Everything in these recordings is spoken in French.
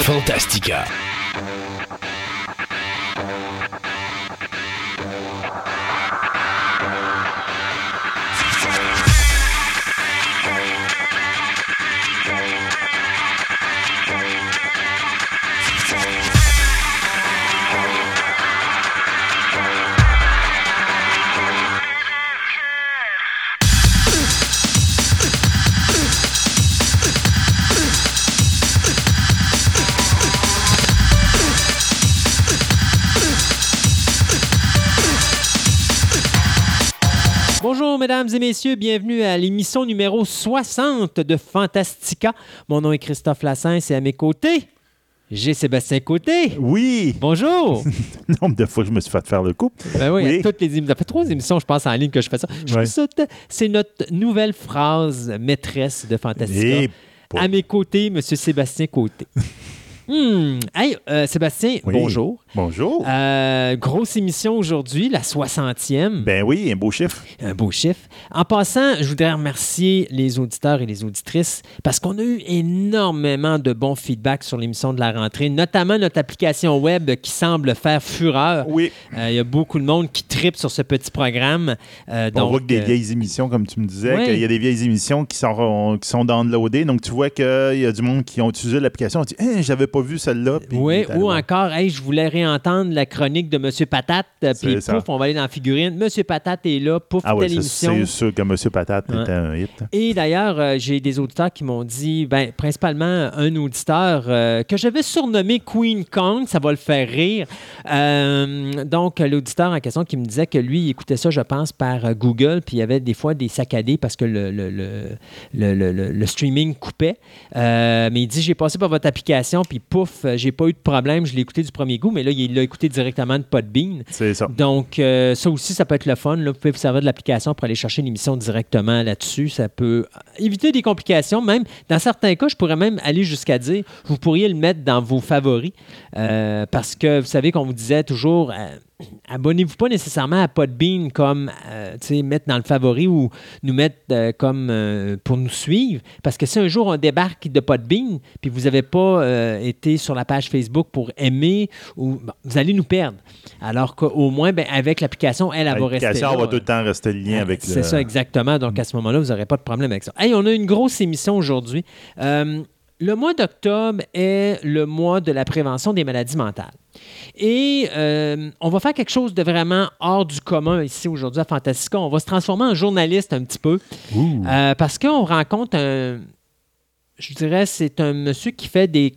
Fantastica. Mesdames et messieurs, bienvenue à l'émission numéro 60 de Fantastica. Mon nom est Christophe Lassens et à mes côtés, j'ai Sébastien Côté. Oui! Bonjour! Nombre de fois que je me suis fait faire le coup. Ben oui, Oui. toutes les émissions. Ça fait trois émissions, je pense, en ligne que je fais ça. Je Ouais. ça c'est notre nouvelle phrase maîtresse de Fantastica. Et À mes côtés, M. Sébastien Côté. Hmm. Hey, euh, Sébastien, Oui. bonjour. bonjour. Euh, grosse émission aujourd'hui, la 60e. Ben oui, un beau chiffre. Un beau chiffre. En passant, je voudrais remercier les auditeurs et les auditrices parce qu'on a eu énormément de bons feedbacks sur l'émission de la rentrée, notamment notre application web qui semble faire fureur. Oui. Euh, Il y a beaucoup de monde qui tripe sur ce petit programme. On donc, voit que des vieilles émissions, comme tu me disais, ouais. qu'il y a des vieilles émissions qui sont, qui sont downloadées. Donc, tu vois qu'il y a du monde qui ont utilisé l'application. On dit, Hein, j'avais pas vu celle-là. Oui, ou encore, hey, je voulais réentendre la chronique de M. Patate, euh, puis ça. pouf, on va aller dans la figurine. M. Patate est là, pouf, Ah telle émission. c'est sûr que Monsieur Patate Ouais. était un hit. Et d'ailleurs, euh, j'ai des auditeurs qui m'ont dit, ben, principalement un auditeur euh, que j'avais surnommé Queen Kong, ça va le faire rire. Euh, donc, l'auditeur en question qui me disait que lui, il écoutait ça, je pense, par Google, puis il y avait des fois des saccadés parce que le, le, le, le- streaming coupait. Mais il dit, j'ai passé par votre application, puis pouf, euh, j'ai pas eu de problème, je l'ai écouté du premier goût, mais là, il l'a écouté directement de Podbean. C'est ça. Donc, euh, ça aussi, ça peut être le fun. Là. Vous pouvez vous servir de l'application pour aller chercher l'émission directement là-dessus. Ça peut éviter des complications. Même, dans certains cas, je pourrais même aller jusqu'à dire, vous pourriez le mettre dans vos favoris. Euh, parce que vous savez qu'on vous disait toujours, euh, abonnez-vous pas nécessairement à Podbean comme, euh, tu sais, mettre dans le favori ou nous mettre euh, comme euh, pour nous suivre. Parce que si un jour on débarque de Podbean, puis vous n'avez pas été sur la page Facebook pour aimer, ou, bon, vous allez nous perdre. Alors qu'au moins, ben, avec l'application, elle, elle va rester L'application va tout le temps rester le lien avec le... C'est ça, exactement. Donc, à ce moment-là, vous n'aurez pas de problème avec ça. Hey, on a une grosse émission aujourd'hui. Le mois d'octobre est le mois de la prévention des maladies mentales. Et euh, on va faire quelque chose de vraiment hors du commun ici aujourd'hui à Fantastica. On va se transformer en journaliste un petit peu. Euh, parce qu'on rencontre un. Je dirais, c'est un monsieur qui fait des.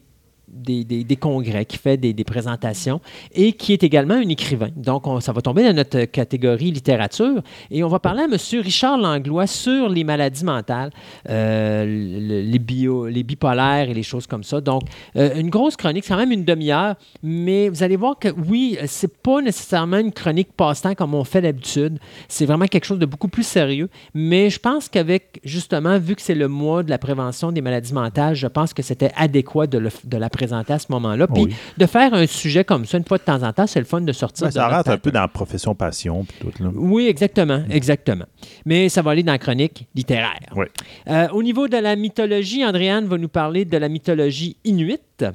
Des, congrès, qui fait des, présentations et qui est également un écrivain. Donc, on- ça va tomber dans notre catégorie littérature. Et on va parler à M. Richard Langlois sur les maladies mentales, euh, le- les, bio, les bipolaires et les choses comme ça. Donc, euh, une grosse chronique, c'est quand même une demi-heure, mais vous allez voir que oui, c'est pas nécessairement une chronique passe-temps comme on fait d'habitude. C'est vraiment quelque chose de beaucoup plus sérieux. Mais je pense qu'avec, justement, vu que c'est le mois de la prévention des maladies mentales, je pense que c'était adéquat de, de la présenter à ce moment-là. Puis Oui. de faire un sujet comme ça une fois de temps en temps, c'est le fun de sortir de ça rentre un peu dans la profession passion. puis tout, là. Oui, exactement, exactement. Mais ça va aller dans la chronique littéraire. Ouais. Euh, au niveau de la mythologie, Andréane va nous parler de la mythologie inuite.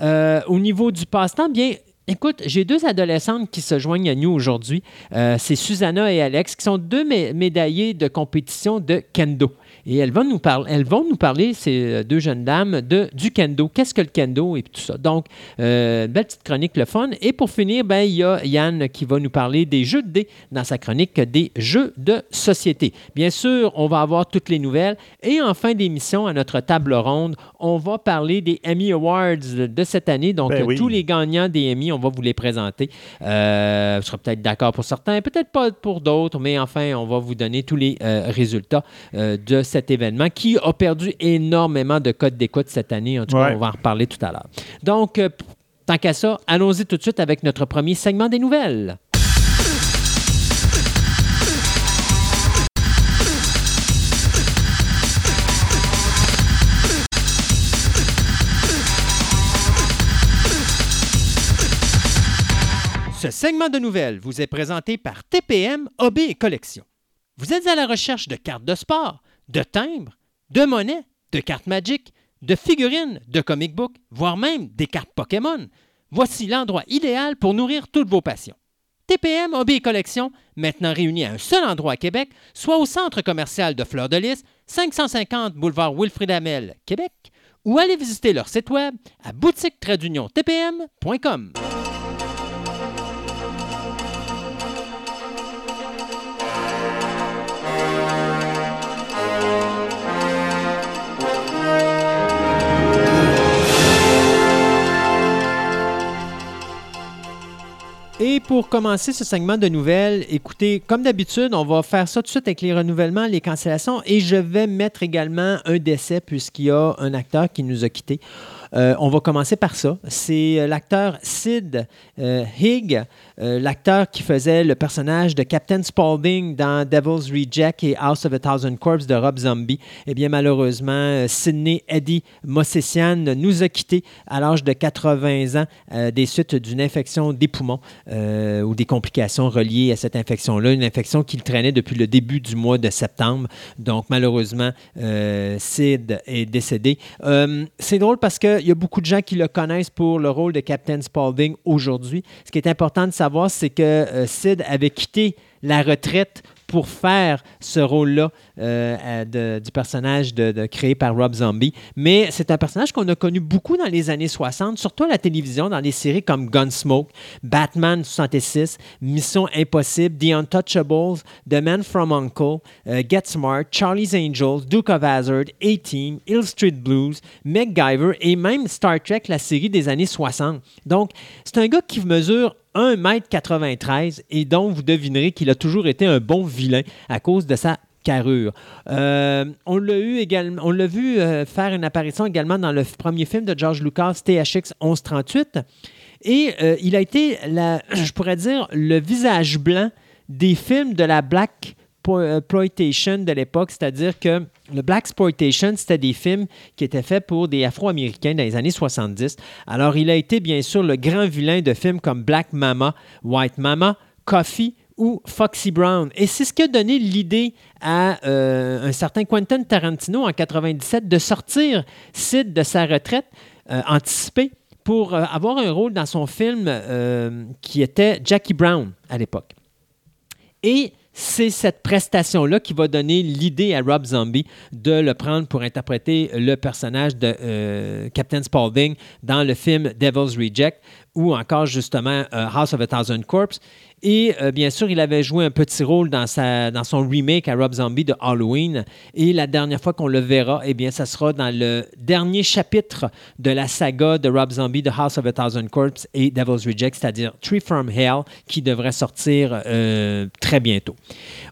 Euh, au niveau du passe-temps, bien, écoute, j'ai deux adolescentes qui se joignent à nous aujourd'hui. Euh, c'est Susanna et Alex, qui sont deux mé- médaillés de compétition de kendo. Et elles vont nous, parler, elles vont nous parler, ces euh, deux jeunes dames, de, du kendo. Qu'est-ce que le kendo et tout ça. Donc, euh, belle petite chronique, le fun. Et pour finir, ben, il y a Yann qui va nous parler des jeux de dés dans sa chronique des jeux de société. Bien sûr, on va avoir toutes les nouvelles. Et en fin d'émission, à notre table ronde, on va parler des Emmy Awards de cette année. Donc, Ben oui. tous les gagnants des Emmy, on va vous les présenter. Euh, vous serez peut-être d'accord pour certains, peut-être pas pour d'autres, mais enfin, on va vous donner tous les euh, résultats de cet événement qui a perdu énormément de codes d'écoute cette année. En tout cas, Ouais. on va en reparler tout à l'heure. Donc, euh, tant qu'à ça, allons-y tout de suite avec notre premier segment des nouvelles. Ce segment de nouvelles vous est présenté par TPM OB et Collection. Vous êtes à la recherche de cartes de sport, de timbres, de monnaies, de cartes Magic, de figurines, de comic books, voire même des cartes Pokémon. Voici l'endroit idéal pour nourrir toutes vos passions. TPM Hobby Collection, maintenant réunis à un seul endroit à Québec, soit au centre commercial de Fleur de Lys, 550 boulevard Wilfrid Amel, Québec, ou allez visiter leur site web à boutique-tpm.com. Et pour commencer ce segment de nouvelles, écoutez, comme d'habitude, on va faire ça tout de suite avec les renouvellements, les cancellations, et je vais mettre également un décès puisqu'il y a un acteur qui nous a quittés. Euh, on va commencer par ça. C'est euh, l'acteur Sid euh, Higg, l'acteur qui faisait le personnage de Captain Spaulding dans Devil's Reject et House of a Thousand Corpses de Rob Zombie. Eh bien, malheureusement, Sidney Eddie Mossessian nous a quittés à l'âge de 80 ans des suites d'une infection des poumons ou des complications reliées à cette infection-là, une infection qu'il traînait depuis le début du mois de septembre. Donc, malheureusement, Sid est décédé. C'est drôle parce que y a beaucoup de gens qui le connaissent pour le rôle de Captain Spaulding aujourd'hui. Ce qui est important de savoir, c'est que euh, Sid avait quitté la retraite pour faire ce rôle-là euh, du personnage de, créé par Rob Zombie. Mais c'est un personnage qu'on a connu beaucoup dans les années 60, surtout à la télévision, dans des séries comme Gunsmoke, Batman 66, Mission Impossible, The Untouchables, The Man from Uncle, euh, Get Smart, Charlie's Angels, Duke of Hazard, A-Team, Hill Street Blues, MacGyver et même Star Trek, la série des années 60. Donc, c'est un gars qui mesure 1m93 et dont vous devinerez qu'il a toujours été un bon vilain à cause de sa carrure. Euh, on l'a eu également, on l'a vu euh, faire une apparition également dans le premier film de George Lucas, THX 1138. Et euh, il a été, je pourrais dire, le visage blanc des films de la Black exploitation de l'époque, c'est-à-dire que le Black Exploitation, c'était des films qui étaient faits pour des Afro-Américains dans les années 70. Alors, il a été bien sûr le grand vilain de films comme Black Mama, White Mama, Coffee ou Foxy Brown. Et c'est ce qui a donné l'idée à euh, un certain Quentin Tarantino en 97 de sortir Sid de sa retraite euh, anticipée pour euh, avoir un rôle dans son film qui était Jackie Brown à l'époque. Et c'est cette prestation-là qui va donner l'idée à Rob Zombie de le prendre pour interpréter le personnage de euh, Captain Spaulding dans le film Devil's Reject ou encore justement euh, House of a Thousand Corpses. Et euh, bien sûr, il avait joué un petit rôle dans, sa, dans son remake à Rob Zombie de Halloween. Et la dernière fois qu'on le verra, eh bien, ça sera dans le dernier chapitre de la saga de Rob Zombie de House of a Thousand Corpses et Devil's Reject, c'est-à-dire Tree from Hell, qui devrait sortir euh, très bientôt.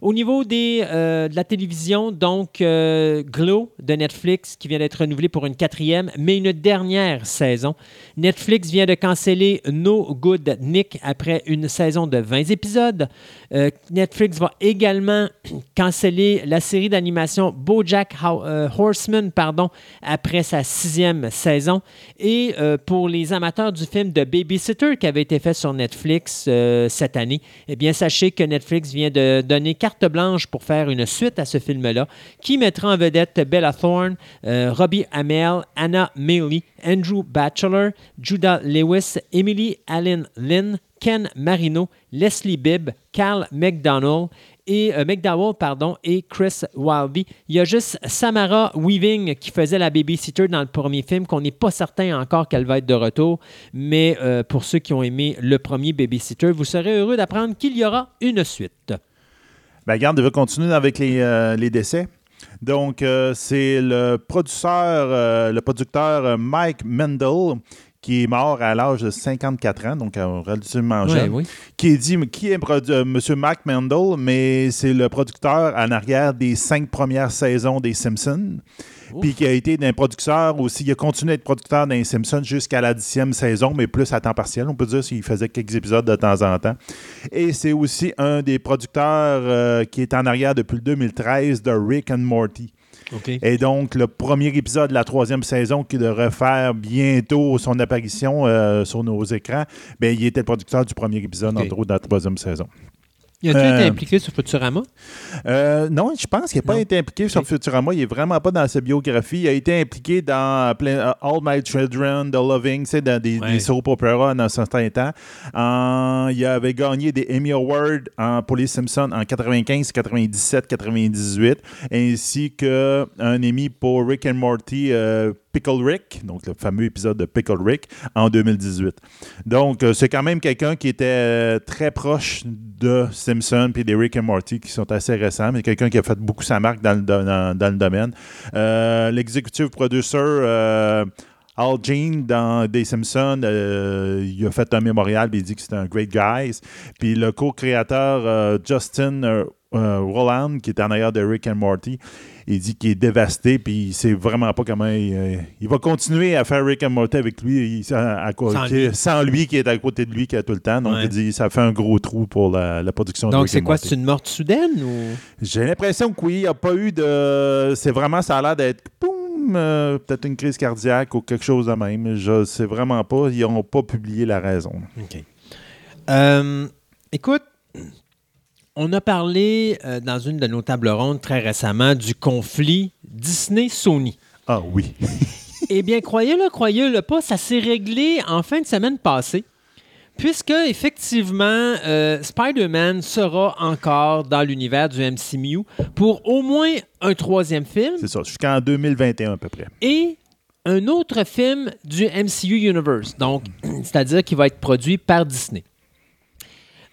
Au niveau des, euh, de la télévision, donc Glow de Netflix, qui vient d'être renouvelé pour une quatrième, mais une dernière saison. Netflix vient de canceller No Good Nick après une saison de 20 épisodes. Euh, Netflix va également canceller la série d'animation BoJack euh, Horseman pardon, après sa sixième saison. Et euh, pour les amateurs du film de Babysitter qui avait été fait sur Netflix cette année, eh bien, sachez que Netflix vient de donner carte blanche pour faire une suite à ce film-là qui mettra en vedette Bella Thorne, Robbie Amell, Anna Milley, Andrew Batchelor, Judah Lewis, Emily Allen Lynn, Ken Marino, Leslie Bibb, Carl McDonald et euh, McDowell pardon, et Chris Wilby. Il y a juste Samara Weaving qui faisait la babysitter dans le premier film, qu'on n'est pas certain encore qu'elle va être de retour. Mais euh, pour ceux qui ont aimé le premier babysitter, vous serez heureux d'apprendre qu'il y aura une suite. Ben, garde, on va continuer avec les, euh, décès. Donc, c'est le producteur, le producteur Mike Mendel qui est mort à l'âge de 54 ans, donc euh, relativement jeune, qui est dit qui est euh, M. Mac Mendel, mais c'est le producteur en arrière des cinq premières saisons des Simpsons. Puis qui a été d'un producteur aussi. Il a continué à être producteur dans les Simpsons jusqu'à la dixième saison, mais plus à temps partiel. On peut dire qu'il faisait quelques épisodes de temps en temps. Et c'est aussi un des producteurs euh, qui est en arrière depuis le 2013 de Rick and Morty. Et donc, le premier épisode de la troisième saison qui devrait faire bientôt son apparition euh, sur nos écrans, ben, il était le producteur du premier épisode, en gros, de la troisième saison. Il a-t-il Euh, été impliqué sur Futurama? Euh, non, je pense qu'il n'a pas Non. été impliqué sur. Futurama. Il n'est vraiment pas dans sa biographie. Il a été impliqué dans euh, plein, euh, All My Children, The Loving, dans des, Ouais. des soap opera dans un certain temps. Il avait gagné des Emmy Awards pour les Simpsons en 95, 97, 98, ainsi qu'un Emmy pour Rick and Morty, euh, Pickle Rick, donc le fameux épisode de Pickle Rick, en 2018. Donc, euh, c'est quand même quelqu'un qui était euh, très proche de Simpson puis des Rick and Morty qui sont assez récents, mais quelqu'un qui a fait beaucoup sa marque dans le, dans, le domaine. Euh, L'executive producer euh, Al Jean dans Des Simpsons, euh, il a fait un mémorial puis il dit que c'était un great guy. Puis le co-créateur euh, Justin euh, Roland, qui est en arrière de Rick and Morty, il dit qu'il est dévasté, puis il sait vraiment pas comment il, il va continuer à faire Rick and Morty avec lui, il- à- à quoi- Sans qui- lui. sans lui qui est à côté de lui qui a tout le temps. Donc Ouais. il dit ça fait un gros trou pour la, la production de Donc, c'est quoi? C'est une morte soudaine ou? J'ai l'impression que oui, il n'y a pas eu de. C'est vraiment, ça a l'air d'être. Euh, peut-être une crise cardiaque ou quelque chose de même. Je sais vraiment pas. Ils n'ont pas publié la raison. OK. Euh, écoute, on a parlé euh, dans une de nos tables rondes très récemment du conflit Disney-Sony. Ah oui. Eh bien, croyez-le, croyez-le pas, ça s'est réglé en fin de semaine passée. Puisque, effectivement, euh, Spider-Man sera encore dans l'univers du MCU pour au moins un troisième film C'est ça. Jusqu'en 2021 à peu près. et un autre film du MCU Universe. Donc, c'est-à-dire qui va être produit par Disney.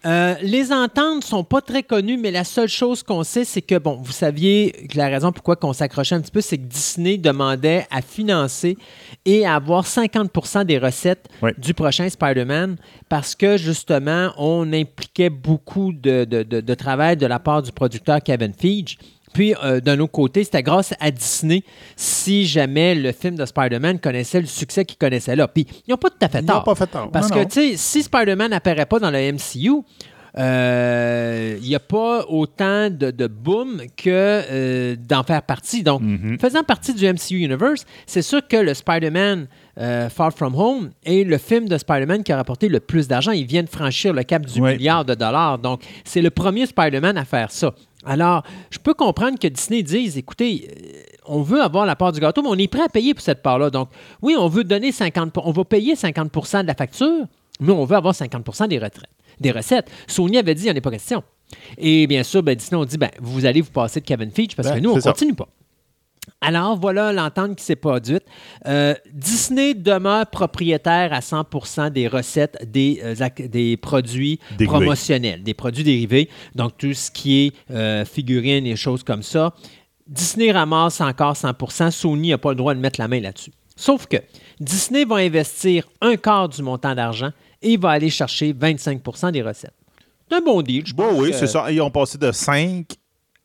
Euh, les ententes sont pas très connues, mais la seule chose qu'on sait, c'est que, bon, vous saviez que la raison pourquoi on s'accrochait un petit peu, c'est que Disney demandait à financer et à avoir 50% des recettes Oui. du prochain Spider-Man parce que, justement, on impliquait beaucoup de, de- de- de travail de la part du producteur Kevin Feige. Puis, euh, d'un autre côté, c'était grâce à Disney si jamais le film de Spider-Man connaissait le succès qu'il connaissait là. Puis, ils n'ont pas tout à fait Ils n'ont tort. pas fait tort. Parce Non, que, tu sais, si Spider-Man n'apparaît pas dans le MCU, euh, il n'y a pas autant de, de boom que euh, d'en faire partie. Donc, Mhm. faisant partie du MCU Universe, c'est sûr que le Spider-Man euh, Far From Home est le film de Spider-Man qui a rapporté le plus d'argent. Il vient de franchir le cap du Ouais. milliard de dollars. Donc, c'est le premier Spider-Man à faire ça. Alors, je peux comprendre que Disney dise, écoutez, euh, on veut avoir la part du gâteau, mais on est prêt à payer pour cette part-là. Donc, oui, on veut donner 50 on va payer 50% de la facture, mais on veut avoir 50 des retraites, des recettes. Sony avait dit, il n'y en a pas question. Et bien sûr, ben, Disney, on dit, ben, vous allez vous passer de Kevin Feige parce Ben, que nous, on ne continue pas. Alors, voilà l'entente qui s'est produite. Euh, Disney demeure propriétaire à 100% des recettes des, euh, des produits promotionnels, des produits dérivés, donc tout ce qui est euh, figurines et choses comme ça. Disney ramasse encore 100% Sony n'a pas le droit de mettre la main là-dessus. Sauf que Disney va investir un quart du montant d'argent et va aller chercher 25% des recettes. C'est un bon deal, je Bon, pense oui, que- c'est ça. Ils ont passé de 5.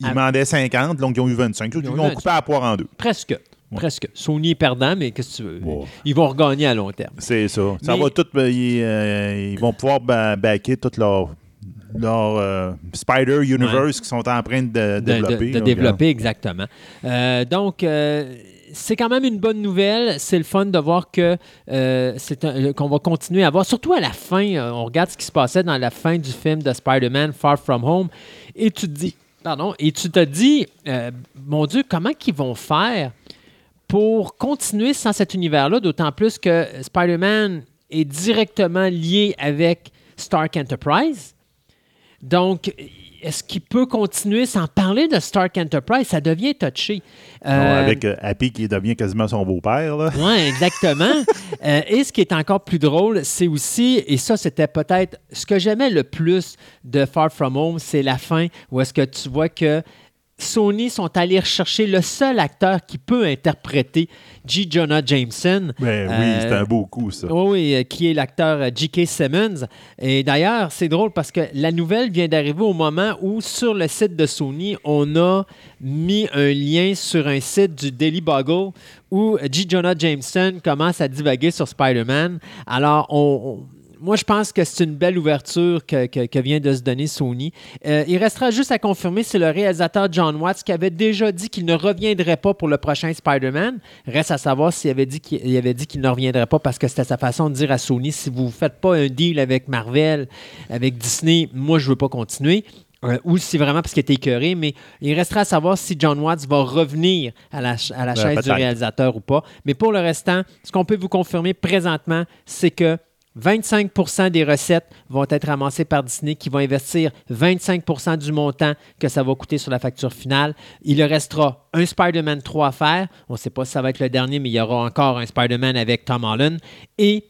Ils demandaient 50, donc ils ont eu 25. Ils, Ils ont coupé la poire en deux. Presque. Presque. Sony est perdant, mais qu'est-ce que tu veux? Ouais. Ils vont regagner à long terme. C'est ça. Ça va tout. ils, euh, ils vont pouvoir ba- backer tout leur, leur euh, Spider Universe qu'ils sont en train de, de, développer. de- développer, exactement. Euh, donc, euh, c'est quand même une bonne nouvelle. C'est le fun de voir que euh, qu'on va continuer à voir, surtout à la fin. euh, on regarde ce qui se passait dans la fin du film de Spider-Man Far From Home, et tu te dis, pardon, et tu te dis, euh, mon Dieu, comment qu'ils vont faire pour continuer sans cet univers-là, d'autant plus que Spider-Man est directement lié avec Stark Enterprise. Donc, est-ce qu'il peut continuer sans parler de Stark Enterprise? Ça devient touché. Euh, avec euh, Happy qui devient quasiment son beau-père. oui, exactement. Euh, et ce qui est encore plus drôle, c'est aussi, et ça, c'était peut-être ce que j'aimais le plus de Far From Home, c'est la fin où est-ce que tu vois que Sony sont allés rechercher le seul acteur qui peut interpréter G. Jonah Jameson. Ben oui, Euh, c'est un beau coup, ça. Oui, oui, euh, qui est l'acteur euh, J.K. Simmons. Et d'ailleurs, c'est drôle parce que la nouvelle vient d'arriver au moment où, sur le site de Sony, on a mis un lien sur un site du Daily Bugle où J. Jonah Jameson commence à divaguer sur Spider-Man. Alors, on- moi, je pense que c'est une belle ouverture que, que- que vient de se donner Sony. Euh, il restera juste à confirmer, c'est le réalisateur John Watts qui avait déjà dit qu'il ne reviendrait pas pour le prochain Spider-Man. Reste à savoir s'il avait dit qu'il il avait dit qu'il ne reviendrait pas parce que c'était sa façon de dire à Sony si vous ne faites pas un deal avec Marvel, avec Disney, moi, je ne veux pas continuer. Euh, ou si vraiment parce qu'il était écœuré, mais il restera à savoir si John Watts va revenir à la, à la chaise du réalisateur ou pas. Mais pour le restant, ce qu'on peut vous confirmer présentement, c'est que 25% des recettes vont être ramassées par Disney qui vont investir 25% du montant que ça va coûter sur la facture finale. Il restera un Spider-Man 3 à faire. On ne sait pas si ça va être le dernier, mais il y aura encore un Spider-Man avec Tom Holland. Et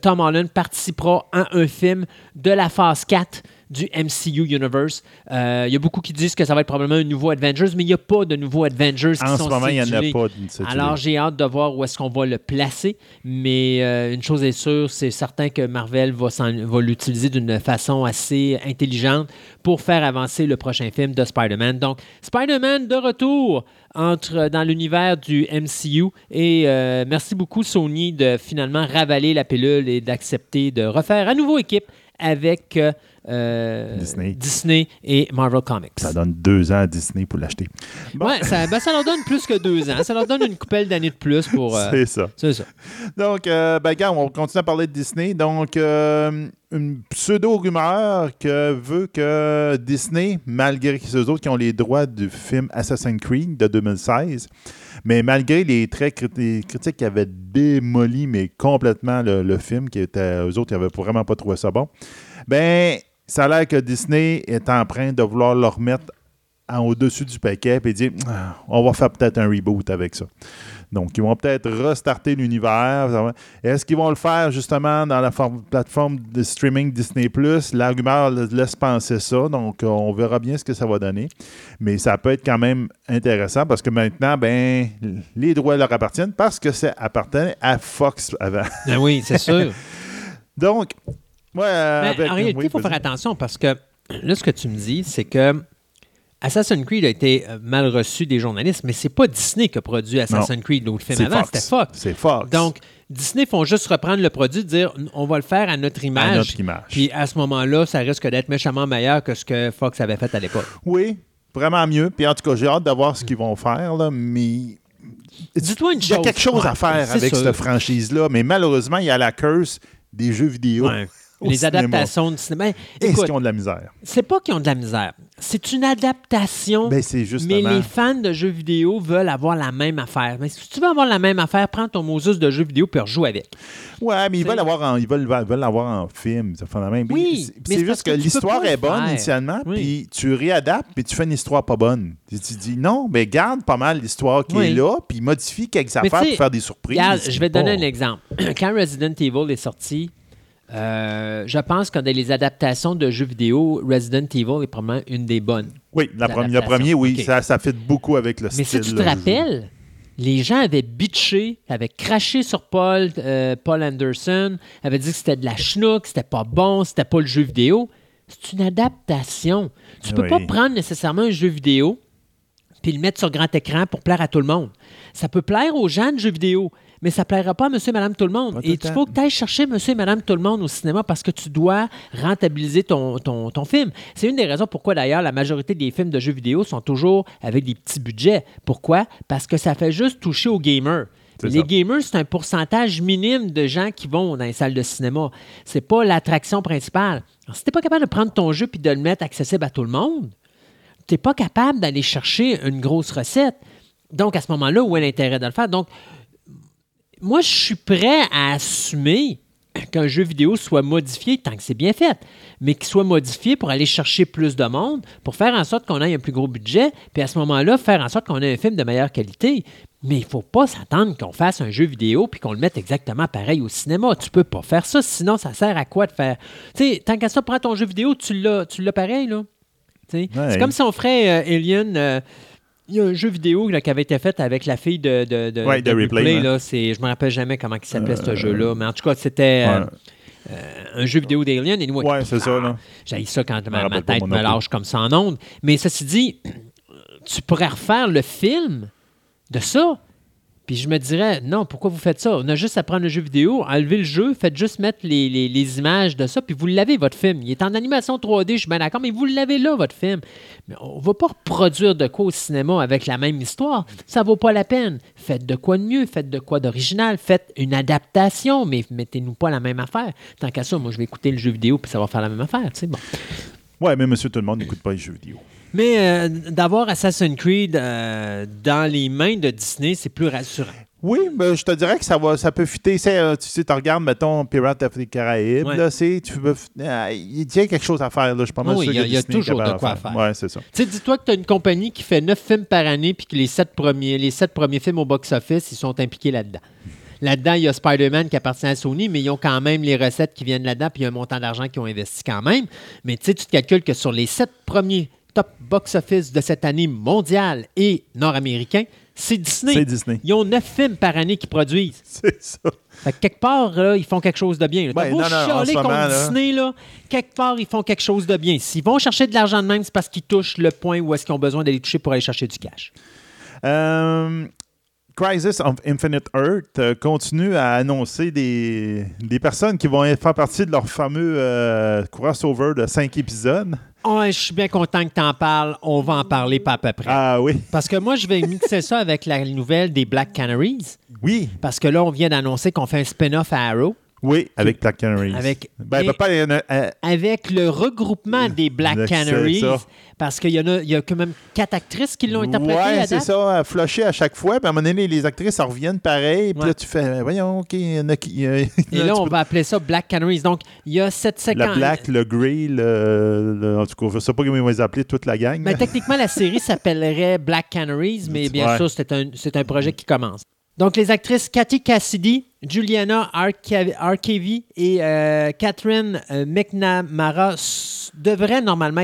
Tom Holland participera à un film de la phase 4 du MCU Universe. Euh, il y a beaucoup qui disent que ça va être probablement un nouveau Avengers, mais il n'y a pas de nouveau Avengers qui En sont ce moment, il n'y en a pas. Alors, j'ai hâte de voir où est-ce qu'on va le placer. Mais euh, une chose est sûre, c'est certain que Marvel va, l'utiliser d'une façon assez intelligente pour faire avancer le prochain film de Spider-Man. Donc, Spider-Man de retour entre dans l'univers du MCU. Et euh, merci beaucoup, Sony, de finalement ravaler la pilule et d'accepter de refaire à nouveau équipe avec euh, euh, Disney. Disney et Marvel Comics. Ça donne deux ans à Disney pour l'acheter. Bon, Ouais, ça, ben, ça leur donne plus que deux ans. Ça leur donne une coupelle d'années de plus pour. euh, c'est ça. c'est ça. Donc, euh, ben, regarde, on continue à parler de Disney. Donc, euh, une pseudo-rumeur que veut que Disney, malgré que c'est eux autres qui ont les droits du film Assassin's Creed de 2016, mais malgré les très crit- les critiques qui avaient démoli, mais complètement le, le film, qui était, eux autres, ils n'avaient vraiment pas trouvé ça bon, ben, ça a l'air que Disney est en train de vouloir leur remettre en au-dessus du paquet et dire Ah, on va faire peut-être un reboot avec ça. Donc, ils vont peut-être restarter l'univers. Est-ce qu'ils vont le faire justement dans la forme- plateforme de streaming Disney Plus? La rumeur laisse penser ça. Donc, euh, on verra bien ce que ça va donner. Mais ça peut être quand même intéressant parce que maintenant, ben, les droits leur appartiennent parce que ça appartenait à Fox avant. Ben oui, c'est sûr. Donc, ouais, avec- en réalité, oui, il faut faire attention parce que là, ce que tu me dis, c'est que Assassin's Creed a été euh, mal reçu des journalistes, mais c'est pas Disney qui a produit Assassin's Creed, l'autre film avant, c'était Fox. C'est Fox. Donc, Disney font juste reprendre le produit, dire on va le faire à notre image. à notre image. Puis à ce moment-là, ça risque d'être méchamment meilleur que ce que Fox avait fait à l'époque. Oui, vraiment mieux. Puis en tout cas, j'ai hâte de voir ce qu'ils vont faire, là, mais. Dis-toi une Il y a chose. quelque chose à faire avec sûr. cette franchise-là, mais malheureusement, il y a la curse des jeux vidéo. Ouais. Les cinéma. adaptations de cinéma. Est-ce qu'ils ont de la misère? c'est pas qu'ils ont de la misère. C'est une adaptation. Ben, c'est justement. Mais les fans de jeux vidéo veulent avoir la même affaire. Mais si tu veux avoir la même affaire, prends ton Moses de jeux vidéo puis rejoue avec. Ouais, mais ils veulent l'avoir en, ils veulent, l'avoir en film. Ça fait la même. Oui, c'est- mais c'est juste que, l'histoire est bonne initialement, Oui. puis tu réadaptes, puis tu fais une histoire pas bonne. Tu, tu dis non, mais garde pas mal l'histoire qui Oui. est là, puis modifie quelques Mais affaires pour faire des surprises. Regarde, je vais te donner un exemple. Quand Resident Evil est sorti, euh, je pense que dans les adaptations de jeux vidéo, Resident Evil est probablement une des bonnes. Oui, la première- le l'adaptation. premier, oui, ça, ça fait beaucoup avec le Mais style. si tu te là, rappelles, les gens avaient bitché, avaient craché sur Paul, euh, Paul Anderson, avaient dit que c'était de la schnook, c'était pas bon, c'était pas le jeu vidéo. C'est une adaptation. Tu peux Oui. pas prendre nécessairement un jeu vidéo puis le mettre sur grand écran pour plaire à tout le monde. Ça peut plaire aux gens de jeux vidéo, mais ça plaira pas à monsieur et madame tout le monde. Pas Et il faut que tu ailles chercher monsieur et madame tout le monde au cinéma parce que tu dois rentabiliser ton, ton, ton film. C'est une des raisons pourquoi d'ailleurs la majorité des films de jeux vidéo sont toujours avec des petits budgets. Pourquoi? Parce que ça fait juste toucher aux gamers. Les ça. gamers, c'est un pourcentage minime de gens qui vont dans les salles de cinéma. C'est pas l'attraction principale. Alors, si t'es pas capable de prendre ton jeu puis de le mettre accessible à tout le monde, tu n'es pas capable d'aller chercher une grosse recette. Donc, à ce moment-là, où est l'intérêt de le faire? Donc, moi, je suis prêt à assumer qu'un jeu vidéo soit modifié tant que c'est bien fait, mais qu'il soit modifié pour aller chercher plus de monde, pour faire en sorte qu'on ait un plus gros budget, puis à ce moment-là, faire en sorte qu'on ait un film de meilleure qualité. Mais il ne faut pas s'attendre qu'on fasse un jeu vidéo puis qu'on le mette exactement pareil au cinéma. Tu peux pas faire ça, sinon ça sert à quoi de faire... Tu sais, tant qu'à ça, prends ton jeu vidéo, tu l'as tu l'as pareil, là. Ouais. C'est comme si on ferait euh, Alien... euh, il y a un jeu vidéo là, qui avait été fait avec la fille de, de, de, Ouais, de Ripley, ouais. là. C'est, je me rappelle jamais comment il s'appelait ce jeu-là, mais en tout cas, c'était euh, Ouais. euh, un jeu vidéo d'Alien. Et Ouais, c'est ça, là. J'ai ça quand ma, ma tête me lâche comme ça en ondes. Mais ceci dit, tu pourrais refaire le film de ça. Je me dirais, non, pourquoi vous faites ça? On a juste à prendre le jeu vidéo, enlever le jeu, faites juste mettre les, images de ça, puis vous l'avez, votre film. Il est en animation 3D, je suis bien d'accord, mais vous l'avez là, votre film. Mais on ne va pas reproduire de quoi au cinéma avec la même histoire. Ça vaut pas la peine. Faites de quoi de mieux, faites de quoi d'original, faites une adaptation, mais mettez-nous pas la même affaire. Tant qu'à ça, moi, je vais écouter le jeu vidéo, puis ça va faire la même affaire, tu sais. Bon. Ouais, mais monsieur tout le monde n'écoute pas les jeux vidéo. Mais euh, d'avoir Assassin's Creed euh, dans les mains de Disney, c'est plus rassurant. Oui, mais je te dirais que ça va, ça peut fitter. Euh, tu sais, tu regardes, mettons, Pirates of the Caraïbes, Ouais. là, tu peux, ah, il y a quelque chose à faire, là, je pas mal Oui, il y a- y a toujours de quoi faire. Ouais, c'est ça. Tu sais, dis-toi que tu as une compagnie qui fait neuf films par année, puis que les sept premiers, les sept premiers films au box-office, ils sont impliqués là-dedans. Là-dedans, il y a Spider-Man qui appartient à Sony, mais ils ont quand même les recettes qui viennent là-dedans, puis il y a un montant d'argent qu'ils ont investi quand même. Mais tu sais, tu te calcules que sur les sept premiers top box-office de cette année mondiale et nord-américain, c'est Disney. C'est Disney. Ils ont neuf films par année qu'ils produisent. C'est ça. Fait que quelque part, là, ils font quelque chose de bien. Ben, beau non, contre moment. Disney, là, quelque part, ils font quelque chose de bien. S'ils vont chercher de l'argent de même, c'est parce qu'ils touchent le point où est-ce qu'ils ont besoin d'aller toucher pour aller chercher du cash. Euh, Crisis of Infinite Earth euh, continue à annoncer des, des personnes qui vont faire partie de leur fameux euh, crossover de cinq épisodes. Oh, je suis bien content que tu en parles. On va en parler pas à peu près. Ah oui. Parce que moi, je vais mixer ça avec la nouvelle des Black Canaries. Oui. Parce que là, on vient d'annoncer qu'on fait un spin-off à Arrow Oui, avec Black Canaries. Avec- Ben, ben, pas, euh, euh, avec le regroupement des Black Canaries. Parce qu'il y, en a, il y a quand même quatre actrices qui l'ont interprété Ouais, à c'est ça, flusher à chaque fois. Puis à un moment donné, les actrices en reviennent pareil. Puis Ouais. là, tu fais, euh, voyons, OK, il y en a qui. a- Et là, on peux- va appeler ça Black Canaries. Donc, il y a cette séquence. Le black, le grey, le, le- en tout cas, je ne sais pas comment ils vont les appeler, toute la gang. Mais techniquement, la série s'appellerait Black Canaries, mais bien Ouais. sûr, c'est un, c'est un projet qui commence. Donc, les actrices Cathy Cassidy, Juliana Arcavy et euh, Catherine euh, McNamara devraient normalement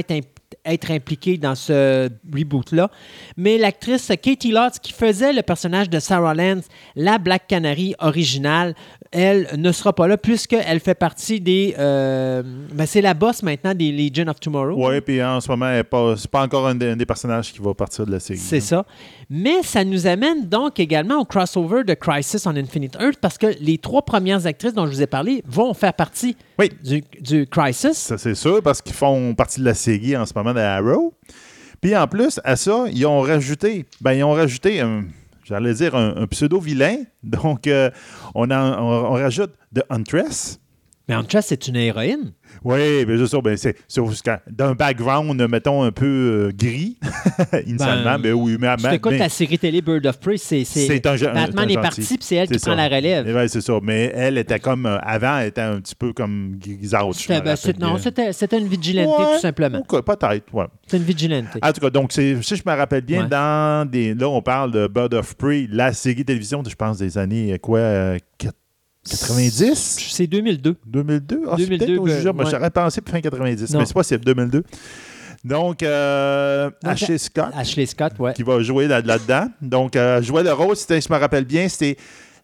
être impliquées dans ce reboot-là. Mais l'actrice Katie Lotz, qui faisait le personnage de Sarah Lance, la Black Canary originale, elle ne sera pas là puisqu'elle fait partie des... euh, ben, c'est la boss maintenant des Legion of Tomorrow. Oui, puis en ce moment, elle est pas- c'est pas encore un des, un des personnages qui va partir de la série. C'est ça. Mais ça nous amène donc également au crossover de Crisis on Infinite Earth parce que les trois premières actrices dont je vous ai parlé vont faire partie Oui. du, du Crisis. Ça, c'est sûr, parce qu'ils font partie de la série en ce moment de Arrow. Puis en plus, à ça, ils ont rajouté, ben, ils ont rajouté, un- j'allais dire, un, un pseudo-vilain. Donc, euh, on, on, on rajoute The Huntress. Mais Huntress, c'est une héroïne. Oui, bien sûr, ben, c'est d'un background, mettons, un peu euh, gris, initialement. Ben, mais oui, mais, Tu mais- la série télé Bird of Prey, c'est... Batman est parti, puis c'est elle qui prend la relève. Oui, c'est ça. Mais elle était comme, euh, avant, elle était un petit peu comme me ben, non, bien. c'était une vigilante, Ouais, tout simplement. ok, Peut-être, ouais. C'est une vigilante. En tout cas, donc, si je me rappelle bien, Ouais. dans des. Là, on parle de Bird of Prey, la série télévision, je pense, des années, euh, quoi, euh, quat- 90 C'est 2002. 2002 Ah, c'est 2002, peut-être au ben, ouais. J'aurais pensé fin 90, Non. mais c'est pas, c'est 2002. Donc, euh, Donc, Ashley Scott, Ashley Scott, ouais. qui va jouer là- là-dedans. donc, euh, jouer le rôle, c'était- je me rappelle bien, c'était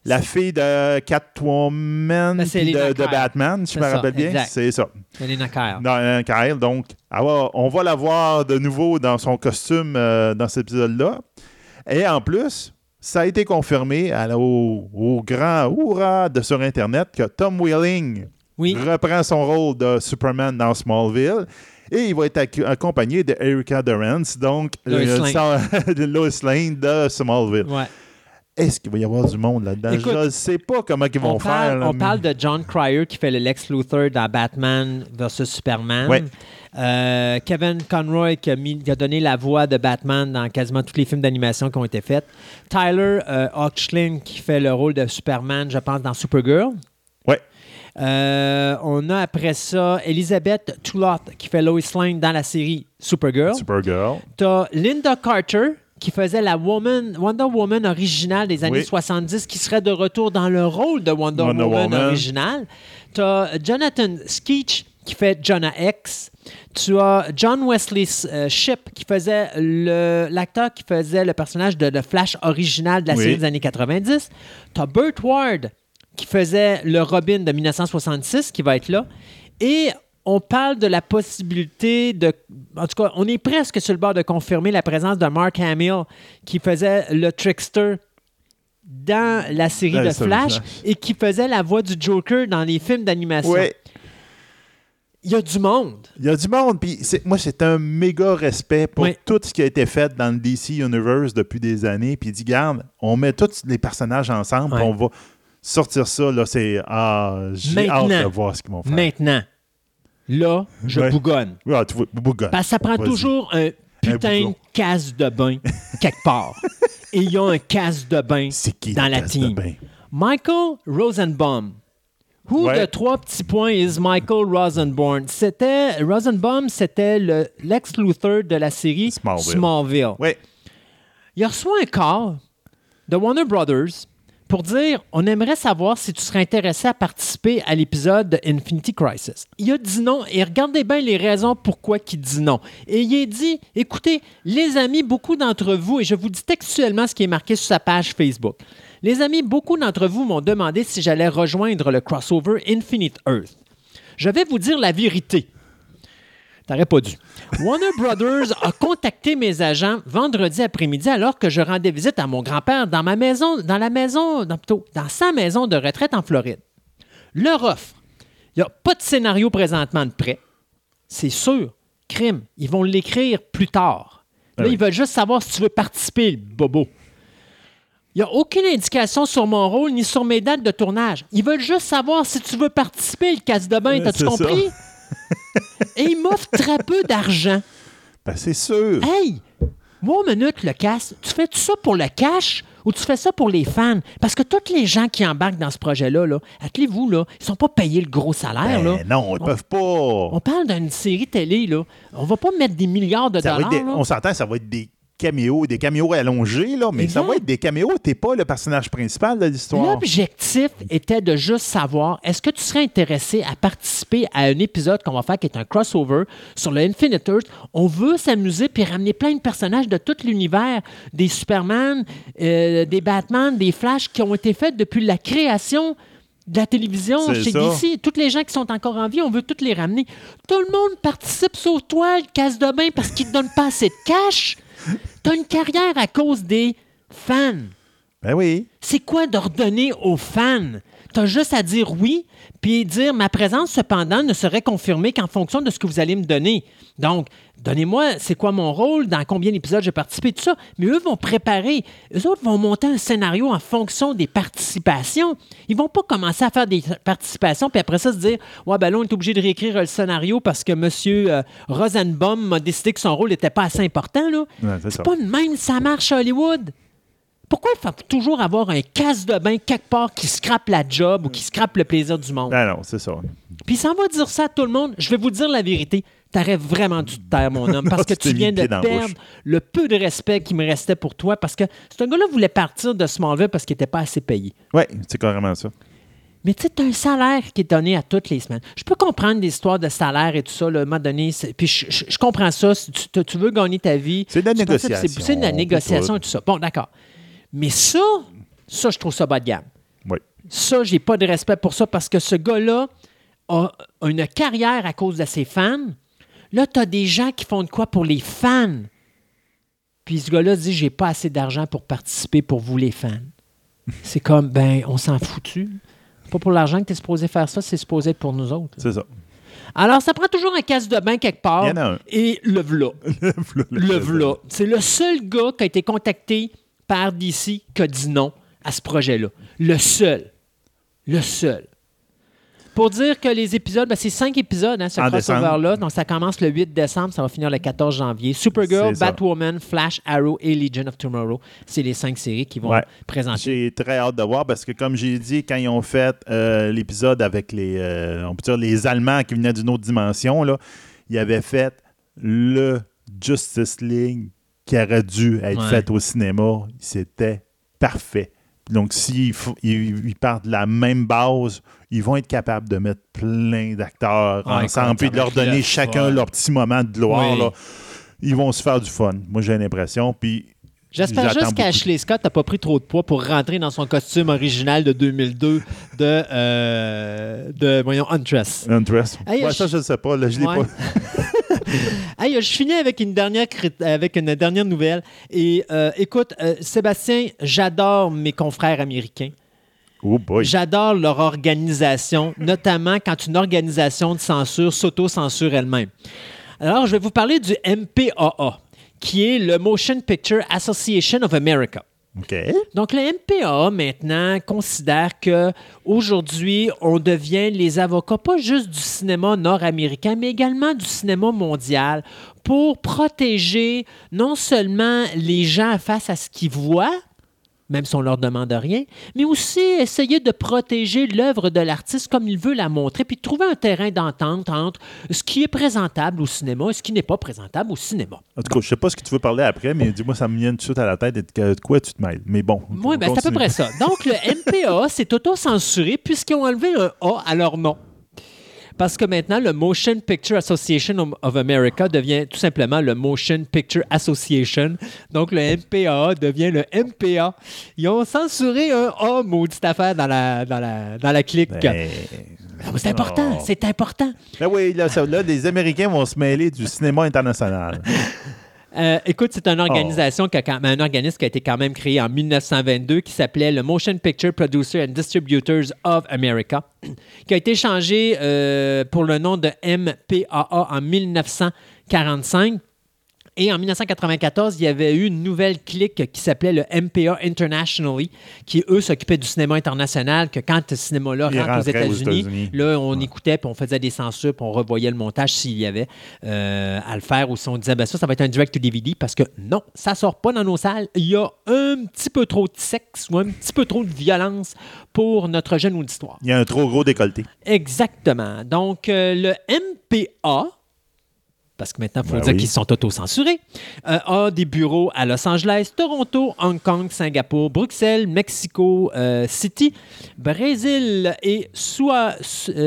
la fille de Catwoman Ben, de, Elena. Batman, si je me rappelle bien. C'est ça. Elena Kyle. Dans, euh, Kyle. Donc, ah on va la voir de nouveau dans son costume euh, dans cet épisode-là. Et en plus, ça a été confirmé à au, au grand hurrah de sur Internet que Tom Welling Oui. reprend son rôle de Superman dans Smallville. Et il va être accompagné de Erika Durance, donc Lois Lane. Lois Lane de Smallville. Ouais. Est-ce qu'il va y avoir du monde là-dedans? Je ne sais pas comment ils vont on faire. là, on mais- parle de John Cryer qui fait le Lex Luthor dans Batman vs Superman. Ouais. Euh, Kevin Conroy qui a, mis- qui a donné la voix de Batman dans quasiment tous les films d'animation qui ont été faits. Tyler euh, Hoechlin qui fait le rôle de Superman, je pense, dans Supergirl. Ouais. Euh, on a après ça Elizabeth Toulot qui fait Lois Lane dans la série Supergirl. Supergirl. T'as Linda Carter qui faisait la woman, Wonder Woman originale des années Oui. 70 qui serait de retour dans le rôle de Wonder, Wonder Woman, Woman. originale. T'as Jonathan Skeech qui fait Jonah X. Tu as John Wesley euh, Shipp qui faisait l'acteur qui faisait le personnage de The Flash original de la Oui. série des années 90. T'as Burt Ward qui faisait le Robin de 1966 qui va être là. Et on parle de la possibilité de. En tout cas, on est presque sur le bord de confirmer la présence de Mark Hamill qui faisait le trickster dans la série de Flash Flash. et qui faisait la voix du Joker dans les films d'animation. Oui. Il y a du monde. Il y a du monde, puis moi, c'est un méga respect pour Oui. tout ce qui a été fait dans le DC Universe depuis des années. Puis il dit, garde, on met tous les personnages ensemble, Ouais. on va sortir ça. Là, c'est. Ah, j'ai hâte de voir ce qu'ils vont faire. Maintenant. là, je Ouais. bougonne. Ah, tu bougonne. Parce que ça prend toujours un putain de casse de bain quelque part. Et il y a un casse de bain qui dans la casse de team. bain? Michael Rosenbaum. Who Ouais. de trois petits points is Michael Rosenbaum? C'était Rosenbaum, c'était le Lex Luthor de la série Smallville. Smallville. Oui. Il reçoit un call de Warner Brothers pour dire on aimerait savoir si tu serais intéressé à participer à l'épisode de Infinity Crisis. Il a dit non et regardez bien les raisons pourquoi il dit non. Et il a dit écoutez, les amis, beaucoup d'entre vous, et je vous dis textuellement ce qui est marqué sur sa page Facebook. Les amis, beaucoup d'entre vous m'ont demandé si j'allais rejoindre le crossover Infinite Earth. Je vais vous dire la vérité. T'aurais pas dû. Warner Brothers a contacté mes agents vendredi après-midi alors que je rendais visite à mon grand-père dans ma maison, dans la maison, dans, plutôt, dans sa maison de retraite en Floride. Leur offre, il n'y a pas de scénario présentement de prêt. C'est sûr, crime, ils vont l'écrire plus tard. Là, Ah oui. ils veulent juste savoir si tu veux participer, le bobo. Il n'y a aucune indication sur mon rôle ni sur mes dates de tournage. Ils veulent juste savoir si tu veux participer, le casse de bain. T'as-tu compris? Et ils m'offrent très peu d'argent. Ben, c'est sûr. Hey! Moi, minute, le casse, tu fais ça pour le cash ou tu fais ça pour les fans? Parce que tous les gens qui embarquent dans ce projet-là, là, appelez-vous, là, ils sont pas payés le gros salaire. Ben, là. non, ils On- peuvent pas. On parle d'une série télé, là. On va pas mettre des milliards de Ça dollars. des- là. on s'entend, ça va être des caméos, des caméos allongés, là, mais ça va être des caméos. T'es pas le personnage principal de l'histoire. L'objectif était de juste savoir est-ce que tu serais intéressé à participer à un épisode qu'on va faire qui est un crossover sur le Infinite Earth? On veut s'amuser puis ramener plein de personnages de tout l'univers, des Superman, euh, des Batman, des Flash qui ont été faits depuis la création de la télévision C'est chez ça. DC. Toutes les gens qui sont encore en vie, on veut tous les ramener. Tout le monde participe sur toi, le casse de bain, parce qu'ils ne te donnent pas assez de cash. Tu as une carrière à cause des fans. Ben oui. C'est quoi d'ordonner aux fans? T'as juste à dire oui, puis dire ma présence, cependant, ne serait confirmée qu'en fonction de ce que vous allez me donner. Donc, donnez-moi, c'est quoi mon rôle, dans combien d'épisodes j'ai participé, tout ça. Mais eux vont préparer, eux autres vont monter un scénario en fonction des participations. Ils vont pas commencer à faire des participations, puis après ça se dire, ouais, ben là, on est obligé de réécrire le scénario parce que M. Euh, Rosenbaum m'a décidé que son rôle n'était pas assez important, là. Ouais, c'est ça. C'est pas de même, ça marche à Hollywood. Pourquoi il faut toujours avoir un casse de bain quelque part qui scrape la job ou qui scrape le plaisir du monde? Ben non, c'est ça. Puis ça va dire ça à tout le monde. Je vais vous dire la vérité. T'aurais vraiment dû te taire, mon homme, parce que Tu tu viens le de perdre le peu de respect qui me restait pour toi, parce que ce gars-là voulait partir de Smallville parce qu'il n'était pas assez payé. Ouais, c'est carrément ça. Mais tu sais, t'as un salaire qui est donné à toutes les semaines. Je peux comprendre l'histoire de salaire et tout ça, un moment donné. Puis je, je- je comprends ça. Si tu, tu- tu veux gagner ta vie. C'est de la tu négociation, C'est de la négociation et tout ça. Bon, d'accord. Mais ça, ça, je trouve ça bas de gamme. Oui. Ça, j'ai pas de respect pour ça parce que ce gars-là a une carrière à cause de ses fans. Là, tu as des gens qui font de quoi pour les fans. Puis ce gars-là dit J'ai pas assez d'argent pour participer pour vous, les fans. C'est comme, ben, on s'en foutu. Pas pour l'argent que tu es supposé faire ça, c'est supposé être pour nous autres. C'est ça. Alors, ça prend toujours un casse de bain quelque part. Il y en a un. Et le v'là. Le Le v'là. C'est le seul gars qui a été contacté par DC qui a dit non à ce projet-là. Le seul. Le seul. Pour dire que les épisodes, ben, c'est cinq épisodes, hein, ce crossover-là. Donc, ça commence le 8 décembre, ça va finir le 14 janvier. Supergirl. Batwoman, Flash, Arrow et Legion of Tomorrow. C'est les cinq séries qui vont Ouais. présenter. J'ai très hâte de voir parce que, comme j'ai dit, quand ils ont fait euh, l'épisode avec les, euh, on peut dire les Allemands qui venaient d'une autre dimension, là, ils avaient fait le Justice League qui aurait dû être Ouais. fait au cinéma. C'était parfait. Donc, s'ils ils, ils partent de la même base, ils vont être capables de mettre plein d'acteurs ensemble ça de leur donner chacun leur petit moment de gloire. Oui. là. Ils vont se faire du fun. Moi, j'ai l'impression. Puis J'espère juste qu'Ashley Scott n'a pas pris trop de poids pour rentrer dans son costume original de 2002 de, euh, de voyons, Huntress. Interest. Hey, ouais, je- ça, je ne sais pas. Là, je l'ai Ouais. pas. Hey, je finis avec une dernière, avec une dernière nouvelle. Et euh, écoute, euh, Sébastien, j'adore mes confrères américains. Oh boy. J'adore leur organisation, notamment quand une organisation de censure s'auto-censure elle-même. Alors, je vais vous parler du MPAA, qui est le Motion Picture Association of America. Donc, le MPA, maintenant, considère que aujourd'hui, on devient les avocats, pas juste du cinéma nord-américain, mais également du cinéma mondial, pour protéger non seulement les gens face à ce qu'ils voient, même si on leur demande rien, mais aussi essayer de protéger l'œuvre de l'artiste comme il veut la montrer, puis trouver un terrain d'entente entre ce qui est présentable au cinéma et ce qui n'est pas présentable au cinéma. En tout cas, je sais pas ce que tu veux parler après, mais dis-moi, ça me vient tout de suite à la tête de de quoi tu te mêles. Mais bon. Oui, ben, c'est à peu près ça. Donc, le MPA s'est auto-censuré puisqu'ils ont enlevé un A à leur nom. Parce que maintenant, le Motion Picture Association of America devient tout simplement le Motion Picture Association. Donc, le MPA devient le MPA. Ils ont censuré un A, maudite affaire, dans la, dans la, dans la clique. Ben, mais C'est important, Oh. c'est important. ben oui, là, ça- là, les Américains vont se mêler du cinéma international. Euh, écoute, c'est une organisation, qui a un organisme qui a été quand même créé en 1922 qui s'appelait le Motion Picture Producer and Distributors of America, qui a été changé euh, pour le nom de MPAA en 1945. Et en 1994, il y avait eu une nouvelle clique qui s'appelait le MPA Internationally, qui, eux, s'occupaient du cinéma international, que quand ce cinéma-là rentre aux États-Unis. là, on écoutait, puis on faisait des censures, puis on revoyait le montage s'il y avait euh, à le faire, ou si on disait, ben ça, ça va être un direct-to-DVD, parce que non, ça sort pas dans nos salles. Il y a un petit peu trop de sexe ou un petit peu trop de violence pour notre jeune auditoire. Il y a un trop gros décolleté. Exactement. Donc, euh, le MPA, parce que maintenant, il faut Ben dire oui. qu'ils sont auto-censurés, euh, a des bureaux à Los Angeles, Toronto, Hong Kong, Singapour, Bruxelles, Mexico euh, City, Brésil et euh,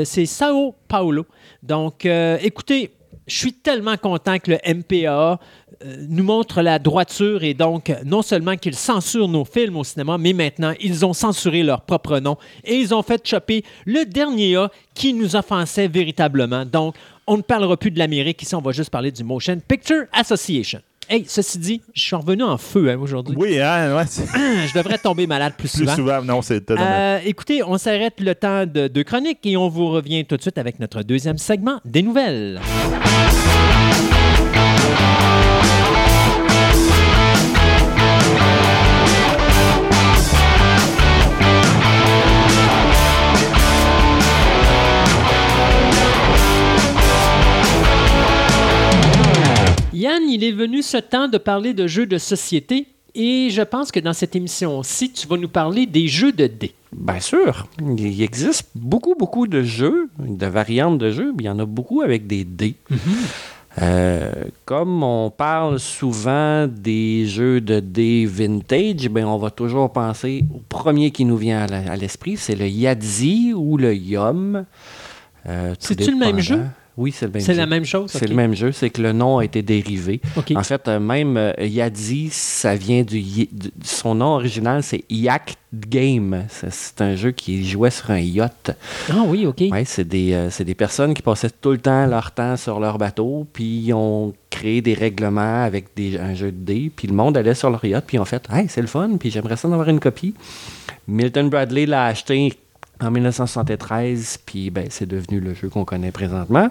c'est Sao Paulo. Donc, euh, écoutez, je suis tellement content que le MPA euh, nous montre la droiture et donc non seulement qu'ils censurent nos films au cinéma, mais maintenant ils ont censuré leur propre nom et ils ont fait choper le dernier A qui nous offensait véritablement. Donc, on ne parlera plus de l'Amérique ici, on va juste parler du Motion Picture Association. Hey, ceci dit, je suis revenu en feu hein, aujourd'hui. Oui, hein, ouais, c'est Je devrais tomber malade plus plus souvent. souvent. Non, c'est. Euh, écoutez, on s'arrête le temps de deux chroniques et on vous revient tout de suite avec notre deuxième segment des nouvelles. Yann, il est venu ce temps de parler de jeux de société et je pense que dans cette émission-ci, tu vas nous parler des jeux de dés. Bien sûr. Il existe beaucoup, beaucoup de jeux, de variantes de jeux, mais il y en a beaucoup avec des dés. Euh, comme on parle souvent des jeux de dés vintage, ben on va toujours penser au premier qui nous vient à l'esprit, c'est le Yadzi ou le Yum. Euh, C'est-tu le même jeu? Oui, c'est le même C'est jeu. la même chose? C'est le même jeu, c'est que le nom a été dérivé. En fait, euh, même euh, Yadzi, ça vient du, Son nom original, c'est Yak Game. C'est- C'est un jeu qui jouait sur un yacht. Ah oui, OK. Ouais, c'est des, euh, c'est des personnes qui passaient tout le temps leur temps sur leur bateau, puis ils ont créé des règlements avec des, un jeu de dés, puis le monde allait sur leur yacht, puis ils ont fait Hey, c'est le fun, puis j'aimerais ça en avoir une copie. Milton Bradley l'a acheté en 1973, puis ben, c'est devenu le jeu qu'on connaît présentement.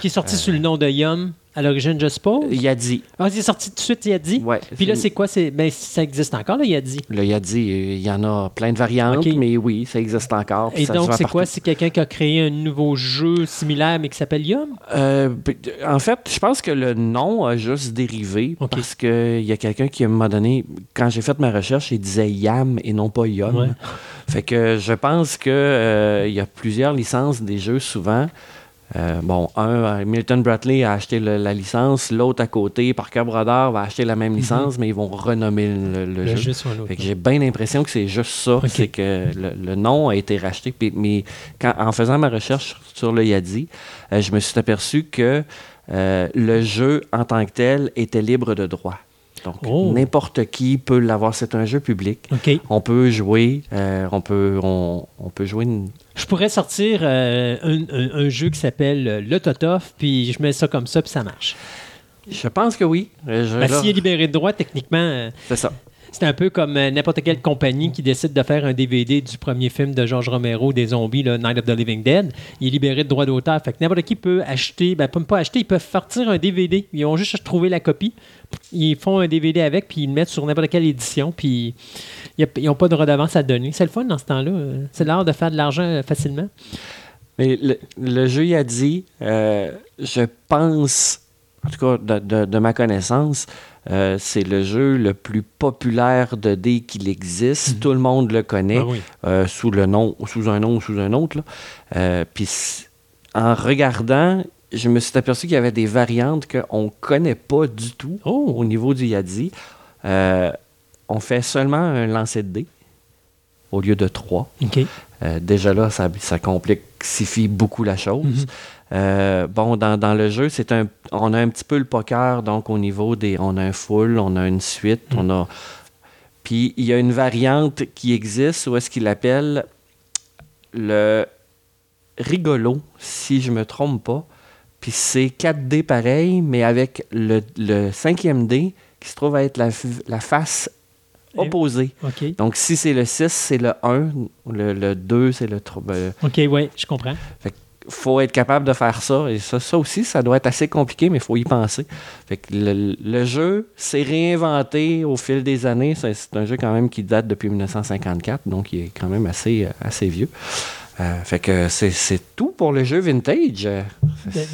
Qui est sorti sous le nom de Yum à l'origine, je suppose? Yadzi. Ah, c'est sorti tout de suite, il a dit? Ouais, Puis là, c'est- quoi? C'est... Ben, ça existe encore, là, il a dit. Le Yadzi, euh, il y en a plein de variantes, mais oui, ça existe encore. Et donc, c'est quoi? C'est quelqu'un qui a créé un nouveau jeu similaire, mais qui s'appelle Yum? Euh, p- en fait, je pense que le nom a juste dérivé Ok. parce qu'il y a quelqu'un qui m'a donné, quand j'ai fait ma recherche, il disait Yam et non pas Yum. Ouais. Fait que je pense qu'il y a plusieurs licences des jeux souvent. Euh, bon, un, euh, Milton Bradley a acheté le- la licence, l'autre à côté, Parker Brothers va acheter la même licence, mais ils vont renommer le, le Mhm. Le jeu. j'ai bien l'impression que c'est juste ça, c'est que le, nom a été racheté. Puis- mais quand, en faisant ma recherche sur le Yadi, euh, je me suis aperçu que euh, le jeu en tant que tel était libre de droit. Donc Oh. n'importe qui peut l'avoir. C'est un jeu public. OK. On peut jouer, euh, on peut, on, on peut jouer. Je pourrais sortir euh, un, un- un jeu qui s'appelle euh, Le Totof, puis je mets ça comme ça, puis ça marche. Je pense que oui. Euh, je- Ben, S'il est libéré de droit, techniquement. euh, c'est ça. C'est un peu comme n'importe quelle compagnie qui décide de faire un DVD du premier film de George Romero des zombies, le Night of the Living Dead. Il est libéré de droits d'auteur. Fait que n'importe qui peut acheter, ben, peut pas acheter, ils peuvent sortir un DVD. Ils ont juste trouver la copie. Ils font un DVD avec, puis ils le mettent sur n'importe quelle édition, puis y ils n'ont pas de redevance à donner. C'est le fun dans ce temps-là. C'est l'art de faire de l'argent euh, facilement. Mais le, le jeu il a dit, euh, je pense, en tout cas de, de- de ma connaissance, euh, c'est le jeu le plus populaire de dés qu'il existe. Tout le monde le connaît Ah oui. euh, sous le nom, sous un nom ou sous un autre. Puis en regardant, je me suis aperçu qu'il y avait des variantes qu'on ne connaît pas du tout Oh! au niveau du Yadi. Euh, on fait seulement un lancer de dés au lieu de trois. Euh, déjà là, ça, ça complexifie beaucoup la chose. Mhm. Euh, bon, dans, dans le jeu, c'est un, on a un petit peu le poker, donc au niveau des. On a un full, on a une suite, on a. Puis il y a une variante qui existe, où est-ce qu'il appelle le rigolo, si je me trompe pas. Puis c'est 4 dés pareil, mais avec le, le cinquième dé qui se trouve à être la, face opposée. Donc, si c'est le 6, c'est le 1. Le, le 2, c'est le 3. Il OK, oui, je comprends. faut être capable de faire ça. Et ça, ça aussi, ça doit être assez compliqué, mais il faut y penser. Fait que le, le jeu s'est réinventé au fil des années. C'est c'est un jeu quand même qui date depuis 1954, donc il est quand même assez, euh, assez vieux. Euh, fait que c'est tout pour le jeu vintage. De-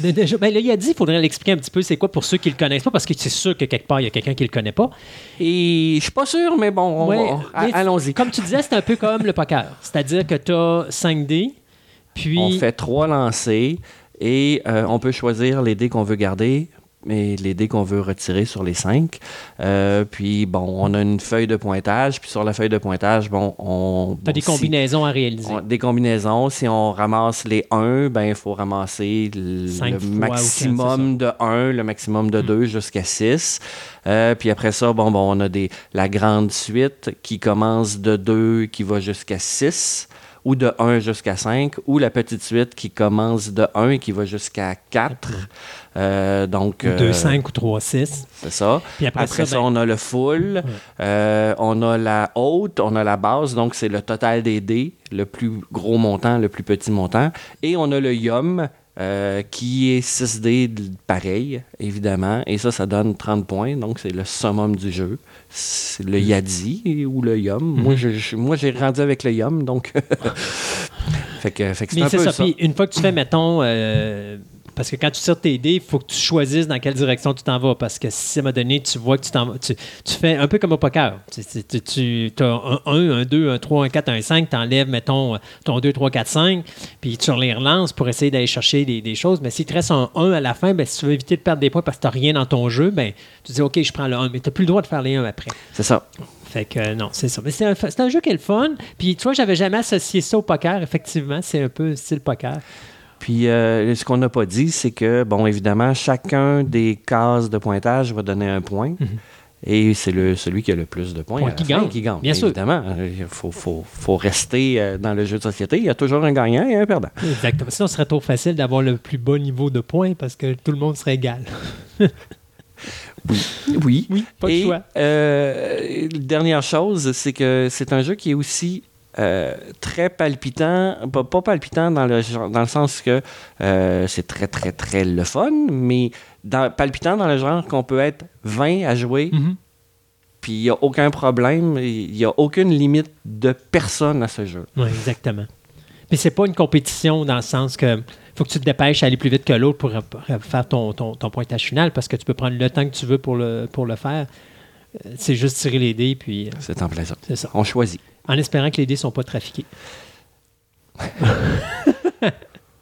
de- déjà- ben là, il a dit, il faudrait l'expliquer un petit peu, c'est quoi pour ceux qui le connaissent pas, parce que c'est sûr que quelque part, il y a quelqu'un qui le connaît pas. Et je suis pas sûr, mais bon, on Ouais, allons-y. Comme tu disais, c'est un peu comme le poker. C'est-à-dire que tu as 5 dés, puis... On fait trois lancers et euh, on peut choisir les dés qu'on veut garder et les dés qu'on veut retirer sur les cinq. Euh, puis, bon, on a une feuille de pointage. Puis sur la feuille de pointage, bon, on... Tu as des si- combinaisons à réaliser. on- des combinaisons. Si on ramasse les 1, ben il faut ramasser le, maximum de 1, le maximum de 2 jusqu'à 6. puis après ça, bon, bon, on a des, la grande suite qui commence de 2, qui va jusqu'à 6, ou de 1 jusqu'à 5, ou la petite suite qui commence de 1 et qui va jusqu'à 4. Euh, donc, Ou 2, euh, 5 ou 3, 6. c'est ça. Puis après, Après, ça, ça, ben- on a le full, euh, on a la haute, on a la base, donc c'est le total des dés, le plus gros montant, le plus petit montant. Et on a le yum, euh, qui est 6 dés de- pareil, évidemment. Et ça, ça donne 30 points, donc c'est le summum du jeu. C'est le yadi ou le yum. Moi, je- je- Moi, j'ai rendu avec le yum, donc... fait que, fait que c'est un peu ça. ça. Puis une fois que tu fais, mettons, euh, parce que quand tu tires tes dés, il faut que tu choisisses dans quelle direction tu t'en vas. Parce que si à un moment donné, tu vois que tu t'en vas, tu, tu fais un peu comme au poker. Tu, as un 1, un 2, un 3, un 4, un 5, tu enlèves, mettons, ton 2, 3, 4, 5, puis tu les relances pour essayer d'aller chercher des, des choses. Mais s'il te reste un 1 à la fin, ben, si tu veux éviter de perdre des points parce que tu n'as rien dans ton jeu, ben, tu dis, OK, je prends le 1, mais tu n'as plus le droit de faire les 1 après. C'est ça. Fait que euh, non, c'est ça. Mais c'est un, un jeu qui est le fun. Puis tu vois, j'avais jamais associé ça au poker. Effectivement, c'est un peu style poker. Puis euh, ce qu'on n'a pas dit, c'est que, bon, évidemment, chacun des cases de pointage va donner un point. Et c'est le, celui qui a le plus de points Point qui gagne. qui gagne. Bien sûr. Évidemment, Euh, il faut, faut- faut rester euh, dans le jeu de société. Il y a toujours un gagnant et un perdant. Exactement. Sinon, ce serait trop facile d'avoir le plus bas niveau de points parce que tout le monde serait égal. Oui. Oui, pas de et, choix. euh, dernière chose, c'est que c'est un jeu qui est aussi euh, très palpitant, pas, pas palpitant dans le, genre- dans le sens que euh, c'est très, très, très le fun, mais dans- palpitant dans le genre qu'on peut être 20 à jouer, Mhm. puis il n'y a aucun problème, il n'y a aucune limite de personne à ce jeu. Oui, exactement. Mais c'est pas une compétition dans le sens que faut que tu te dépêches à aller plus vite que l'autre pour, faire ton, ton, ton pointage final parce que tu peux prendre le temps que tu veux pour le, pour le faire. Euh, C'est juste tirer les dés, puis C'est en ça. c'est ça. On choisit. En espérant que les dés sont pas trafiqués.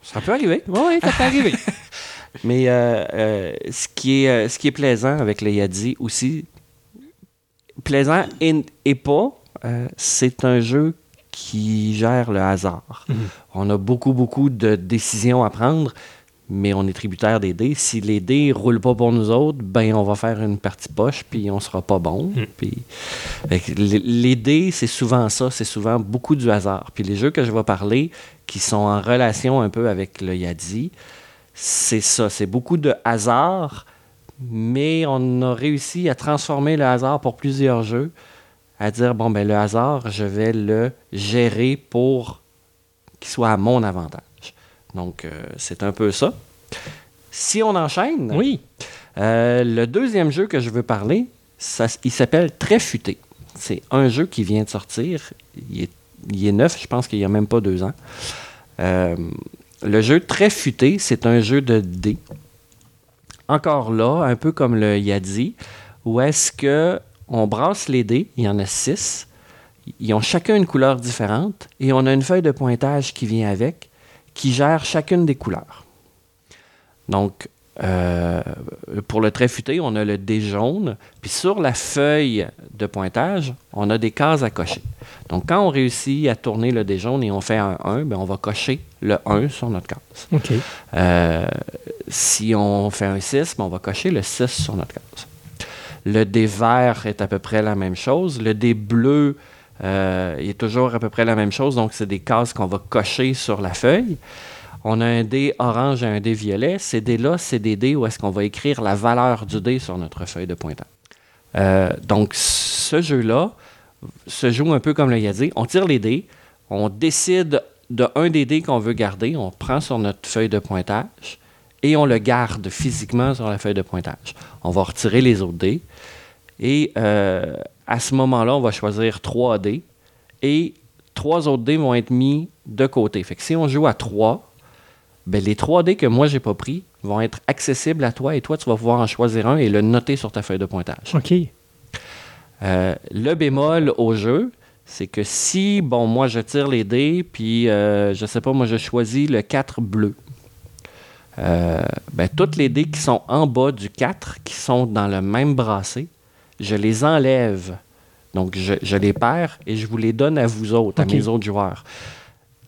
Ça peut arriver. Oui, ça peut arriver. Mais euh, euh, ce, qui est, euh, ce qui est plaisant avec le Yadi aussi, plaisant et, et pas, euh, c'est un jeu qui gère le hasard. On a beaucoup, beaucoup de décisions à prendre, mais on est tributaire des dés. Si les dés roulent pas pour nous autres, ben on va faire une partie poche, puis on sera pas bon. Puis, que les, les dés, c'est souvent ça, c'est souvent beaucoup du hasard. Puis les jeux que je vais parler, qui sont en relation un peu avec le Yadi, c'est ça, c'est beaucoup de hasard, mais on a réussi à transformer le hasard pour plusieurs jeux à dire, bon, ben le hasard, je vais le gérer pour qu'il soit à mon avantage. Donc, euh, c'est un peu ça. Si on enchaîne, Oui. euh, le deuxième jeu que je veux parler, ça, il s'appelle Très Futé. C'est un jeu qui vient de sortir. Il est, il est neuf, je pense qu'il n'y a même pas deux ans. Euh, le jeu Très Futé, c'est un jeu de dés. Encore là, un peu comme le Yadi, où est-ce que on brasse les dés, il y en a six. Ils ont chacun une couleur différente et on a une feuille de pointage qui vient avec, qui gère chacune des couleurs. Donc, euh, pour le trait futé, on a le dé jaune. Puis sur la feuille de pointage, on a des cases à cocher. Donc, quand on réussit à tourner le dé jaune et on fait un 1, ben, on va cocher le 1 sur notre case. Euh, si on fait un 6, ben, on va cocher le 6 sur notre case. Le dé vert est à peu près la même chose. Le dé bleu euh, est toujours à peu près la même chose. Donc, c'est des cases qu'on va cocher sur la feuille. On a un dé orange et un dé violet. Ces dés-là, c'est des dés où est-ce qu'on va écrire la valeur du dé sur notre feuille de pointage. Euh, donc, ce jeu-là se joue un peu comme le Yadi. On tire les dés, on décide de un des dés qu'on veut garder, on prend sur notre feuille de pointage et on le garde physiquement sur la feuille de pointage. On va retirer les autres dés et euh, à ce moment-là, on va choisir trois dés et trois autres dés vont être mis de côté. Fait que si on joue à trois, ben les trois dés que moi j'ai pas pris vont être accessibles à toi et toi tu vas pouvoir en choisir un et le noter sur ta feuille de pointage. OK. Euh, le bémol au jeu, c'est que si, bon, moi je tire les dés, puis euh, je sais pas, moi je choisis le 4 bleu. Euh, ben, toutes les dés qui sont en bas du 4, qui sont dans le même brassé, je les enlève. Donc, je, je les perds et je vous les donne à vous autres, à mes autres joueurs.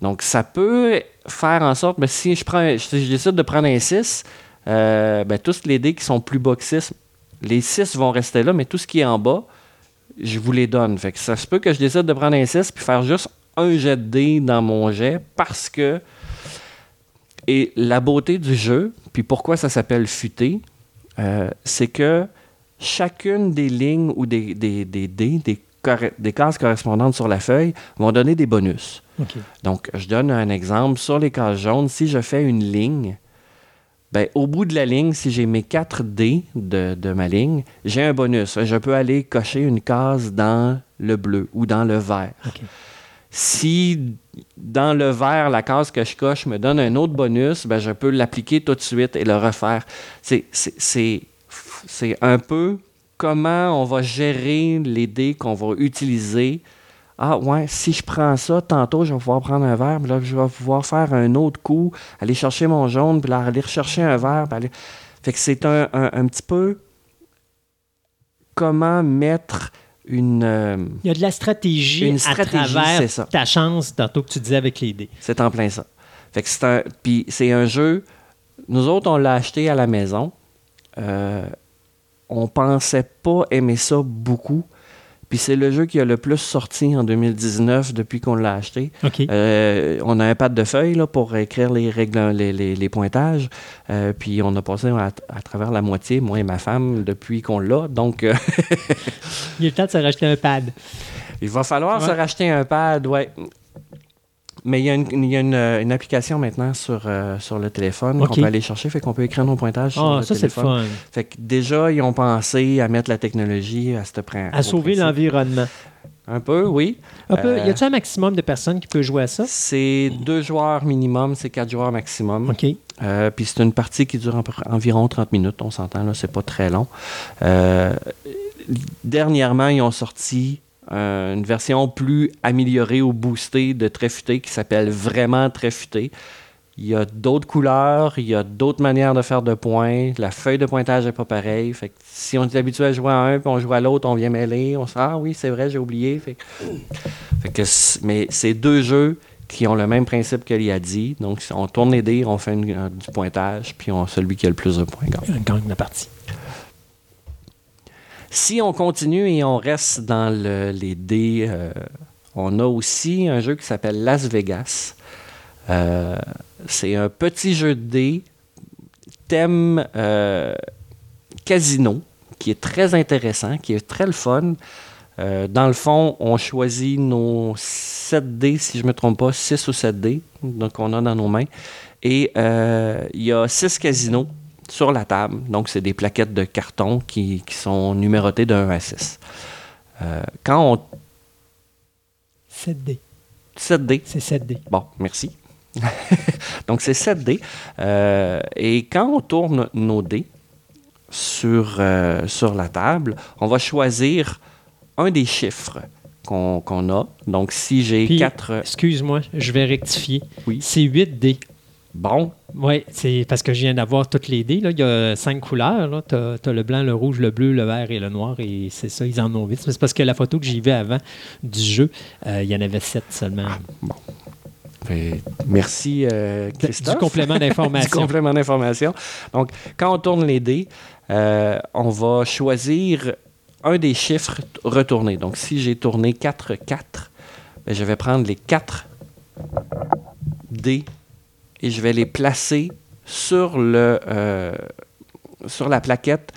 Donc, ça peut faire en sorte, ben, si je, prends, si je décide de prendre un 6, euh, ben, tous les dés qui sont plus bas que 6, les 6 vont rester là, mais tout ce qui est en bas, je vous les donne. Fait que ça se peut que je décide de prendre un 6 puis faire juste un jet de dés dans mon jet parce que. Et la beauté du jeu, puis pourquoi ça s'appelle futé, euh, c'est que chacune des lignes ou des, des, des dés, des, cases correspondantes sur la feuille, vont donner des bonus. Donc, je donne un exemple. Sur les cases jaunes, si je fais une ligne, ben, au bout de la ligne, si j'ai mes 4 dés de, de ma ligne, j'ai un bonus. Je peux aller cocher une case dans le bleu ou dans le vert. Si dans le vert, la case que je coche me donne un autre bonus, ben, je peux l'appliquer tout de suite et le refaire. C'est- C'est un peu comment on va gérer les dés qu'on va utiliser. Ah ouais, si je prends ça, tantôt je vais pouvoir prendre un verre, puis là je vais pouvoir faire un autre coup, aller chercher mon jaune, puis là aller rechercher un verre. puis aller- Fait que c'est un, un- un petit peu comment mettre une... euh, Il y a de la stratégie, Une à stratégie, travers ça. ta chance, tantôt que tu disais avec les dés. C'est en plein ça. Fait que c'est un. Puis c'est un jeu. Nous autres, on l'a acheté à la maison. Euh, on pensait pas aimer ça beaucoup. Puis c'est le jeu qui a le plus sorti en 2019 depuis qu'on l'a acheté. Euh, on a un pad de feuilles là, pour écrire les règles, les, les- les pointages. Euh, puis on a passé à, à travers la moitié, moi et ma femme, depuis qu'on l'a. Donc, euh, Il est temps de se racheter un pad. Il va falloir Ouais. se racheter un pad, ouais. Mais il y a une, il y a une, euh, une application maintenant sur, euh, sur le téléphone qu'on peut aller chercher, fait qu'on peut écrire nos pointages sur Ah, le ça, téléphone. fun. Fait que déjà, ils ont pensé à mettre la technologie à ce prin- À au sauver l'environnement. Un peu, oui. Un peu- Euh, Y a-t-il un maximum de personnes qui peuvent jouer à ça? C'est deux joueurs minimum, c'est quatre joueurs maximum. OK. Euh, Puis c'est une partie qui dure en- environ 30 minutes, on s'entend, là, c'est pas très long. Dernièrement, ils ont sorti euh, une version plus améliorée ou boostée de Tréfuté qui s'appelle vraiment Tréfuté. Il y a d'autres couleurs, il y a d'autres manières de faire de points. La feuille de pointage n'est pas pareille. Fait que si on est habitué à jouer à un puis on joue à l'autre, on vient mêler. On se dit Ah oui, c'est vrai, j'ai oublié. Fait, mais c'est deux jeux qui ont le même principe que dit. Donc, on tourne les dés, on fait un- du pointage, puis on, celui qui a le plus de points gagne. Gang de partie. Si on continue et on reste dans le- les dés, euh, on a aussi un jeu qui s'appelle Las Vegas. Euh, c'est un petit jeu de dés, thème euh, casino, qui est très intéressant, qui est très le fun. Dans le fond, on choisit nos 7 dés, si je ne me trompe pas, 6 ou 7 dés, donc on a dans nos mains. Et il y a 6 casinos sur la table. Donc, c'est des plaquettes de carton qui, qui sont numérotées de 1 à 6. Euh, quand on 7D. 7 dés. C'est 7D. Bon, merci. Donc, c'est 7 dés. Euh, et quand on tourne nos dés sur, euh, sur la table, on va choisir un des chiffres qu'on a. Donc, si j'ai Puis, 4... Excuse-moi, je vais rectifier. Oui. C'est 8D. Bon, Oui, c'est parce que je viens d'avoir toutes les dés. Là. Il y a cinq couleurs. Tu as, le blanc, le rouge, le bleu, le vert et le noir. Et c'est ça, ils en ont vite. Mais c'est parce que la photo que j'y vais avant du jeu, euh, il y en avait sept seulement. Fait- merci euh, Du Christophe. complément du d'information. complément d'information. Donc, quand on tourne les dés, euh, on va choisir un des chiffres retournés. Donc, si j'ai tourné 4, 4, ben, je vais prendre les 4 dés et je vais les placer sur, le, euh, sur la plaquette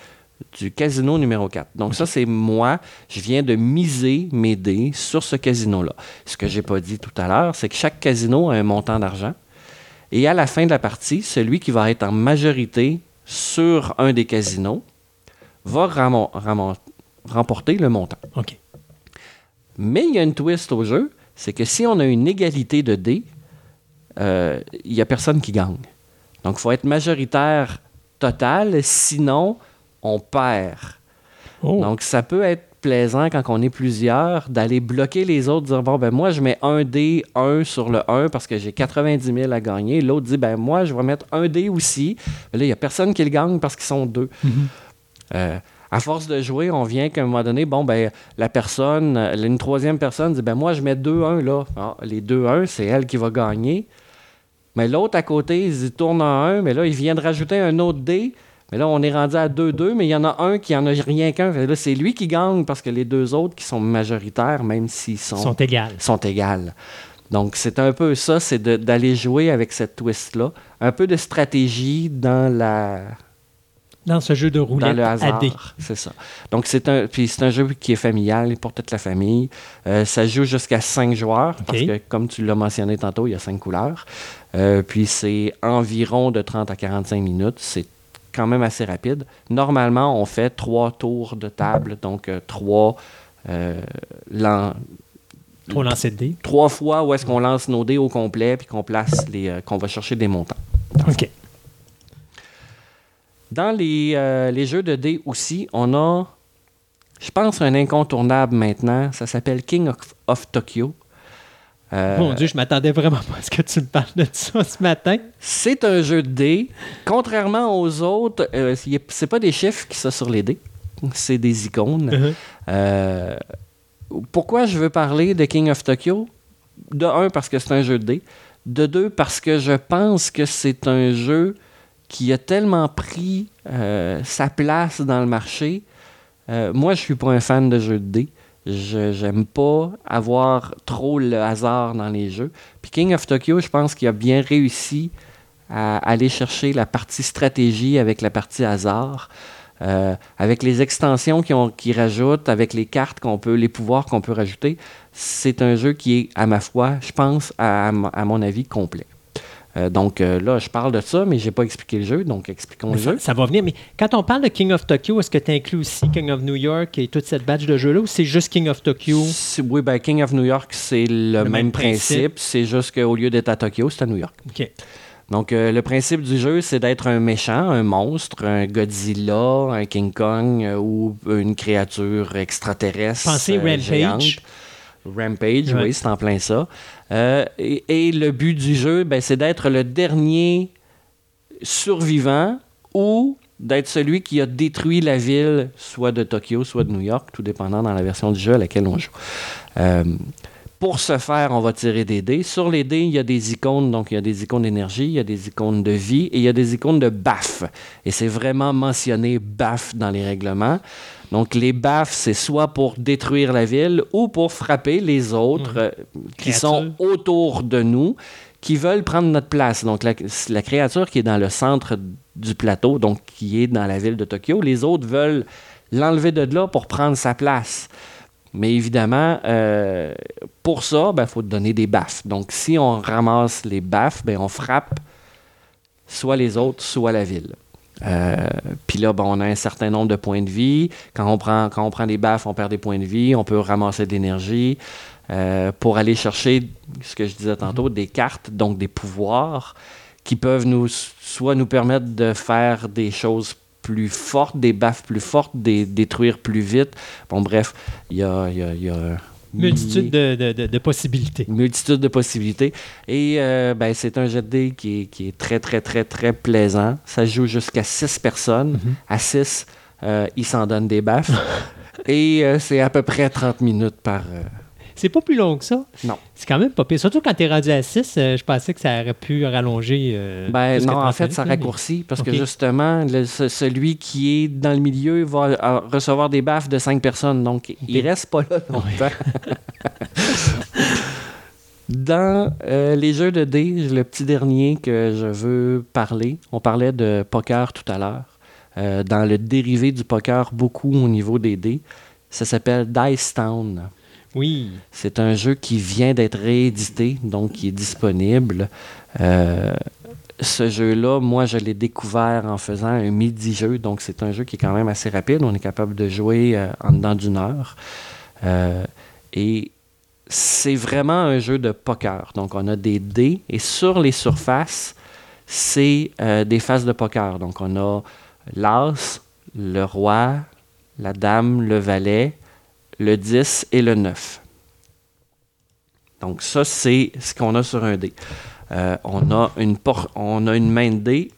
du casino numéro 4. Donc, ça, c'est moi. Je viens de miser mes dés sur ce casino-là. Ce que je n'ai pas dit tout à l'heure, c'est que chaque casino a un montant d'argent. Et à la fin de la partie, celui qui va être en majorité sur un des casinos va remporter le montant. OK. Mais il y a une twist au jeu, c'est que si on a une égalité de dés, il n'y a personne qui gagne. Donc, il faut être majoritaire total, sinon on perd. Oh. Donc, ça peut être plaisant quand on est plusieurs d'aller bloquer les autres, dire bon, ben moi, je mets un dé 1 sur le 1 parce que j'ai 90 000 à gagner. L'autre dit ben moi, je vais mettre un dé aussi. Là, il n'y a personne qui le gagne parce qu'ils sont deux. Euh, à force de jouer, on vient qu'à un moment donné, bon, ben, la personne, euh, une troisième personne dit ben moi, je mets 2-1 là. Ah, les 2-1, c'est elle qui va gagner. Mais l'autre à côté, il tourne en 1, mais là, il vient de rajouter un autre dé. Mais là, on est rendu à 2-2, mais il y en a un qui en a rien qu'un. Là, c'est lui qui gagne parce que les deux autres qui sont majoritaires, même s'ils sont, sont égales. sont égales. Donc, c'est un peu ça, c'est d'aller jouer avec cette twist-là. Un peu de stratégie dans la, Dans ce jeu de dans roulette le à hasard. C'est ça. Donc, c'est un, puis c'est un jeu qui est familial pour toute la famille. Euh, ça joue jusqu'à 5 joueurs, parce que, comme tu l'as mentionné tantôt, il y a 5 couleurs. Euh, puis, c'est environ de 30 à 45 minutes. C'est quand même assez rapide. Normalement, on fait trois tours de table, donc euh, trois, lan- Trop lancé de dés. trois fois où est-ce qu'on lance nos dés au complet, puis qu'on place les, qu'on va chercher des montants. OK. Dans les, euh, les jeux de dés aussi, on a, je pense, un incontournable maintenant. Ça s'appelle King of, of Tokyo. Euh, Mon Dieu, je m'attendais vraiment pas à ce que tu me parles de ça ce matin. c'est un jeu de dés. Contrairement aux autres, euh, c'est pas des chiffres qui sont sur les dés. C'est des icônes. Uh-huh. Euh, pourquoi je veux parler de King of Tokyo? De un, parce que c'est un jeu de dés. De deux, parce que je pense que c'est un jeu qui a tellement pris euh, sa place dans le marché. Euh, moi, je suis pas un fan de jeux de dés. Je j'aime pas avoir trop le hasard dans les jeux. Puis King of Tokyo, je pense qu'il a bien réussi à aller chercher la partie stratégie avec la partie hasard. Euh, avec les extensions qui rajoutent, avec les cartes qu'on peut, les pouvoirs qu'on peut rajouter, c'est un jeu qui est, à ma foi, je pense, à, à mon avis, complet. Euh, donc euh, là, je parle de ça, mais j'ai pas expliqué le jeu, donc expliquons le Ça, jeu. ça va venir. Mais quand on parle de King of Tokyo, est-ce que tu inclus aussi King of New York et toute cette batch de jeux-là ou c'est juste King of Tokyo? Oui, ben, King of New York, c'est le, Le même, même principe. C'est juste qu'au lieu d'être à Tokyo, c'est à New York. OK. Donc, euh, le principe du jeu, c'est d'être un méchant, un monstre, un Godzilla, un King Kong ou une créature extraterrestre. Pensez euh, géante. Rampage. Rampage, Ouais. oui, c'est en plein ça. Euh, et, le but du jeu, ben, c'est d'être le dernier survivant ou d'être celui qui a détruit la ville, soit de Tokyo, soit de New York, tout dépendant dans la version du jeu à laquelle on joue. Euh, pour ce faire, on va tirer des dés. Sur les dés, il y a des icônes, donc il y a des icônes d'énergie, il y a des icônes de vie et il y a des icônes de BAF. Et c'est vraiment mentionné BAF dans les règlements. Donc les BAF, c'est soit pour détruire la ville ou pour frapper les autres euh, qui sont autour de nous, qui veulent prendre notre place. Donc la, la créature qui est dans le centre du plateau, donc qui est dans la ville de Tokyo, les autres veulent l'enlever de là pour prendre sa place. Mais évidemment, euh, pour ça, il faut donner des baffes. Donc, si on ramasse les baffes, ben, on frappe soit les autres, soit la ville. Euh, Puis là, ben, on a un certain nombre de points de vie. Quand on, prend, quand on prend des baffes, on perd des points de vie. On peut ramasser de l'énergie euh, pour aller chercher, ce que je disais tantôt, des cartes, donc des pouvoirs qui peuvent nous, soit nous permettre de faire des choses plus fortes, des baffes plus fortes, des détruire plus vite. Bon, bref, il y a, y a- y a Multitude de, de- possibilités. multitude de possibilités. Et euh, ben, c'est un jet de dés qui est, qui est très, très, très, très plaisant. Ça joue jusqu'à 6 personnes. À 6, ils s'en donnent des baffes. Et euh, c'est à peu près 30 minutes par... euh, C'est pas plus long que ça. Non. C'est quand même pas pire. Surtout quand tu es rendu à 6, je pensais que ça aurait pu rallonger. euh, Ben non, en 30 fait, minutes, ça mais- raccourcit parce que justement, le- ce- celui qui est dans le milieu va euh, recevoir des baffes de cinq personnes. Donc, il reste pas là longtemps. dans euh, les jeux de dés, le petit dernier que je veux parler, on parlait de poker tout à l'heure. Euh, dans le dérivé du poker, beaucoup au niveau des dés, ça s'appelle Dice Town. Oui. C'est un jeu qui vient d'être réédité, donc qui est disponible. Euh, ce jeu-là, moi, je l'ai découvert en faisant un midi-jeu, donc c'est un jeu qui est quand même assez rapide. On est capable de jouer euh, en dedans d'une heure. Euh, et c'est vraiment un jeu de poker. Donc, on a des dés et sur les surfaces, c'est des faces de poker. Donc, on a l'as, le roi, la dame, le valet, le 10 et le 9. Donc ça, c'est ce qu'on a sur un dé. Euh, on, a une main de dé.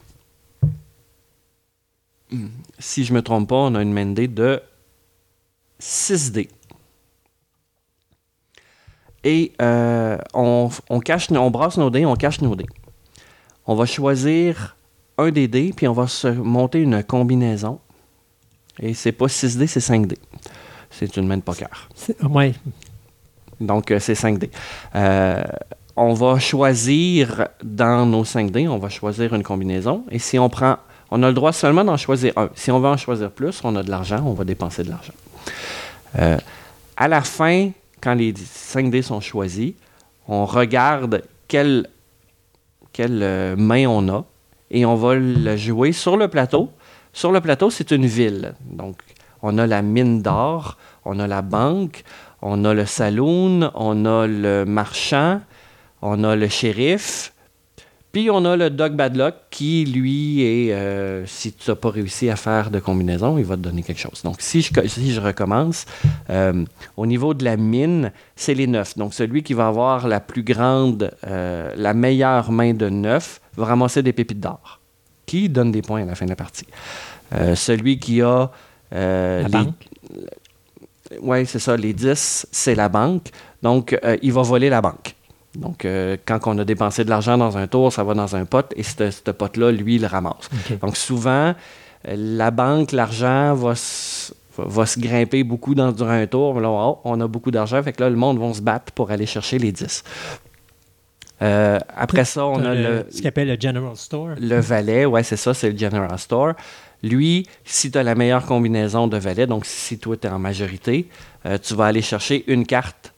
Hmm. Si je ne me trompe pas, on a une main de dé de 6 dés. Et euh, on, cache, brasse nos dés, on cache nos dés. On va choisir un des dés, puis on va se monter une combinaison. Et c'est pas 6 dés, c'est 5 dés. C'est une main de poker. C'est- Ouais. Donc, euh, c'est 5 dés. Euh, on va choisir dans nos 5 dés, on va choisir une combinaison. Et si on prend, on a le droit seulement d'en choisir un. Si on veut en choisir plus, on a de l'argent, on va dépenser de l'argent. Euh, à la fin, quand les 5 dés sont choisis, on regarde quelle, quelle main on a et on va le jouer sur le plateau. Sur le plateau, c'est une ville. Donc, on a la mine d'or, on a la banque, on a le saloon, on a le marchand, on a le shérif, puis on a le Dog Bad Luck qui, lui, est, euh, si tu n'as pas réussi à faire de combinaison, il va te donner quelque chose. Donc, si je, recommence, euh, au niveau de la mine, c'est les neufs. Donc, celui qui va avoir la plus grande, euh, la meilleure main de neuf va ramasser des pépites d'or, qui donne des points à la fin de la partie? Celui qui a... euh, La les- banque? oui, c'est ça. Les 10, c'est la banque. Donc, euh, il va voler la banque. Donc, euh, quand on a dépensé de l'argent dans un tour, ça va dans un pot et ce pot-là, lui, il le ramasse. Donc, souvent, euh, la banque, l'argent va se, va- se grimper beaucoup dans, durant un tour. Là, oh, on a beaucoup d'argent. Fait que là, le monde va se battre pour aller chercher les 10. Euh, après ça, on a le- le, ce qu'on appelle le General Store. le valet, ouais, c'est ça, c'est le General Store. Lui, si tu as la meilleure combinaison de valets, donc si toi tu es en majorité, euh, tu vas aller chercher une carte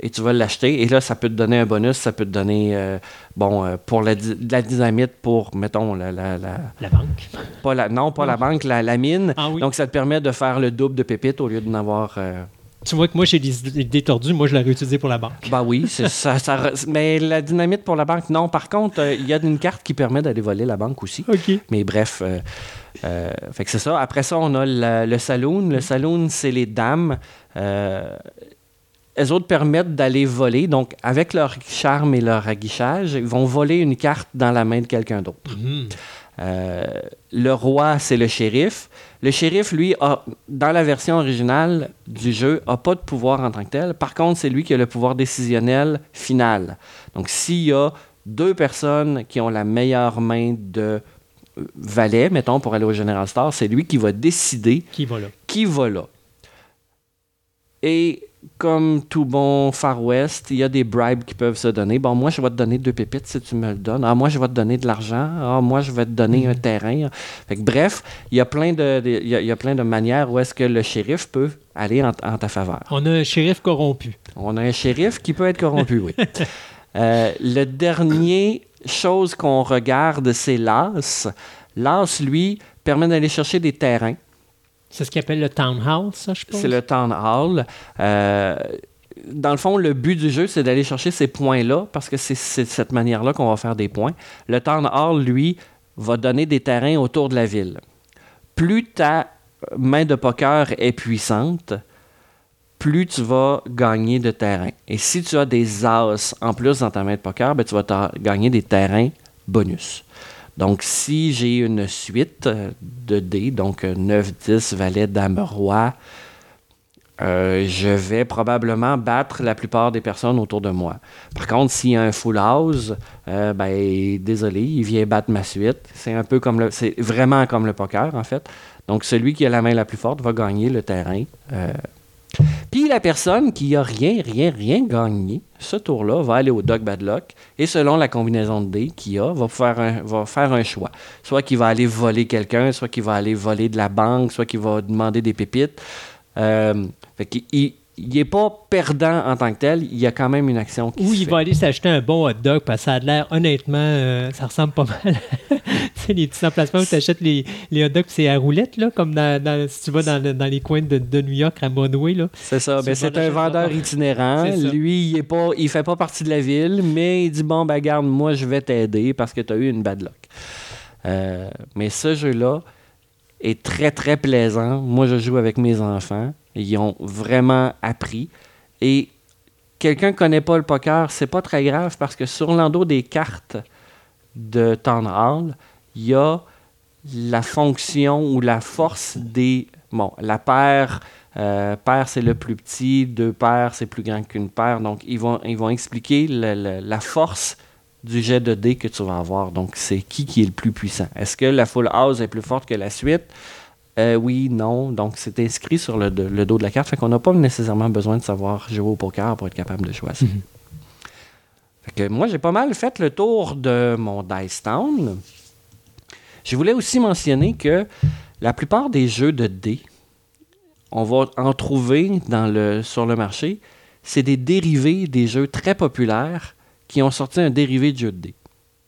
et tu vas l'acheter. Et là, ça peut te donner un bonus, ça peut te donner, euh, bon, euh, pour la, di- de la dynamite, pour, mettons, la, la- la- La banque? pas la, non, pas la banque, la, la mine. Ah oui. Donc, ça te permet de faire le double de pépites au lieu d'en avoir. euh, Tu vois que moi, j'ai des idées tordues. Moi, je l'aurais utilisé pour la banque. bah oui, ça, ça mais la dynamite pour la banque, non. Par contre, il y a une carte qui permet d'aller voler la banque aussi. OK. Mais bref, euh, fait que c'est ça. Après ça, on a la- le saloon. Le saloon, c'est les dames. Euh, elles autres permettent d'aller voler. Donc, avec leur charme et leur aguichage, ils vont voler une carte dans la main de quelqu'un d'autre. Mhm. Euh, le roi, c'est le shérif. Le shérif, lui, a, dans la version originale du jeu, n'a pas de pouvoir en tant que tel. Par contre, c'est lui qui a le pouvoir décisionnel final. Donc, s'il y a deux personnes qui ont la meilleure main de valet, mettons, pour aller au General Star, c'est lui qui va décider Qui va là? qui va là. Et comme tout bon Far West, il y a des bribes qui peuvent se donner. Bon, moi, je vais te donner deux pépites si tu me le donnes. Ah, moi, je vais te donner de l'argent. Ah, moi, je vais te donner un terrain. Fait que, bref, il y, a plein de, de- il y a- il y a plein de manières où est-ce que le shérif peut aller en, en ta faveur. On a un shérif corrompu. On a un shérif qui peut être corrompu, oui. Euh, le dernier chose qu'on regarde, c'est l'as. L'as, lui, permet d'aller chercher des terrains. C'est ce qu'ils appelle le townhouse, ça, je pense. C'est le town hall. Euh, dans le fond, le but du jeu, c'est d'aller chercher ces points-là parce que c'est c'est de cette manière-là qu'on va faire des points. Le town hall, lui, va donner des terrains autour de la ville. Plus ta main de poker est puissante, plus tu vas gagner de terrain. Et si tu as des as en plus dans ta main de poker, ben, tu vas gagner des terrains bonus. Donc, si j'ai une suite euh, de dés, donc euh, 9, 10, valet, dame, roi, euh, je vais probablement battre la plupart des personnes autour de moi. Par contre, s'il y a un full house, euh, ben, désolé, il vient battre ma suite. C'est un peu comme le. C'est vraiment comme le poker, en fait. Donc, celui qui a la main la plus forte va gagner le terrain. Euh, puis la personne qui a rien, rien, rien gagné, ce tour-là, va aller au Dog Bad Luck et selon la combinaison de dés qu'il a, va faire un, va faire un choix. Soit qu'il va aller voler quelqu'un, soit qu'il va aller voler de la banque, soit qu'il va demander des pépites. Euh, fait il- n'est pas perdant en tant que tel, il y a quand même une action qui Ou il fait. va aller s'acheter un bon hot dog parce que ça a l'air, honnêtement, euh, ça ressemble pas mal. tu sais, les petits emplacements où tu achètes les, les hot dogs, c'est à roulette, là, comme dans, dans- si tu vas dans, dans les coins de, de New York, à Monway. Là. C'est ça. C'est Ben, c'est un de vendeur itinérant. Lui, il est pas, il fait pas partie de la ville, mais il dit bon, ben garde, moi, je vais t'aider parce que tu as eu une bad luck. Euh, mais ce jeu-là est très, très plaisant. Moi, je joue avec mes enfants. Ils ont vraiment appris. Et quelqu'un ne connaît pas le poker, c'est pas très grave parce que sur l'endos des cartes de Town Hall, il y a la fonction ou la force des. Bon, la paire, euh, paire c'est le plus petit, deux paires c'est plus grand qu'une paire. Donc, ils vont, ils vont expliquer la force du jet de dés que tu vas avoir. Donc, c'est qui qui est le plus puissant. Est-ce que la full house est plus forte que la suite? Euh, oui, non. Donc, c'est inscrit sur le, de- le dos de la carte. Fait qu'on n'a pas nécessairement besoin de savoir jouer au poker pour être capable de choisir. Fait que moi, j'ai pas mal fait le tour de mon Dice Town. Je voulais aussi mentionner que la plupart des jeux de dés, on va en trouver dans le, sur le marché, c'est des dérivés des jeux très populaires qui ont sorti un dérivé de jeu de dés.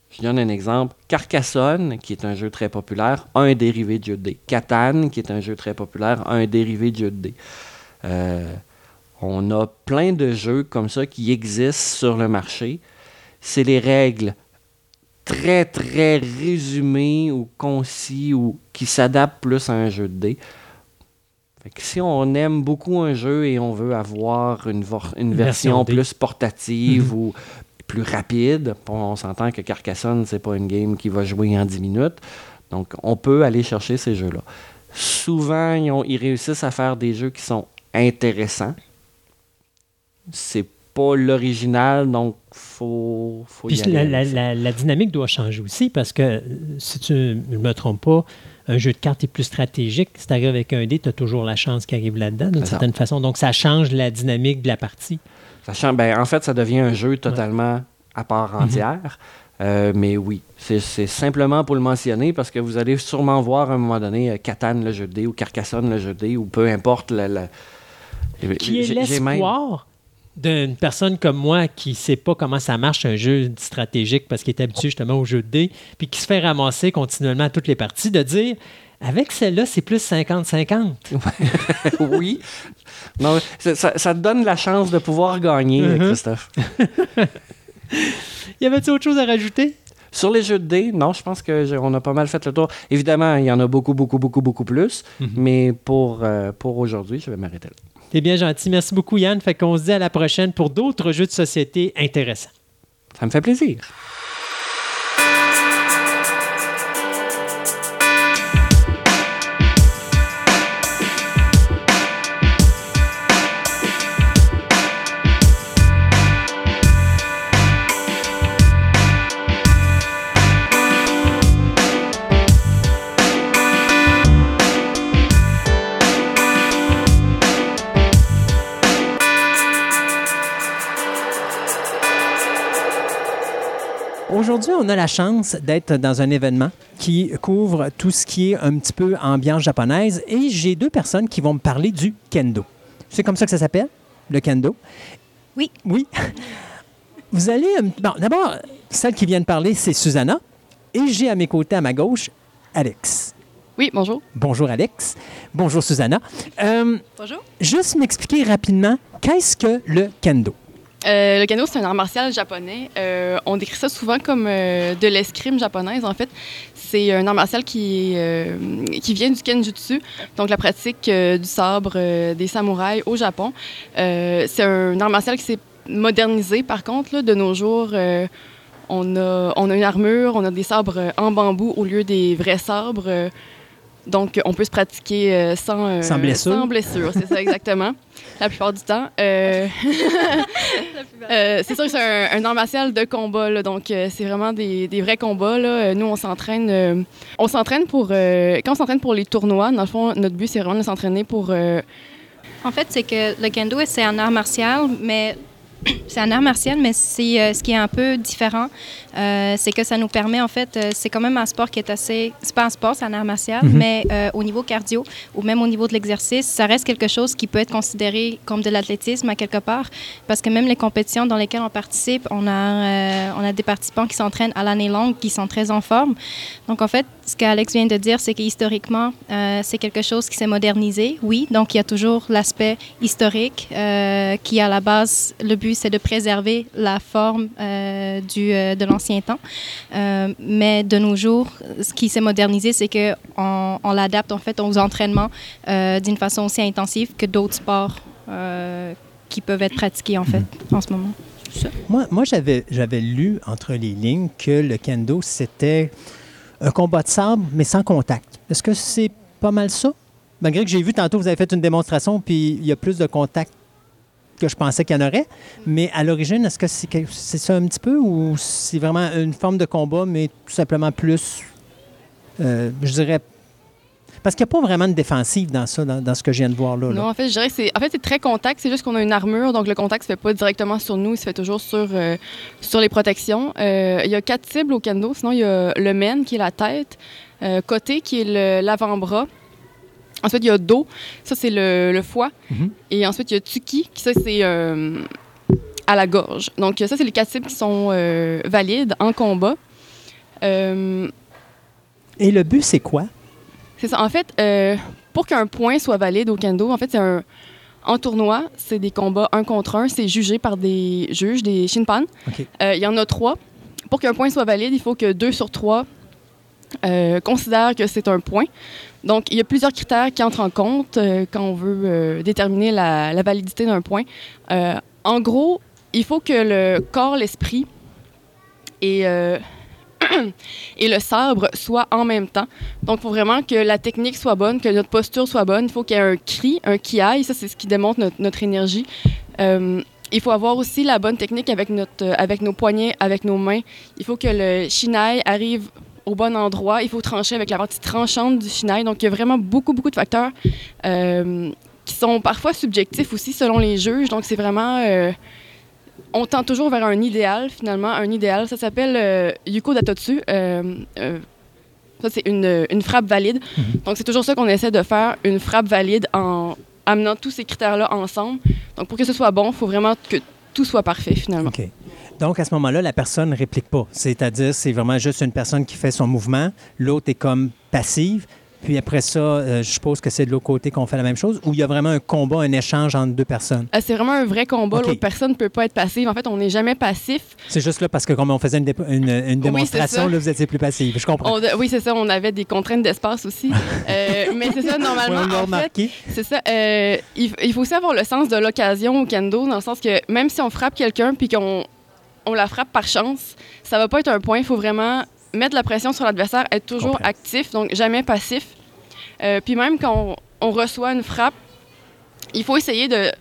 Je donne un exemple. Carcassonne, qui est un jeu très populaire, a un dérivé de jeu de dés. Catan, qui est un jeu très populaire, a un dérivé de jeu de dés. Euh, on a plein de jeux comme ça qui existent sur le marché. C'est les règles très, très résumées ou concis ou qui s'adaptent plus à un jeu de dés. Fait que si on aime beaucoup un jeu et on veut avoir une, version plus portative ou plus rapide, on s'entend que Carcassonne, c'est pas une game qui va jouer en 10 minutes. Donc, on peut aller chercher ces jeux-là. Souvent, ils, ont- ils réussissent à faire des jeux qui sont intéressants. C'est pas l'original, donc faut, faut y aller la, dynamique doit changer aussi parce que, si tu ne me trompes pas, un jeu de cartes est plus stratégique. Si tu arrives avec un dé, tu as toujours la chance qui arrive là-dedans, d'une certaine façon. Donc, ça change la dynamique de la partie. Sachant, ben, en fait, ça devient un jeu totalement à part entière. Euh, mais oui, c'est simplement pour le mentionner parce que vous allez sûrement voir à un moment donné euh, Catan le jeu de dés ou Carcassonne le jeu de dés ou peu importe. Qui est j'ai même- l'espoir d'une personne comme moi qui ne sait pas comment ça marche un jeu stratégique parce qu'il est habitué justement au jeu de dés, puis qui se fait ramasser continuellement à toutes les parties, de dire avec celle-là, c'est plus 50-50. oui. Non, ça, te donne la chance de pouvoir gagner, Mhm. Christophe. Y avait-il autre chose à rajouter? Sur les jeux de dés, non, je pense qu'on a pas mal fait le tour. Évidemment, il y en a beaucoup, beaucoup, beaucoup, beaucoup plus. Mais pour, euh, pour aujourd'hui, je vais m'arrêter là. T'es bien gentil. Merci beaucoup, Yann. Fait qu'on se dit à la prochaine pour d'autres jeux de société intéressants. Ça me fait plaisir. Aujourd'hui, on a la chance d'être dans un événement qui couvre tout ce qui est un petit peu ambiance japonaise et j'ai deux personnes qui vont me parler du kendo. C'est comme ça que ça s'appelle, le kendo? Oui. Oui. Vous allez... euh, Bon, d'abord, celle qui vient de parler, c'est Susanna et j'ai à mes côtés, à ma gauche, Alex. Oui, bonjour. Bonjour Alex. Bonjour Susanna. Euh, Bonjour. juste m'expliquer rapidement, qu'est-ce que le kendo? Euh, le kendo, c'est un art martial japonais. Euh, on décrit ça souvent comme euh, de l'escrime japonaise. En fait, c'est un art martial qui, qui vient du kenjutsu, donc la pratique du sabre des samouraïs au Japon. C'est un art martial qui s'est modernisé, par contre, là, de nos jours. on, a, on a une armure, on a des sabres en bambou au lieu des vrais sabres. donc, on peut se pratiquer sans, Sans blessure. Sans blessure, c'est ça exactement. La plupart du temps. Euh, euh, c'est sûr que c'est un, un art martial de combat, là, donc euh, c'est vraiment des, des vrais combats. Là. Nous, on s'entraîne. on s'entraîne pour. euh, quand on s'entraîne pour les tournois, dans le fond, notre but, c'est vraiment de s'entraîner pour. En fait, c'est que le kendo, c'est un art martial, mais c'est un art martial, mais c'est euh, ce qui est un peu différent, euh, c'est que ça nous permet, en fait, euh, c'est quand même un sport qui est assez, c'est pas un sport, c'est un art martial, mais euh, au niveau cardio ou même au niveau de l'exercice, ça reste quelque chose qui peut être considéré comme de l'athlétisme à quelque part, parce que même les compétitions dans lesquelles on participe, on a, on a des participants qui s'entraînent à l'année longue, qui sont très en forme. Donc, en fait, ce qu'Alex vient de dire, c'est qu'historiquement, euh, c'est quelque chose qui s'est modernisé, oui. Donc, il y a toujours l'aspect historique euh, qui, à la base, le but, c'est de préserver la forme euh, du, de l'ancien temps. Mais de nos jours, ce qui s'est modernisé, c'est qu'on on l'adapte, en fait, aux entraînements d'une façon aussi intensive que d'autres sports qui peuvent être pratiqués, en fait, en ce moment. Moi, j'avais lu entre les lignes que le kendo, c'était un combat de sabre, mais sans contact. Est-ce que c'est pas mal ça? Malgré que j'ai vu tantôt, vous avez fait une démonstration, puis il y a plus de contact que je pensais qu'il y en aurait. Mais à l'origine, est-ce que c'est ça un petit peu ou c'est vraiment une forme de combat, mais tout simplement plus, euh, je dirais, parce qu'il n'y a pas vraiment de défensive dans ça, dans, dans ce que je viens de voir là. là. Non, en fait, je dirais que c'est, en fait, c'est très contact. C'est juste qu'on a une armure, donc le contact se fait pas directement sur nous, il se fait toujours sur, euh, sur les protections. Euh, il y a quatre cibles au kendo. Sinon, il y a le men, qui est la tête, euh, côté, qui est l'avant-bras. Ensuite, il y a dos, ça c'est le, le foie. Mhm. Et ensuite, il y a tsuki, qui ça c'est à la gorge. Donc, ça, c'est les quatre cibles qui sont euh, valides en combat. Euh, Et le but, c'est quoi? C'est ça. En fait, euh, pour qu'un point soit valide au kendo, en fait, c'est un. En tournoi, c'est des combats un contre un. C'est jugé par des juges, des shinpan. Euh, Il y en a trois. Pour qu'un point soit valide, il faut que deux sur trois euh, considèrent que c'est un point. Donc, il y a plusieurs critères qui entrent en compte quand on veut déterminer la, la validité d'un point. En gros, il faut que le corps, l'esprit et, et le sabre soient en même temps. Donc, faut vraiment que la technique soit bonne, que notre posture soit bonne. Il faut qu'il y ait un cri, un kiai. Ça, c'est ce qui démontre notre, notre énergie. Euh, il faut avoir aussi la bonne technique avec, notre, euh, avec nos poignets, avec nos mains. Il faut que le shinai arrive au bon endroit. Il faut trancher avec la partie tranchante du shinai. Donc, il y a vraiment beaucoup, beaucoup de facteurs euh, qui sont parfois subjectifs aussi selon les juges. Donc, c'est vraiment... on tend toujours vers un idéal, finalement. Un idéal, ça s'appelle euh, Yuko Datotsu. Euh, euh, ça, c'est une, une frappe valide. Donc, c'est toujours ça qu'on essaie de faire, une frappe valide en amenant tous ces critères-là ensemble. Donc, pour que ce soit bon, il faut vraiment que tout soit parfait, finalement. OK. Donc, à ce moment-là, la personne ne réplique pas. C'est-à-dire, c'est vraiment juste une personne qui fait son mouvement. L'autre est comme passive. Puis après ça, euh, je suppose que c'est de l'autre côté qu'on fait la même chose. Ou il y a vraiment un combat, un échange entre deux personnes? Euh, C'est vraiment un vrai combat. OK. L'autre personne ne peut pas être passive. En fait, on n'est jamais passif. C'est juste là parce que comme on faisait une, dé- une- une démonstration, là, vous étiez plus passive. Je comprends. On- oui, c'est ça. On avait des contraintes d'espace aussi. Euh, mais c'est ça, normalement. on en fait, remarqué. C'est ça. il, il faut aussi avoir le sens de l'occasion au kendo, dans le sens que même si on frappe quelqu'un puis qu'on on la frappe par chance, ça va pas être un point. Il faut vraiment mettre la pression sur l'adversaire, être toujours Comprends. actif, donc jamais passif. Euh, puis même quand on, on reçoit une frappe, il faut essayer de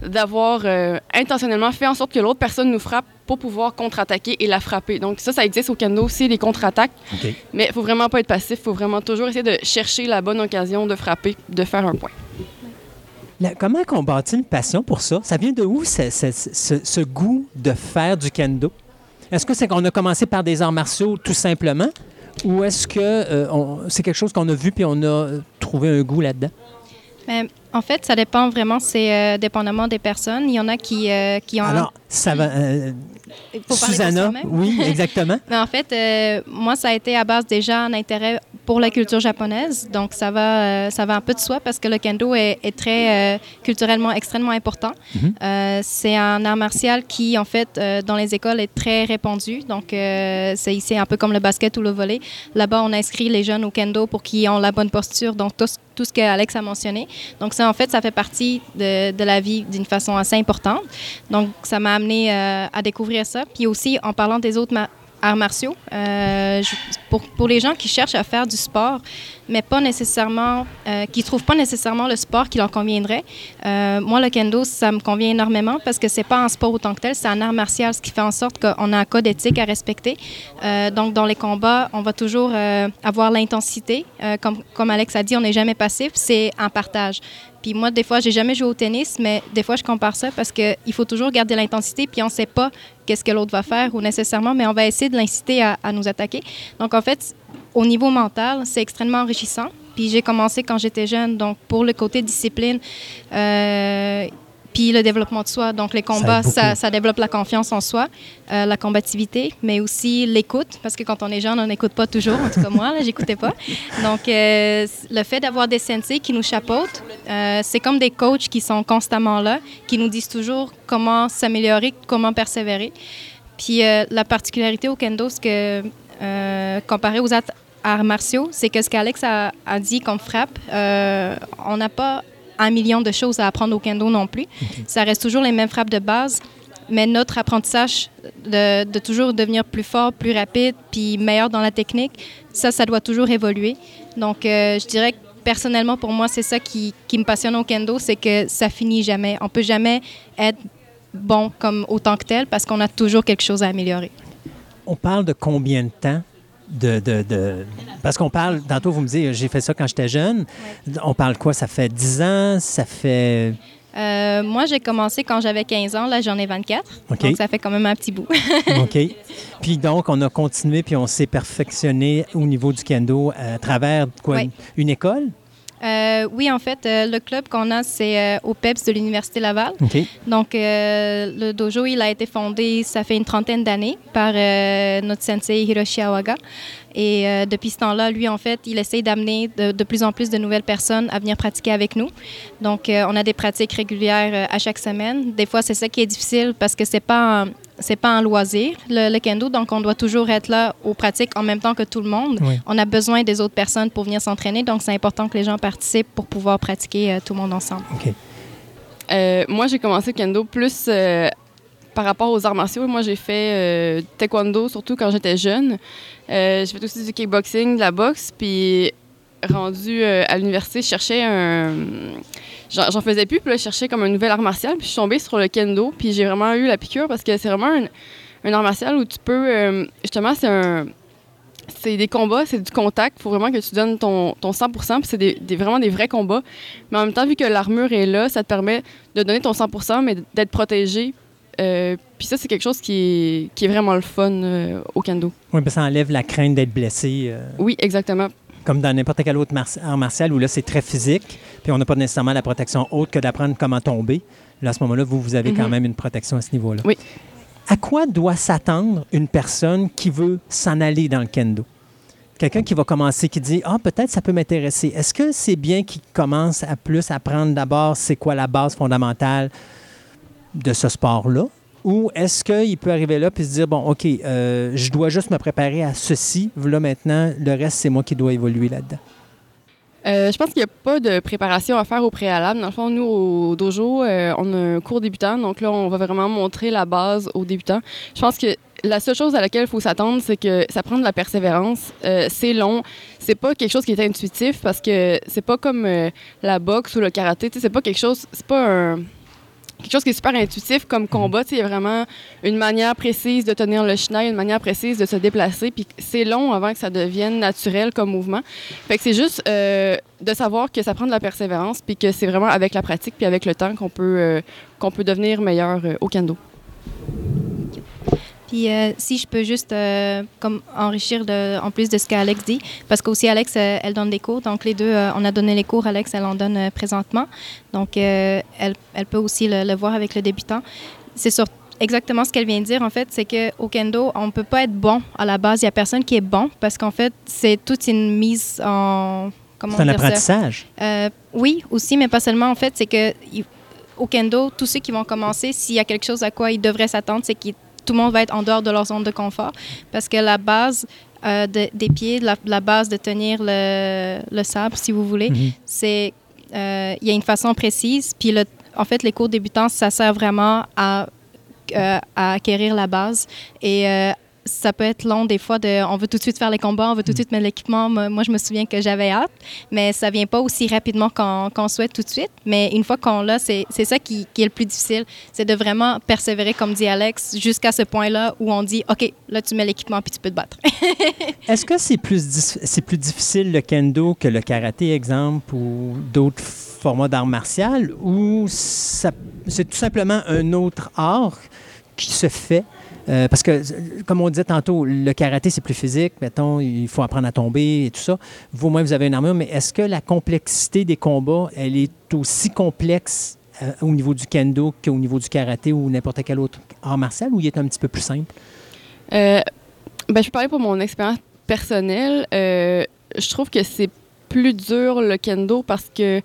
d'avoir euh, intentionnellement fait en sorte que l'autre personne nous frappe pour pouvoir contre-attaquer et la frapper. Donc ça, ça existe au kendo aussi, les contre-attaques. Mais il faut vraiment pas être passif. Il faut vraiment toujours essayer de chercher la bonne occasion de frapper, de faire un point. Comment on bâtit une passion pour ça? Ça vient de où, ce, ce- ce- ce goût de faire du kendo? Est-ce que c'est qu'on a commencé par des arts martiaux tout simplement ou est-ce que euh, c'est quelque chose qu'on a vu puis on a trouvé un goût là-dedans? En fait, ça dépend vraiment, c'est euh, dépendamment des personnes. Il y en a qui, euh, qui ont... Alors, ça va. euh, Susanna, oui, exactement. Mais en fait, euh, moi, ça a été à base déjà un intérêt pour la culture japonaise. Donc, ça va, euh, ça va un peu de soi parce que le kendo est, est très culturellement extrêmement important. Euh, c'est un art martial qui, en fait, dans les écoles est très répandu. Donc, c'est ici un peu comme le basket ou le volley. Là-bas, on inscrit les jeunes au kendo pour qu'ils aient la bonne posture. Donc, tout, ce- tout ce que Alex a mentionné. Donc, en fait, ça fait partie de, la vie d'une façon assez importante. Donc, ça m'a amené euh, à découvrir ça. Puis aussi, en parlant des autres arts martiaux, euh, pour, les gens qui cherchent à faire du sport, mais pas nécessairement, euh, qui trouvent pas nécessairement le sport qui leur conviendrait, moi, le kendo, ça me convient énormément parce que c'est pas un sport autant que tel, c'est un art martial, ce qui fait en sorte qu'on a un code éthique à respecter. Donc, dans les combats, on va toujours avoir l'intensité. Comme Alex a dit, on n'est jamais passif, c'est un partage. Puis moi, des fois, j'ai jamais joué au tennis, mais des fois, je compare ça parce qu'il faut toujours garder l'intensité, puis on ne sait pas qu'est-ce que l'autre va faire ou nécessairement, mais on va essayer de l'inciter à, nous attaquer. Donc, en fait, au niveau mental, c'est extrêmement enrichissant. Puis j'ai commencé quand j'étais jeune, donc pour le côté discipline, euh, puis le développement de soi. Donc les combats, ça, ça développe la confiance en soi, euh, la combativité, mais aussi l'écoute, parce que quand on est jeune, on n'écoute pas toujours. En tout cas, moi, là, j'écoutais pas. Donc euh, le fait d'avoir des sensei qui nous chapeautent, euh, c'est comme des coachs qui sont constamment là, qui nous disent toujours comment s'améliorer, comment persévérer. Puis la particularité au kendo, c'est que comparé aux arts martiaux, c'est que ce qu'Alex a, a dit comme frappe, on n'a pas un million de choses à apprendre au kendo non plus. Ça reste toujours les mêmes frappes de base, mais notre apprentissage de, de toujours devenir plus fort, plus rapide, puis meilleur dans la technique, ça, ça doit toujours évoluer. Donc, euh, je dirais que personnellement, pour moi, c'est ça qui, qui me passionne au kendo, c'est que ça finit jamais. On peut jamais être bon comme autant que tel parce qu'on a toujours quelque chose à améliorer. On parle de combien de temps de, de- de- Parce qu'on parle, tantôt vous me dites, j'ai fait ça quand j'étais jeune. On parle quoi? Ça fait 10 ans? Ça fait... Euh, moi, j'ai commencé quand j'avais 15 ans. Là, j'en ai 24. OK. Donc, ça fait quand même un petit bout. OK. Puis donc, on a continué, puis on s'est perfectionné au niveau du kendo à travers quoi? Oui. Une école? Euh, oui, en fait, euh, le club qu'on a, c'est euh, au PEPS de l'Université Laval. OK. Donc, euh, le dojo, il a été fondé, ça fait une trentaine d'années, par euh, notre sensei Hiroshi Awaga. Et euh, depuis ce temps-là, lui, en fait, il essaye d'amener de, de plus en plus de nouvelles personnes à venir pratiquer avec nous. Donc, euh, on a des pratiques régulières euh, à chaque semaine. Des fois, c'est ça qui est difficile parce que c'est pas c'est pas un loisir, le, le kendo. Donc, on doit toujours être là aux pratiques en même temps que tout le monde. Oui. On a besoin des autres personnes pour venir s'entraîner. Donc, c'est important que les gens participent pour pouvoir pratiquer euh, tout le monde ensemble. OK. Euh, moi, j'ai commencé le kendo plus euh, par rapport aux arts martiaux. Moi, j'ai fait euh, taekwondo, surtout quand j'étais jeune. Euh, j'ai fait aussi du kickboxing, de la boxe. Puis, rendu euh, à l'université, je cherchais un. J'en faisais plus, puis là, je cherchais comme un nouvel art martial. Puis, je suis tombée sur le kendo. Puis, j'ai vraiment eu la piqûre parce que c'est vraiment un, un art martial où tu peux. euh, justement, c'est un. C'est des combats, c'est du contact. Il faut vraiment que tu donnes ton, ton 100% puis c'est des, des- vraiment des vrais combats. Mais en même temps, vu que l'armure est là, ça te permet de donner ton 100% mais d'être protégé. Euh, puis ça, c'est quelque chose qui est, qui est vraiment le fun euh, au kendo. Oui, parce que ça enlève la crainte d'être blessé, euh, Oui, exactement. Comme dans n'importe quel autre art martial où là, c'est très physique, puis on n'a pas nécessairement la protection autre que d'apprendre comment tomber. Là, à ce moment-là, vous, vous avez quand Mhm. même une protection à ce niveau-là. Oui. À quoi doit s'attendre une personne qui veut s'en aller dans le kendo? Quelqu'un qui va commencer, qui dit Ah, peut-être ça peut m'intéresser. Est-ce que c'est bien qu'il commence à plus apprendre d'abord c'est quoi la base fondamentale de ce sport-là? Ou est-ce qu'il peut arriver là et se dire Bon, OK, euh, je dois juste me préparer à ceci. Là, maintenant, le reste, c'est moi qui dois évoluer là-dedans? Euh, je pense qu'il n'y a pas de préparation à faire au préalable. Dans le fond, nous, au dojo, euh, on a un cours débutant. Donc là, on va vraiment montrer la base aux débutants. Je pense que la seule chose à laquelle il faut s'attendre, c'est que ça prend de la persévérance. C'est long. C'est pas quelque chose qui est intuitif parce que c'est pas comme la boxe ou le karaté. Tu sais, C'est pas quelque chose. C'est pas un quelque chose qui est super intuitif comme combat. Tu sais, Il y a vraiment une manière précise de tenir le chenal, une manière précise de se déplacer. Puis c'est long avant que ça devienne naturel comme mouvement. Fait que c'est juste euh, de savoir que ça prend de la persévérance, puis que c'est vraiment avec la pratique, puis avec le temps qu'on peut, euh, qu'on peut devenir meilleur euh, au kendo. Puis euh, si je peux juste euh, comme enrichir de, en plus de ce qu'Alex dit, parce qu'aussi Alex, euh, elle donne des cours, donc les deux, on a donné les cours, Alex, elle en donne présentement, donc elle, elle peut aussi le, le voir avec le débutant. C'est sur exactement ce qu'elle vient de dire, en fait, c'est qu'au kendo, on ne peut pas être bon à la base, il n'y a personne qui est bon, parce qu'en fait, c'est toute une mise en... C'est un apprentissage. Oui, aussi, mais pas seulement. En fait, c'est que il- au kendo, tous ceux qui vont commencer, s'il y a quelque chose à quoi ils devraient s'attendre, c'est que tout le monde va être en dehors de leur zone de confort. Parce que la base euh, de- des pieds, la, la base de tenir le, le sabre, si vous voulez, Mhm. c'est euh, il y a une façon précise. Puis le- en fait, les cours débutants, ça sert vraiment à, euh, à acquérir la base. Et ça peut être long des fois de on veut tout de suite faire les combats, on veut tout de suite mettre l'équipement. Moi, je me souviens que j'avais hâte, mais ça vient pas aussi rapidement qu'on souhaite tout de suite. Mais une fois qu'on l'a, c'est ça qui, qui est le plus difficile. C'est de vraiment persévérer, comme dit Alex, jusqu'à ce point-là où on dit OK, là, tu mets l'équipement puis tu peux te battre. Est-ce que c'est plus, c'est plus difficile le kendo que le karaté, exemple, ou d'autres formats d'art martial, ou c'est tout simplement un autre art qui se fait? Euh, parce que, comme on disait tantôt, le karaté, c'est plus physique. Mettons, il faut apprendre à tomber et tout ça. Vous, moins, vous avez une armure, mais est-ce que la complexité des combats, elle est aussi complexe euh, au niveau du kendo qu'au niveau du karaté ou n'importe quel autre art martial, ou il est un petit peu plus simple? Euh, ben, je parler pour mon expérience personnelle. Je trouve que c'est plus dur le kendo parce que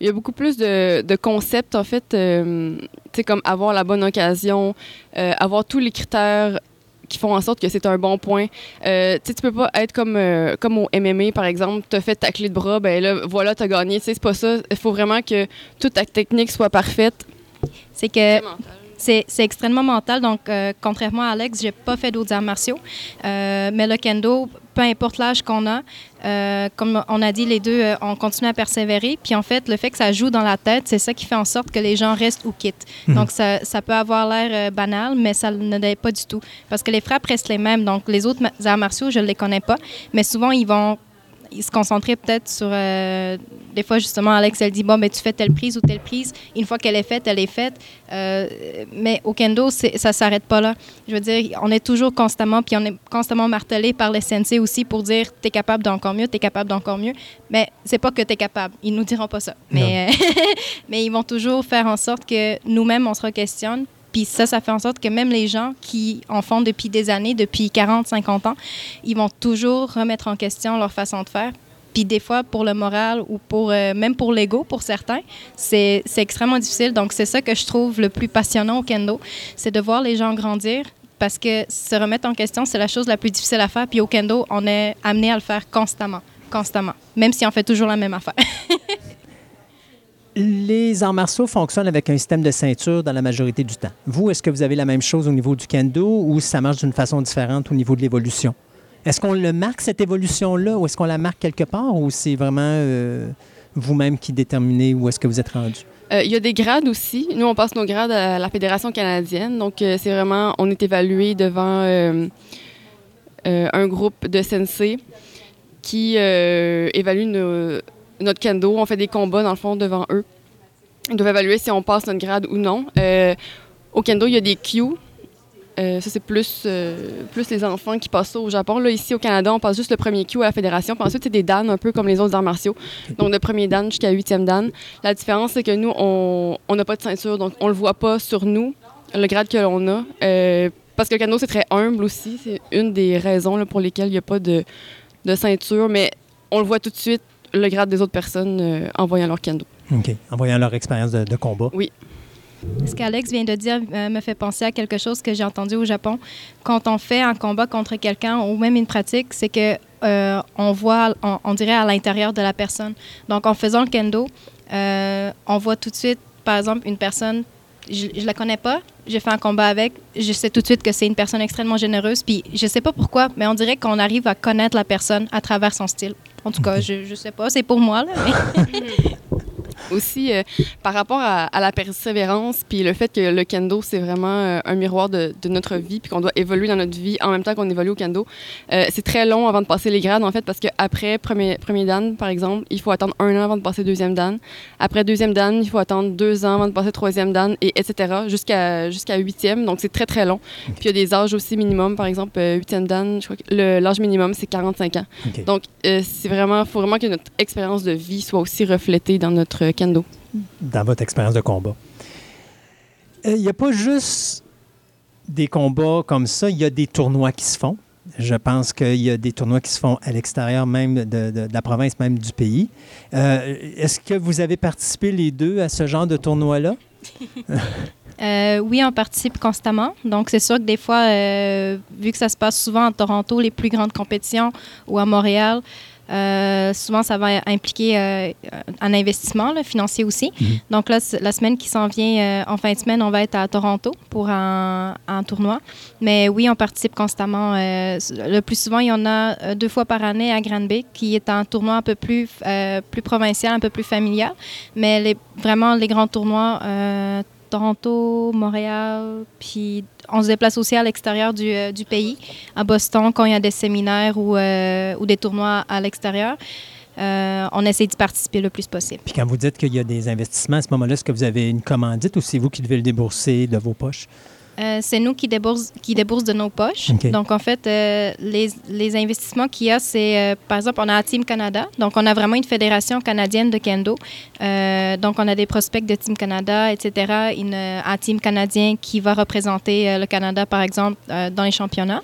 il y a beaucoup plus de, de concepts, en fait, euh, tu sais, comme avoir la bonne occasion, euh, avoir tous les critères qui font en sorte que c'est un bon point. Euh, tu sais, tu peux pas être comme, euh, comme au MMA, par exemple, tu as fait ta clé de bras, ben là, voilà, tu as gagné. Tu sais, c'est pas ça. Il faut vraiment que toute ta technique soit parfaite. C'est que c'est extrêmement mental. Donc, euh, contrairement à Alex, j'ai pas fait d'autres arts martiaux. Euh, mais le kendo, peu importe l'âge qu'on a, euh, comme on a dit, les deux, euh, on continue à persévérer. Puis en fait, le fait que ça joue dans la tête, c'est ça qui fait en sorte que les gens restent ou quittent. Donc, ça, ça peut avoir l'air euh, banal, mais ça ne l'est pas du tout. Parce que les frappes restent les mêmes. Donc, les autres arts martiaux, je ne les connais pas. Mais souvent, ils vont ils se concentrer peut-être sur euh, des fois justement Alex elle dit bon ben tu fais telle prise ou telle prise. Une fois qu'elle est faite elle est faite. Euh, mais au kendo ça s'arrête pas là. Je veux dire on est toujours constamment puis on est constamment martelé par les sensei aussi pour dire t'es capable d'encore mieux t'es capable d'encore mieux. Mais c'est pas que t'es capable. Ils nous diront pas ça. Mais euh, mais ils vont toujours faire en sorte que nous-mêmes on se re-questionne puis ça, ça fait en sorte que même les gens qui en font depuis des années, depuis 40, 50 ans, ils vont toujours remettre en question leur façon de faire. Puis des fois, pour le moral ou pour euh, même pour l'ego, pour certains, c'est extrêmement difficile. Donc c'est ça que je trouve le plus passionnant au kendo, c'est de voir les gens grandir parce que se remettre en question, c'est la chose la plus difficile à faire. Puis au kendo, on est amené à le faire constamment, constamment, même si on fait toujours la même affaire. Les arts martiaux fonctionnent avec un système de ceinture dans la majorité du temps. Vous, est-ce que vous avez la même chose au niveau du kendo ou ça marche d'une façon différente au niveau de l'évolution? Est-ce qu'on le marque, cette évolution-là, ou est-ce qu'on la marque quelque part, ou c'est vraiment euh, vous-même qui déterminez où est-ce que vous êtes rendu? Euh, Il y a des grades aussi. Nous, on passe nos grades à la Fédération canadienne. Donc, euh, c'est vraiment, on est évalué devant un groupe de sensei qui évalue nos- notre kendo. On fait des combats, dans le fond, devant eux. Ils doivent évaluer si on passe notre grade ou non. Euh, au kendo, il y a des Q. Euh, ça, c'est plus, euh, plus les enfants qui passent ça au Japon. Là, ici, au Canada, on passe juste le premier Q à la fédération. Puis ensuite, c'est des Dan, un peu comme les autres arts martiaux. Donc, le premier Dan jusqu'à huitième Dan. La différence, c'est que nous, on on n'a pas de ceinture, donc on le voit pas sur nous, le grade que l'on a. Euh, parce que le kendo, c'est très humble aussi. C'est une des raisons là, pour lesquelles il n'y a pas de, de ceinture. Mais on le voit tout de suite, le grade des autres personnes euh, en voyant leur kendo. OK. En voyant leur expérience de, de combat. Ce qu'Alex vient de dire euh, me fait penser à quelque chose que j'ai entendu au Japon. Quand on fait un combat contre quelqu'un ou même une pratique, c'est que euh, on voit, on, on dirait à l'intérieur de la personne. Donc, en faisant le kendo, euh, on voit tout de suite, par exemple, une personne, je, je la connais pas, j'ai fait un combat avec, je sais tout de suite que c'est une personne extrêmement généreuse, puis je sais pas pourquoi, mais on dirait qu'on arrive à connaître la personne à travers son style. En tout cas, je, je sais pas, c'est pour moi, là, mais aussi, euh, par rapport à, à la persévérance, puis le fait que le kendo, c'est vraiment euh, un miroir de, de notre vie, puis qu'on doit évoluer dans notre vie en même temps qu'on évolue au kendo, euh, c'est très long avant de passer les grades, en fait, parce qu'après premier, premier dan, par exemple, il faut attendre un an avant de passer deuxième dan. Après deuxième dan, il faut attendre deux ans avant de passer troisième dan, et etc., jusqu'à jusqu'à huitième. Donc, c'est très, très long. Puis, il y a des âges aussi minimum. Par exemple, huitième dan, je crois que l'âge minimum, c'est 45 ans. Donc, c'est vraiment, faut vraiment que notre expérience de vie soit aussi reflétée dans notre kendo. dans votre expérience de combat. Euh, Il n'y a pas juste des combats comme ça, il y a des tournois qui se font. Je pense qu'il y a des tournois qui se font à l'extérieur même de, de- de la province, même du pays. Euh, Est-ce que vous avez participé les deux à ce genre de tournoi-là? Euh, oui, on participe constamment. Donc, c'est sûr que des fois, euh, vu que ça se passe souvent à Toronto, les plus grandes compétitions, ou à Montréal, euh, souvent, ça va impliquer euh, un investissement là, financier aussi. Donc là, la semaine qui s'en vient, euh, en fin de semaine, on va être à Toronto pour un, un tournoi. Mais oui, on participe constamment. euh, le plus souvent, il y en a euh, deux fois par année à Granby, qui est un tournoi un peu plus, euh, plus provincial, un peu plus familial. Mais les, vraiment, les grands tournois, euh, Toronto, Montréal, puis on se déplace aussi à l'extérieur du, euh, du pays, à Boston, quand il y a des séminaires ou, euh, ou des tournois à l'extérieur. Euh, on essaie d'y participer le plus possible. Puis quand vous dites qu'il y a des investissements, à ce moment-là, est-ce que vous avez une commandite ou c'est vous qui devez le débourser de vos poches? Euh, c'est nous qui déboursons qui débourse de nos poches. Donc, en fait, euh, les, les investissements qu'il y a, c'est, euh, par exemple, on a Team Canada. Donc, on a vraiment une fédération canadienne de kendo. Donc, on a des prospects de Team Canada, etc. Une, un team canadien qui va représenter le Canada, par exemple, dans les championnats.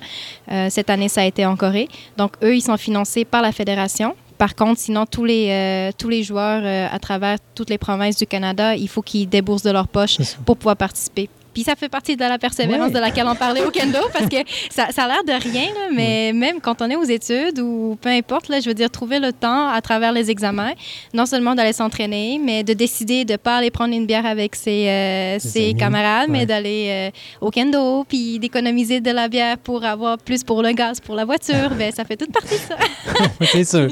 Cette année, ça a été en Corée. Donc, eux, ils sont financés par la fédération. Par contre, sinon, tous les, euh, tous les joueurs euh, à travers toutes les provinces du Canada, il faut qu'ils déboursent de leur poche pour pouvoir participer. Puis ça fait partie de la persévérance Ouais. de laquelle on parlait au kendo parce que ça, ça a l'air de rien, là, mais même quand on est aux études ou peu importe, là, je veux dire, trouver le temps à travers les examens, non seulement d'aller s'entraîner, mais de décider de ne pas aller prendre une bière avec ses, euh, Ses ses amis. camarades, Ouais. mais d'aller euh, au kendo, puis d'économiser de la bière pour avoir plus pour le gaz, pour la voiture. ben, ça fait toute partie de ça. c'est sûr.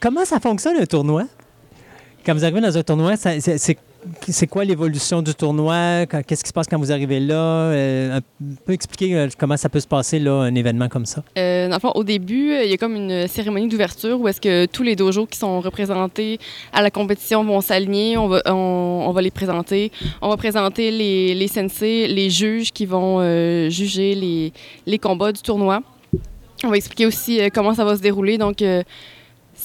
Comment ça fonctionne un tournoi? Quand vous arrivez dans un tournoi, ça- c'est- c'est quoi l'évolution du tournoi? Qu'est-ce qui se passe quand vous arrivez là? Euh, un peu expliquer euh, comment ça peut se passer, là, un événement comme ça. Euh, dans le fond, au début, euh, il y a comme une cérémonie d'ouverture où est-ce que tous les dojos qui sont représentés à la compétition vont s'aligner, on va, les présenter. On va présenter les, les sensei, les juges qui vont juger les, combats du tournoi. On va expliquer aussi comment ça va se dérouler. Donc, euh,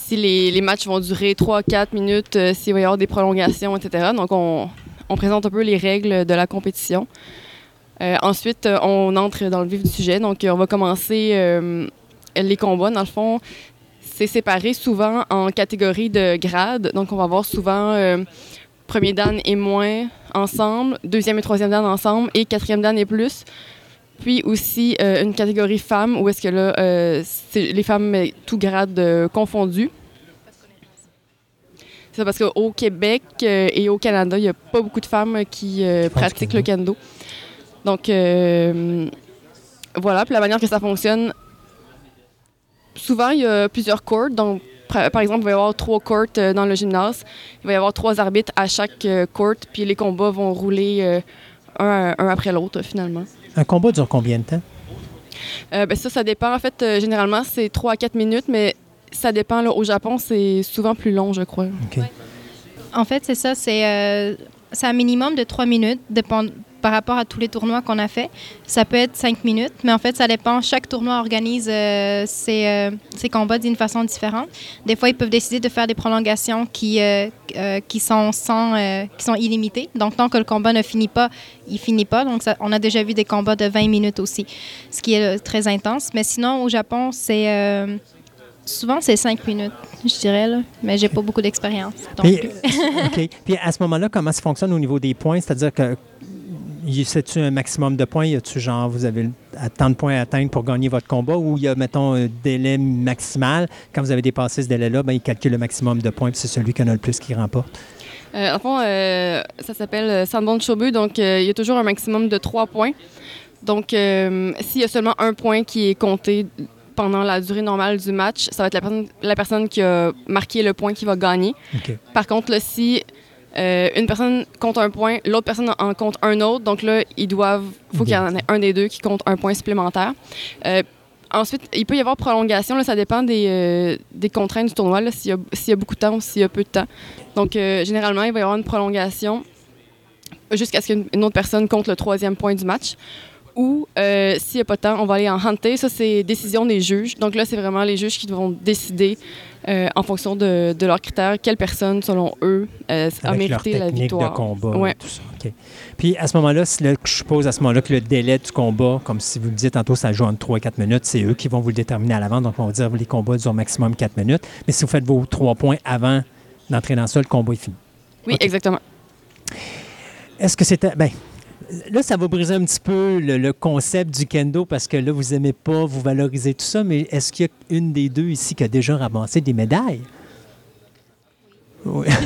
si les, matchs vont durer 3-4 minutes, euh, s'il va y avoir des prolongations, etc. Donc, on, présente un peu les règles de la compétition. Euh, ensuite, euh, on entre dans le vif du sujet. Donc, on va commencer les combats. Dans le fond, c'est séparé souvent en catégories de grades. Donc, on va avoir souvent premier dan et moins ensemble, deuxième et troisième dan ensemble et quatrième dan et plus. Puis aussi une catégorie femmes où est-ce que là, c'est les femmes tout grades euh, confondus. C'est ça, parce qu'au Québec euh, et au Canada, il n'y a pas beaucoup de femmes euh, qui euh, Qui pratiquent le kendo. Donc, euh, voilà. Puis la manière que ça fonctionne, souvent, il y a plusieurs courts. Donc, par exemple, il va y avoir trois courts dans le gymnase. Il va y avoir trois arbitres à chaque court. Puis les combats vont rouler un, un après l'autre, finalement. Un combat dure combien de temps? Ben ça, ça dépend. En fait, généralement, c'est 3 à 4 minutes, mais ça dépend. Là, au Japon, c'est souvent plus long, je crois. En fait, c'est ça. C'est euh, c'est un minimum de trois minutes dépend, par rapport à tous les tournois qu'on a fait. Ça peut être cinq minutes, mais en fait, ça dépend. Chaque tournoi organise euh, ses, euh, ses combats d'une façon différente. Des fois, ils peuvent décider de faire des prolongations qui, qui, sont, sans, euh, qui sont illimitées. Donc, tant que le combat ne finit pas, il finit pas. Donc, ça- on a déjà vu des combats de 20 minutes aussi, ce qui est euh, très intense. Mais sinon, au Japon, c'est... euh, Souvent, c'est cinq minutes, je dirais, là. mais j'ai pas beaucoup d'expérience. Puis, OK. Puis à ce moment-là, comment ça fonctionne au niveau des points? C'est-à-dire que c'est-tu un maximum de points? Y a-tu genre, vous avez tant de points à atteindre pour gagner votre combat ou il y a, mettons, un délai maximal? Quand vous avez dépassé ce délai-là, ben, ils calculent le maximum de points puis c'est celui qui en a le plus qui remporte. Euh, en fond, euh, ça s'appelle euh, Sanbon Shobu, donc euh, il y a toujours un maximum de 3 points. Donc, euh, s'il y a seulement un point qui est compté pendant la durée normale du match, ça va être la personne, la personne qui a marqué le point qui va gagner. Par contre, là, si Euh, une personne compte un point, l'autre personne en compte un autre. Donc là, ils doivent, faut qu'il y en ait un des deux qui compte un point supplémentaire. Euh, ensuite, il peut y avoir prolongation. Là, ça dépend des, euh, des contraintes du tournoi, s'il, y y a beaucoup de temps ou s'il y a peu de temps. Donc, généralement, il va y avoir une prolongation jusqu'à ce qu'une une autre personne compte le troisième point du match. Ou, euh, s'il n'y a pas de temps, on va aller en hanté. Ça, c'est décision des juges. Donc là, c'est vraiment les juges qui vont décider, euh, en fonction de, de leurs critères, quelle personne, selon eux, euh, a Avec leur mérité la victoire. de combat Ouais. tout ça. Puis à ce moment-là, je suppose à ce moment-là que le délai du combat, comme si vous le disiez tantôt, ça joue entre 3 et 4 minutes, c'est eux qui vont vous le déterminer à l'avant. Donc, on va dire que les combats durent maximum 4 minutes. Mais si vous faites vos 3 points avant d'entrer dans ça, le combat est fini. Oui, exactement. Est-ce que c'était. Ben, là, ça va briser un petit peu le, le concept du kendo parce que là, vous aimez pas, vous valorisez tout ça, mais est-ce qu'il y a une des deux ici qui a déjà ramassé des médailles? Oui.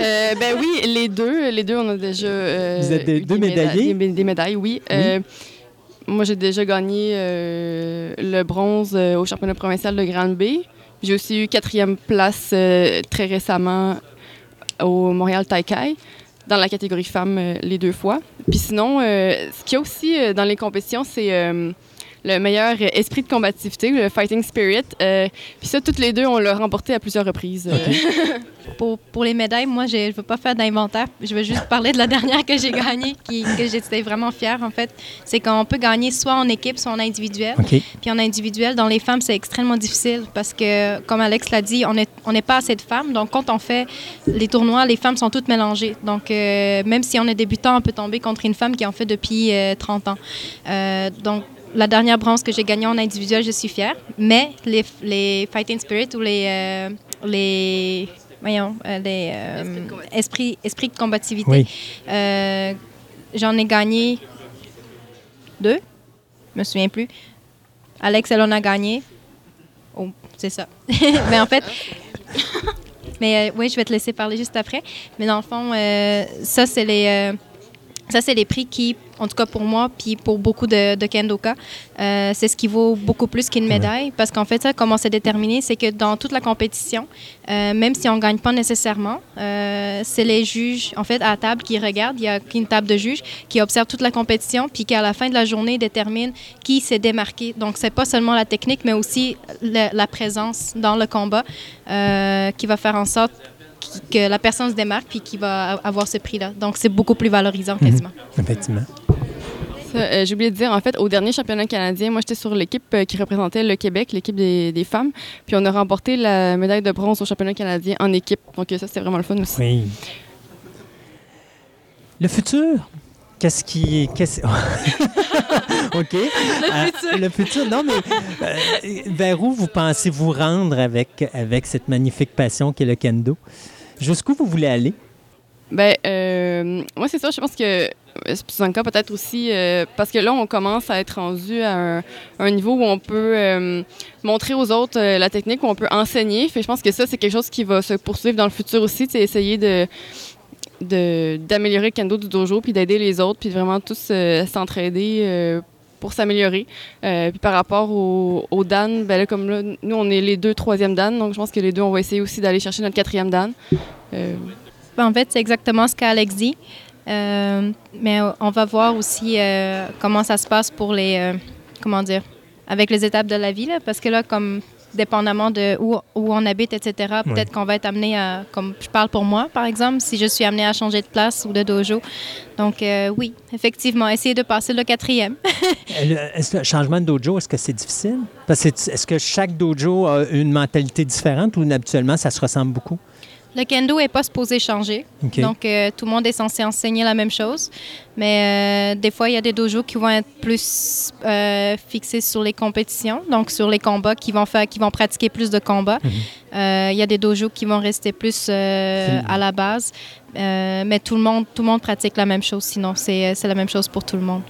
Euh, ben oui, les deux, les deux, on a déjà. euh, Vous êtes des- deux méda- médaillés? Des, des médailles, oui. Euh, moi, j'ai déjà gagné le bronze au championnat provincial de Grande-Bay. J'ai aussi eu quatrième place très récemment au Montréal Taikai dans la catégorie femmes euh, les deux fois. Puis sinon, euh, ce qu'il y a aussi euh, dans les compétitions, c'est le meilleur esprit de combativité, le fighting spirit. Euh, puis ça, toutes les deux, on l'a remporté à plusieurs reprises. Pour, pour les médailles, moi, je ne veux pas faire d'inventaire. Je veux juste parler de la dernière que j'ai gagnée, qui, que j'étais vraiment fière, en fait. C'est qu'on peut gagner soit en équipe, soit en individuel. Puis en individuel, dans les femmes, c'est extrêmement difficile parce que, comme Alex l'a dit, on n'est on pas assez de femmes. Donc, quand on fait les tournois, les femmes sont toutes mélangées. Donc, euh, même si on est débutant, on peut tomber contre une femme qui en fait depuis euh, 30 ans. Euh, donc, la dernière bronze que j'ai gagnée en individuel, je suis fière. Mais les, les Fighting Spirit ou les, euh, les voyons, euh, les euh, esprits esprit de combativité, Oui. euh, j'en ai gagné deux. Je me souviens plus. Alex, elle en a gagné. Oh, c'est ça. Mais en fait, mais oui, je vais te laisser parler juste après. Mais dans le fond, ça, c'est les, ça, c'est les prix qui, en tout cas pour moi, puis pour beaucoup de, de kendoka, euh, c'est ce qui vaut beaucoup plus qu'une médaille. Parce qu'en fait, ça, comment c'est déterminé, c'est que dans toute la compétition, euh, même si on ne gagne pas nécessairement, euh, c'est les juges, en fait, à la table qui regardent. Il y a une table de juges qui observe toute la compétition, puis qui, à la fin de la journée, détermine qui s'est démarqué. Donc, c'est pas seulement la technique, mais aussi le- la présence dans le combat qui va faire en sorte que la personne se démarque puis qui va avoir ce prix-là. Donc, c'est beaucoup plus valorisant quasiment. Effectivement. Euh, J'ai oublié de dire, en fait, au dernier championnat canadien, moi, j'étais sur l'équipe euh, qui représentait le Québec, l'équipe des, des femmes. Puis on a remporté la médaille de bronze au championnat canadien en équipe. Donc euh, ça, c'était vraiment le fun aussi. Oui. Le futur? Qu'est-ce qui. Qu'est-ce... OK. Le futur. le futur. Non, mais euh, vers où vous pensez vous rendre avec, avec cette magnifique passion qu'est le kendo? Jusqu'où vous voulez aller? Ben, euh, moi, c'est ça. Je pense que Spizanka peut-être aussi, euh, parce que là, on commence à être rendu à un, niveau où on peut euh, montrer aux autres euh, la technique, où on peut enseigner. Fait, je pense que ça, c'est quelque chose qui va se poursuivre dans le futur aussi, c'est essayer de d'améliorer le kendo du dojo, puis d'aider les autres, puis vraiment tous s'entraider pour s'améliorer. Puis par rapport au, au Dan, ben là, comme là, nous, on est les deux troisième Dan, donc je pense que les deux, on va essayer aussi d'aller chercher notre quatrième Dan. Euh, En fait, c'est exactement ce qu'Alex dit. Euh, mais on va voir aussi euh, comment ça se passe pour les. euh, comment dire Avec les étapes de la vie, là, parce que là, comme dépendamment de où, où on habite, etc., peut-être qu'on va être amené à. Comme je parle pour moi, par exemple, si je suis amené à changer de place ou de dojo. Donc, oui, effectivement, essayer de passer le quatrième. Le, est-ce que le changement de dojo, est-ce que c'est difficile? Parce que est-ce que chaque dojo a une mentalité différente ou habituellement ça se ressemble beaucoup? Le kendo n'est pas supposé changer. Donc, euh, tout le monde est censé enseigner la même chose. Mais euh, des fois, il y a des dojos qui vont être plus euh, fixés sur les compétitions, donc sur les combats, qui vont, faire, qui vont pratiquer plus de combats. Euh, Il y a des dojos qui vont rester plus à la base. Mais tout le, monde, tout le monde pratique la même chose, sinon c'est la même chose pour tout le monde.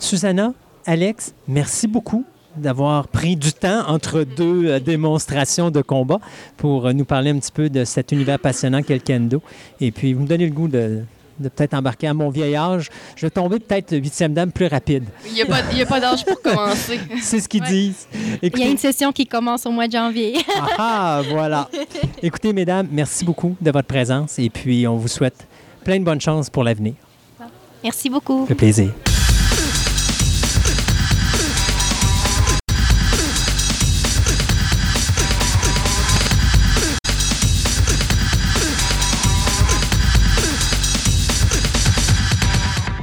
Susanna, Alex, merci beaucoup d'avoir pris du temps entre deux euh, démonstrations de combat pour euh, nous parler un petit peu de cet univers passionnant qu'est le kendo. Et puis, vous me donnez le goût de, de peut-être embarquer à mon vieil âge. Je vais tomber peut-être huitième dame plus rapide. Il n'y a pas, il y a pas d'âge pour commencer. C'est ce qu'ils Ouais. disent. Il y a une session qui commence au mois de janvier. ah, ah, voilà. Écoutez, mesdames, merci beaucoup de votre présence et puis on vous souhaite plein de bonnes chances pour l'avenir. Merci beaucoup. Ça fait plaisir.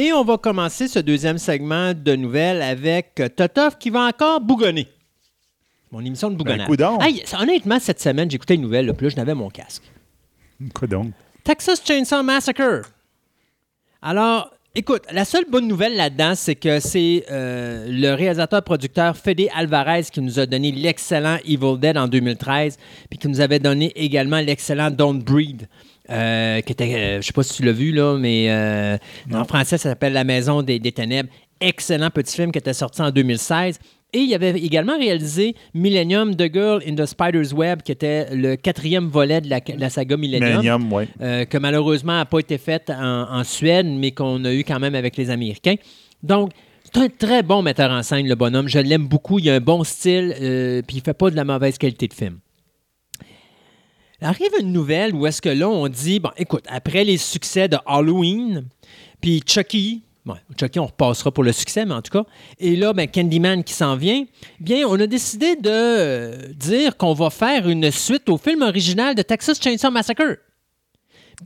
Et on va commencer ce deuxième segment de nouvelles avec euh, Totov qui va encore bougonner. Mon émission de bougonnage. coup donc. Hey, honnêtement, cette semaine, j'écoutais une nouvelle, là, je n'avais mon casque. Quoi donc? Texas Chainsaw Massacre. Alors, écoute, la seule bonne nouvelle là-dedans, c'est que c'est euh, le réalisateur-producteur Fede Alvarez qui nous a donné l'excellent Evil Dead en 2013, puis qui nous avait donné également l'excellent Don't Breed. Euh, qui était, euh, je sais pas si tu l'as vu, là, mais euh, en français, ça s'appelle La Maison des, des Ténèbres. Excellent petit film qui était sorti en 2016. Et il avait également réalisé Millennium, The Girl in the Spider's Web, qui était le quatrième volet de la, de la saga Millennium Millennium, oui. euh, que malheureusement n'a pas été faite en, en Suède, mais qu'on a eu quand même avec les Américains. Donc, c'est un très bon metteur en scène, le bonhomme. Je l'aime beaucoup. Il a un bon style, puis il fait pas de la mauvaise qualité de film. Arrive une nouvelle où est-ce que là, on dit, bon, écoute, après les succès de Halloween, puis Chucky, bon, Chucky, on repassera pour le succès, mais en tout cas, et là, ben, Candyman qui s'en vient, bien, on a décidé de dire qu'on va faire une suite au film original de Texas Chainsaw Massacre.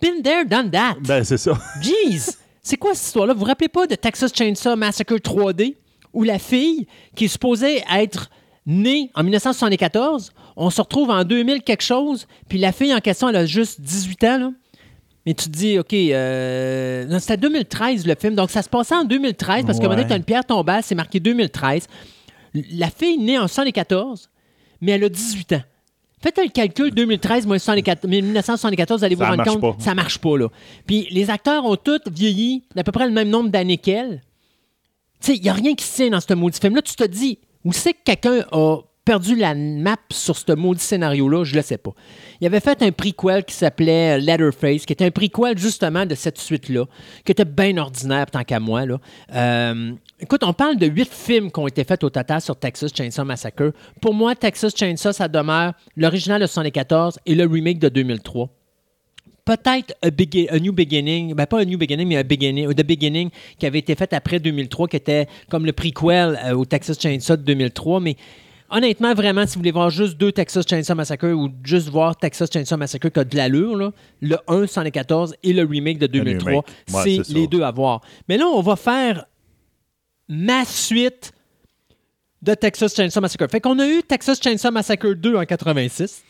Been there, done that. Ben, c'est ça. Jeez! C'est quoi cette histoire-là? Vous vous rappelez pas de Texas Chainsaw Massacre 3D, où la fille, qui est supposée être née en 1974, on se retrouve en 2000 quelque chose, puis la fille en question, elle a juste 18 ans, là. Mais tu te dis, OK, euh, c'était 2013 le film, donc ça se passait en 2013, parce que maintenant, tu as une pierre tombale, c'est marqué 2013. La fille née en 1974, mais elle a 18 ans. Faites le calcul 2013 moins 74 1974, vous allez vous Ça rendre compte, pas. ça marche pas là. Puis les acteurs ont tous vieilli d'à peu près le même nombre d'années qu'elle. Tu sais, il n'y a rien qui se tient dans ce maudit film-là. Tu te dis, où c'est que quelqu'un a perdu la map sur ce maudit scénario-là? Je le sais pas. Il avait fait un prequel qui s'appelait Letterface, qui était un prequel justement de cette suite-là, qui était bien ordinaire tant qu'à moi. Là. Euh, écoute, on parle de huit films qui ont été faits au total sur Texas Chainsaw Massacre. Pour moi, Texas Chainsaw, ça demeure l'original de 1974 et le remake de 2003 peut-être a, Begin- a New Beginning, ben pas un New Beginning, mais un Beginning, The Beginning qui avait été fait après 2003, qui était comme le prequel euh, au Texas Chainsaw de 2003. Mais honnêtement, vraiment, si vous voulez voir juste deux Texas Chainsaw Massacre ou juste voir Texas Chainsaw Massacre qui a de l'allure, là, le 1 114 et le remake de 2003, remake. Ouais, c'est ça. les deux à voir. Mais là, on va faire ma suite de Texas Chainsaw Massacre. Fait qu'on a eu Texas Chainsaw Massacre 2 en 86.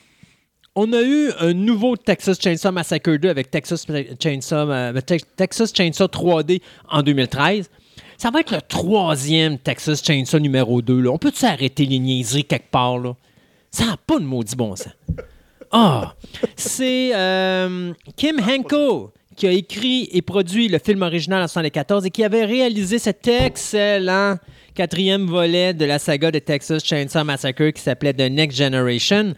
On a eu un nouveau Texas Chainsaw Massacre 2 avec Texas Chainsaw, euh, Te- Texas Chainsaw 3D en 2013. Ça va être le troisième Texas Chainsaw numéro 2. Là. On peut-tu arrêter les niaiseries quelque part? Là? Ça n'a pas de maudit bon sens. Ah! C'est euh, Kim Henko qui a écrit et produit le film original en 1974 et qui avait réalisé cet excellent quatrième volet de la saga de Texas Chainsaw Massacre qui s'appelait The Next Generation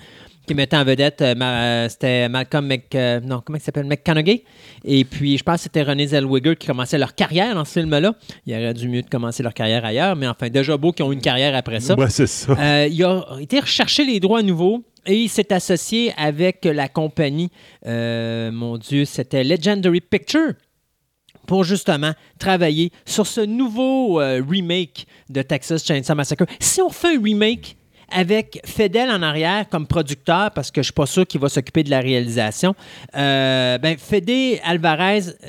qui mettait en vedette, euh, euh, c'était Malcolm Mc, euh, non, comment il s'appelle, McConaughey. Et puis, je pense que c'était René Zellweger qui commençait leur carrière dans ce film-là. Il aurait dû mieux de commencer leur carrière ailleurs, mais enfin, déjà beau qui ont eu une carrière après ça. Ouais, c'est ça. Euh, il a été rechercher les droits à nouveau et il s'est associé avec la compagnie, mon Dieu, c'était Legendary Picture pour justement travailler sur ce nouveau remake de Texas Chainsaw Massacre. Si on fait un remake avec Fedel en arrière comme producteur, parce que je suis pas sûr qu'il va s'occuper de la réalisation, euh, ben Fede Alvarez, euh,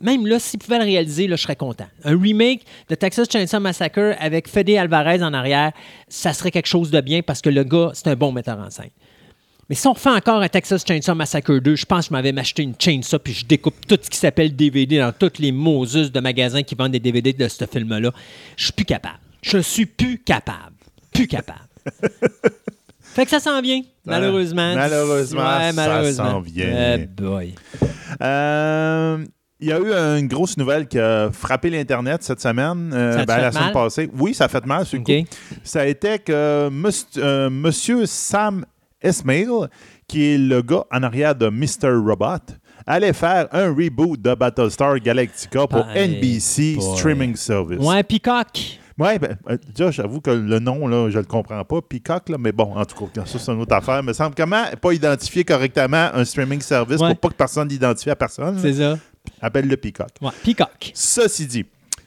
même là, s'ils pouvaient le réaliser, là, je serais content. Un remake de Texas Chainsaw Massacre avec Fede Alvarez en arrière, ça serait quelque chose de bien parce que le gars, c'est un bon metteur en scène. Mais si on refait encore un Texas Chainsaw Massacre 2, je pense que je m'avais acheté une chainsaw puis je découpe tout ce qui s'appelle DVD dans toutes les Moses de magasins qui vendent des DVD de ce film-là. Je suis plus capable. Je suis plus capable. Plus capable. fait que ça s'en vient, malheureusement. malheureusement, Ouais, ça s'en vient. Eh boy. Euh, il y a eu une grosse nouvelle qui a frappé l'Internet cette semaine, euh, Ça ben, la semaine mal? passée. Oui, ça a fait mal, OK. coup. Ça a été que mons- euh, Monsieur Sam Esmail, qui est le gars en arrière de Mr. Robot, allait faire un reboot de Battlestar Galactica pour NBC boy. Streaming Service. Ouais, Peacock. Ouais, ben, euh, déjà, j'avoue que le nom, là, je le comprends pas, Peacock, là, mais bon, en tout cas, ça, c'est une autre affaire. Me semble comment pas identifier correctement un streaming service Ouais. pour pas que personne l'identifie à personne. C'est ça. Appelle le Peacock. Ouais, Peacock. Ceci dit.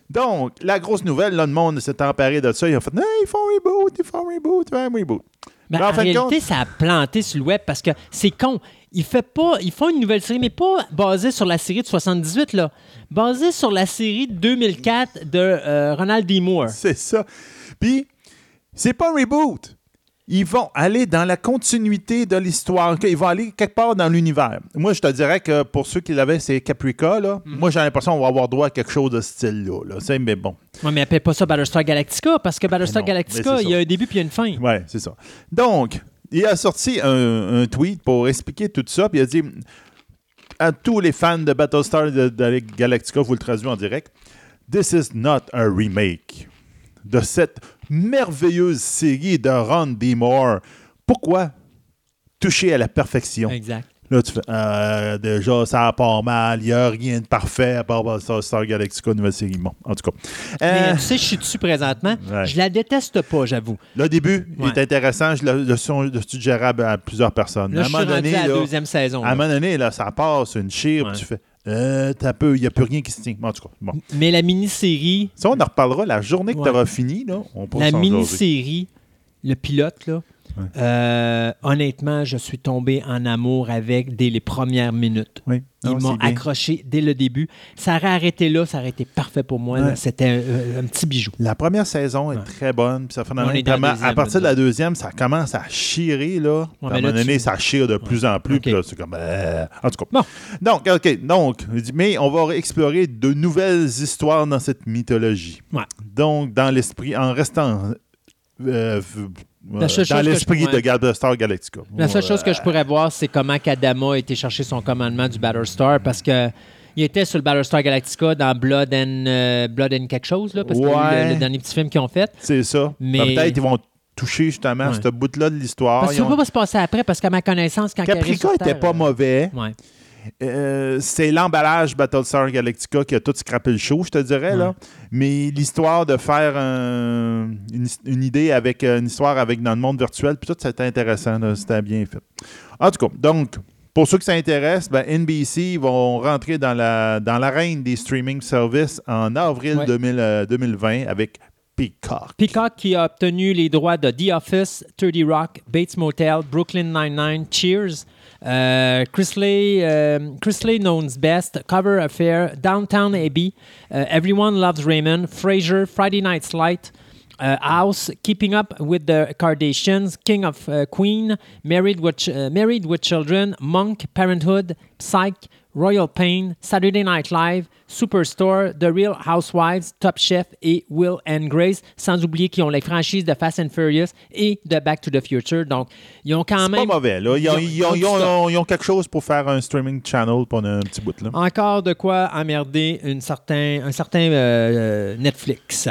Donc, la grosse nouvelle, là, le monde s'est emparé de ça. Ils ont fait, non, ils font un reboot, ils font un reboot, ils font un reboot. Mais Mais en en, fin de réalité, compte- ça a planté sur le web parce que c'est con. Ils, fait pas, ils font une nouvelle série, mais pas basée sur la série de 78, là. Basée sur la série de 2004 de euh, Ronald D. Moore. C'est ça. Puis, c'est pas un reboot. Ils vont aller dans la continuité de l'histoire. Ils vont aller quelque part dans l'univers. Moi, je te dirais que pour ceux qui l'avaient, c'est Caprica. Là. Mhm. Moi, j'ai l'impression qu'on va avoir droit à quelque chose de ce style-là. Là. Mais bon, Ouais, mais appelle pas ça Battlestar Galactica parce que Battlestar non, Galactica, il y a un début puis il y a une fin. ouais, c'est ça. Donc, il a sorti un, tweet pour expliquer tout ça. Puis il a dit à tous les fans de Battlestar de, de Galactica, vous le traduisez en direct, This is not a remake de cette merveilleuse série de Ron D. Moore. Pourquoi toucher à la perfection? Exact. Là, tu fais, euh, déjà, ça part mal, il n'y a rien de parfait à part Battlestar Star Galactica, nouvelle série. Bon, en tout cas. Mais Euh, tu sais, je suis dessus présentement. Ouais. Je la déteste pas, j'avoue. le début il est intéressant, je le, son- suggérable à plusieurs personnes. Là, à je un suis moment rendu donné, à la là, deuxième saison. à un moment donné, là, ça passe une chire, Ouais. tu fais, euh, t'as peu, il n'y a plus rien qui se tient. Bon, en tout cas, bon. Mais la mini-série, Ça, on en reparlera la journée que tu auras fini, là. On la mini-série, le pilote, là, Ouais. euh, honnêtement, je suis tombé en amour avec dès les premières minutes. Oui. Ils m'ont accroché dès le début. Ça aurait arrêté là, ça aurait été parfait pour moi. Ouais. C'était un, un petit bijou. La première saison est Ouais. très bonne. Puis ça fait à partir de la deuxième, ça commence à chirer. Là. À un moment donné, ça chire de plus en plus. Puis là, c'est comme. euh, en tout cas. Bon. Donc, OK. Donc, mais on va explorer de nouvelles histoires dans cette mythologie. Donc, dans l'esprit, en restant. euh, dans l'esprit je- de. Battlestar Galactica. La seule chose que je pourrais voir, c'est comment Kadama a été chercher son commandement du Battlestar parce que. Il était sur le Battlestar Galactica dans Blood and, euh, Blood and quelque chose, là, parce que le, le dernier petit film qu'ils ont fait. C'est ça. Mais- Peut-être qu'ils vont toucher justement Ouais. ce bout-là de l'histoire. Parce que Ils ça ne peut pas se passer après, parce qu'à ma connaissance, quand Caprica sur était Terre, pas euh, mauvais. Ouais. Euh, c'est l'emballage Battlestar Galactica qui a tout scrappé le show, je te dirais. Là. Mais l'histoire de faire un- une, une idée avec euh, une histoire avec dans le monde virtuel, puis tout, c'était intéressant. C'était bien fait. En tout cas, donc, pour ceux qui s'intéressent, ben, NBC vont rentrer dans la dans l'arène des streaming services en avril Ouais. 2000, euh, 2020 avec Peacock. Peacock qui a obtenu les droits de The Office, 30 Rock, Bates Motel, Brooklyn Nine-Nine, Cheers, euh, Chrisley, euh, Chrisley Knowns Best, Cover Affair, Downtown Abbey, euh, Everyone Loves Raymond, Frasier, Friday Night's Light, euh, House, Keeping Up with the Kardashians, King of uh, Queen, Married with, uh, Married with Children, Monk, Parenthood, Psych, Royal Pain, Saturday Night Live, Superstore, The Real Housewives, Top Chef et Will and Grace, sans oublier qu'ils ont les franchises de Fast and Furious et de Back to the Future. Donc, ils ont quand C'est pas même mauvais. Là. Ils, ont, ils ont- ils ont- du stock. ils ont quelque chose pour faire un streaming channel pendant un petit bout. Là. encore de quoi emmerder une certain, un certain euh, euh, Netflix.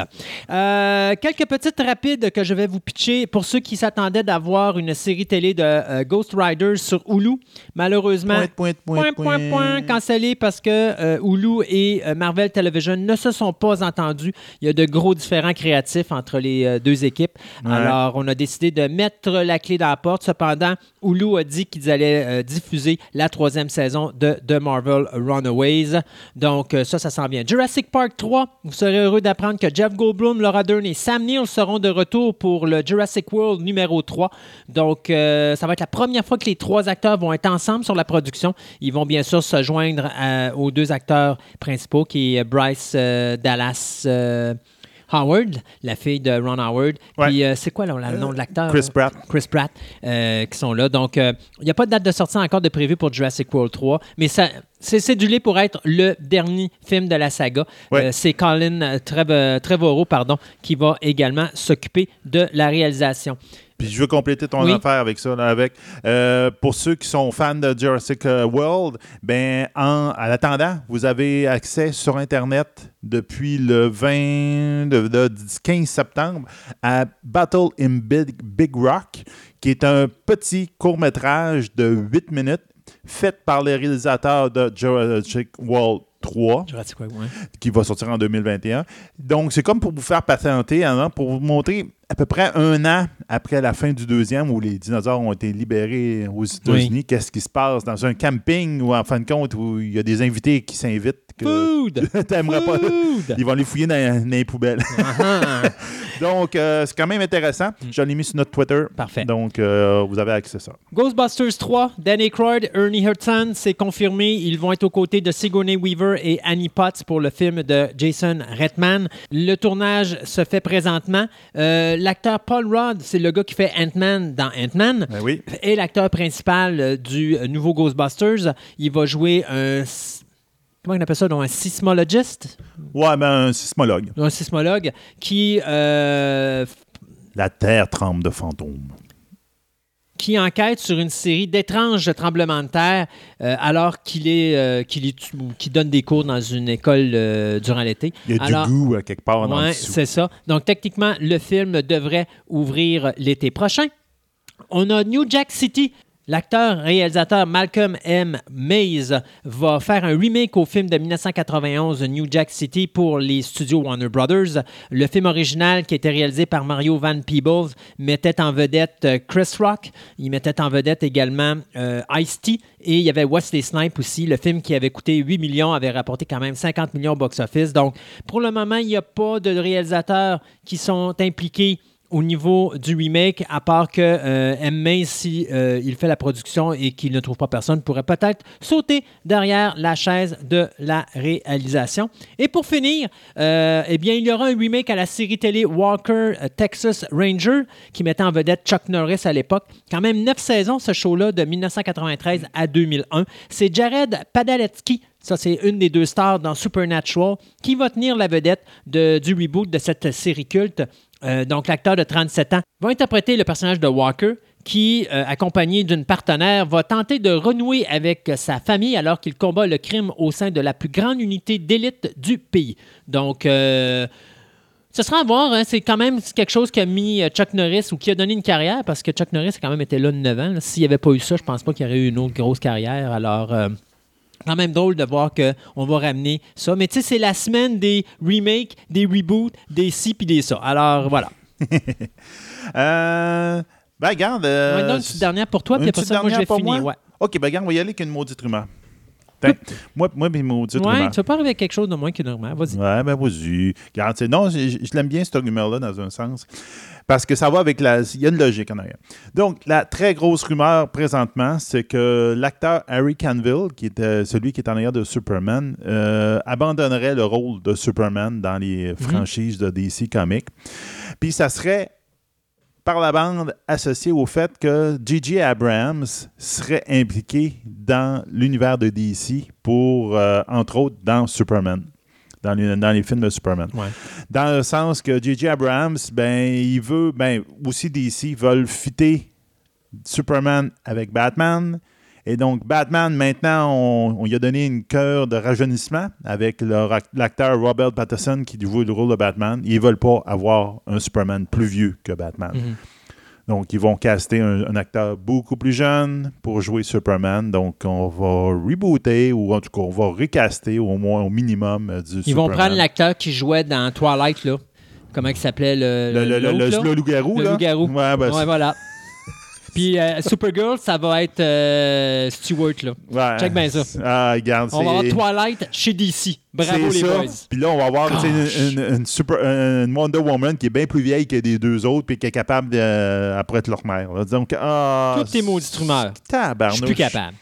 Euh, quelques petites rapides que je vais vous pitcher pour ceux qui s'attendaient d'avoir une série télé de euh, Ghost Riders sur Hulu. Malheureusement, Pointe, pointe, point, point, point, cancellé parce que Hulu et euh, Marvel Television ne se sont pas entendus. Il y a de gros différends créatifs entre les euh, deux équipes. Ouais. Alors, on a décidé de mettre la clé dans la porte. Cependant, Hulu a dit qu'ils allaient euh, diffuser la troisième saison de The Marvel Runaways. Donc, ça, ça s'en vient. Jurassic Park 3, vous serez heureux d'apprendre que Jeff Goldblum, Laura Dern et Sam Neill seront de retour pour le Jurassic World numéro 3. Donc, euh, ça va être la première fois que les trois acteurs vont être ensemble sur la production. Ils vont bien sûr se rejoindre euh, aux deux acteurs principaux, qui est Bryce euh, Dallas euh, Howard, la fille de Ron Howard. Ouais. Puis euh, c'est quoi là, le nom de l'acteur? Chris Pratt. Chris Pratt, euh, qui sont là. Donc, euh, il n'y a pas de date de sortie encore de prévu pour Jurassic World 3, mais ça, c'est cédulé pour être le dernier film de la saga. Ouais. Euh, c'est Colin euh, Trev- Trevorrow pardon, qui va également s'occuper de la réalisation. Puis je veux compléter ton Oui. affaire avec ça. là, avec, euh, pour ceux qui sont fans de Jurassic euh, World, ben, en, en attendant, vous avez accès sur Internet depuis le 20, de- de- du 15 septembre à Battle in Big, Big Rock, qui est un petit court-métrage de 8 minutes fait par les réalisateurs de Jurassic World 3 Jurassic World, ouais. qui va sortir en 2021. Donc, c'est comme pour vous faire patienter, hein, pour vous montrer à peu près un an après la fin du deuxième où les dinosaures ont été libérés aux États-Unis, qu'est-ce qui se passe dans un camping ou en fin de compte où il y a des invités qui s'invitent que Food! t'aimerais pas. Ils vont les fouiller dans, dans les poubelles. Ah, Donc, euh, c'est quand même intéressant. Je l'ai mis sur notre Twitter. Parfait. Donc, euh, vous avez accès à ça. Ghostbusters 3, Danny Aykroyd, Ernie Hudson, c'est confirmé. Ils vont être aux côtés de Sigourney Weaver et Annie Potts pour le film de Jason Reitman. Le tournage se fait présentement. Euh, L'acteur Paul Rudd, c'est le gars qui fait Ant-Man dans Ant-Man. Ben oui. Et l'acteur principal du nouveau Ghostbusters, il va jouer un... Comment on appelle ça? donc, un sismologiste? Ouais, ben, un sismologue. Un sismologue qui euh, La Terre tremble de fantômes. qui enquête sur une série d'étranges tremblements de terre euh, alors qu'il est, euh, qu'il est- qu'il donne des cours dans une école durant l'été. Il y a Alors- du goût quelque part dans Ouais, le dessous. c'est ça. Donc, techniquement, le film devrait ouvrir l'été prochain. On a New Jack City. L'acteur réalisateur Malcolm M. Mays va faire un remake au film de 1991 New Jack City pour les studios Warner Brothers. Le film original qui était réalisé par Mario Van Peebles mettait en vedette euh, Chris Rock. Il mettait en vedette également euh, Ice-T et il y avait Wesley Snipes aussi. Le film qui avait coûté 8 millions avait rapporté quand même 50 millions au box-office. Donc, pour le moment, il n'y a pas de réalisateurs qui sont impliqués au niveau du remake, à part que euh, M. Mays, si euh, il fait la production et qu'il ne trouve pas personne, pourrait peut-être sauter derrière la chaise de la réalisation. Et pour finir, euh, eh bien, il y aura un remake à la série télé Walker Texas Ranger qui mettait en vedette Chuck Norris à l'époque. Quand même neuf saisons, ce show-là, de 1993 à 2001. C'est Jared Padalecki ça, c'est une des deux stars dans Supernatural qui va tenir la vedette de- du reboot de cette série culte. Euh, donc, l'acteur de 37 ans va interpréter le personnage de Walker qui, euh, accompagné d'une partenaire, va tenter de renouer avec sa famille alors qu'il combat le crime au sein de la plus grande unité d'élite du pays. Donc, euh, ce sera à voir. hein. C'est quand même quelque chose qui a mis Chuck Norris ou qui a donné une carrière parce que Chuck Norris a quand même été là de 9 ans. S'il n'y avait pas eu ça, je pense pas qu'il y aurait eu une autre grosse carrière. Alors, quand même drôle de voir qu'on va ramener ça. Mais tu sais, c'est la semaine des remakes, des reboots, des ci puis des ça. Alors, voilà. Euh, ben, regarde. euh, Maintenant, une petite dernière pour toi, puis après ça, moi, je vais finir. Ouais. OK, ben, regarde, on va y aller avec une maudite rumeur. Moi, moi, mes maudites Ouais, rumeurs. tu vas pas arriver avec quelque chose de moins que normal. Vas-y. Ouais, ben vas-y. Regarde, non, je, je- je l'aime bien, cette rumeur-là, dans un sens. Parce que ça va avec la. Il y a une logique en arrière. Donc, la très grosse rumeur présentement, c'est que l'acteur Harry Canville, qui était celui qui est en arrière de Superman, euh, abandonnerait le rôle de Superman dans les franchises de DC Comics. Puis ça serait par la bande associé au fait que J.J. Abrams serait impliqué dans l'univers de DC pour, euh, entre autres, dans Superman, dans les, dans les films de Superman. Ouais. Dans le sens que J.J. Abrams, ben, il veut, ben, aussi DC veulent fitter Superman avec Batman. Et donc, Batman, maintenant, on, on lui a donné une cœur de rajeunissement avec l'acteur Robert Pattinson qui joue le rôle de Batman. Ils veulent pas avoir un Superman plus vieux que Batman. Mhm. Donc, ils vont caster un, un acteur beaucoup plus jeune pour jouer Superman. Donc, on va rebooter ou en tout cas, on va recaster au moins au minimum euh, du Ils vont prendre l'acteur qui jouait dans Twilight, là. Comment il s'appelait le. le, le, le, loup-garou. Le loup-garou. Ouais, ben, Ouais, voilà. Puis euh, Supergirl, ça va être euh, Stewart, là. Ouais. Check bien ça. Ah, regarde, On va avoir Twilight chez DC. Bravo les ça. boys. Puis là, on va avoir une, une- une super, une Wonder Woman qui est bien plus vieille que les deux autres puis qui est capable de, euh, après être leur mère. là. Donc, ah, Toutes tes maudites rumeurs. Je suis plus capable.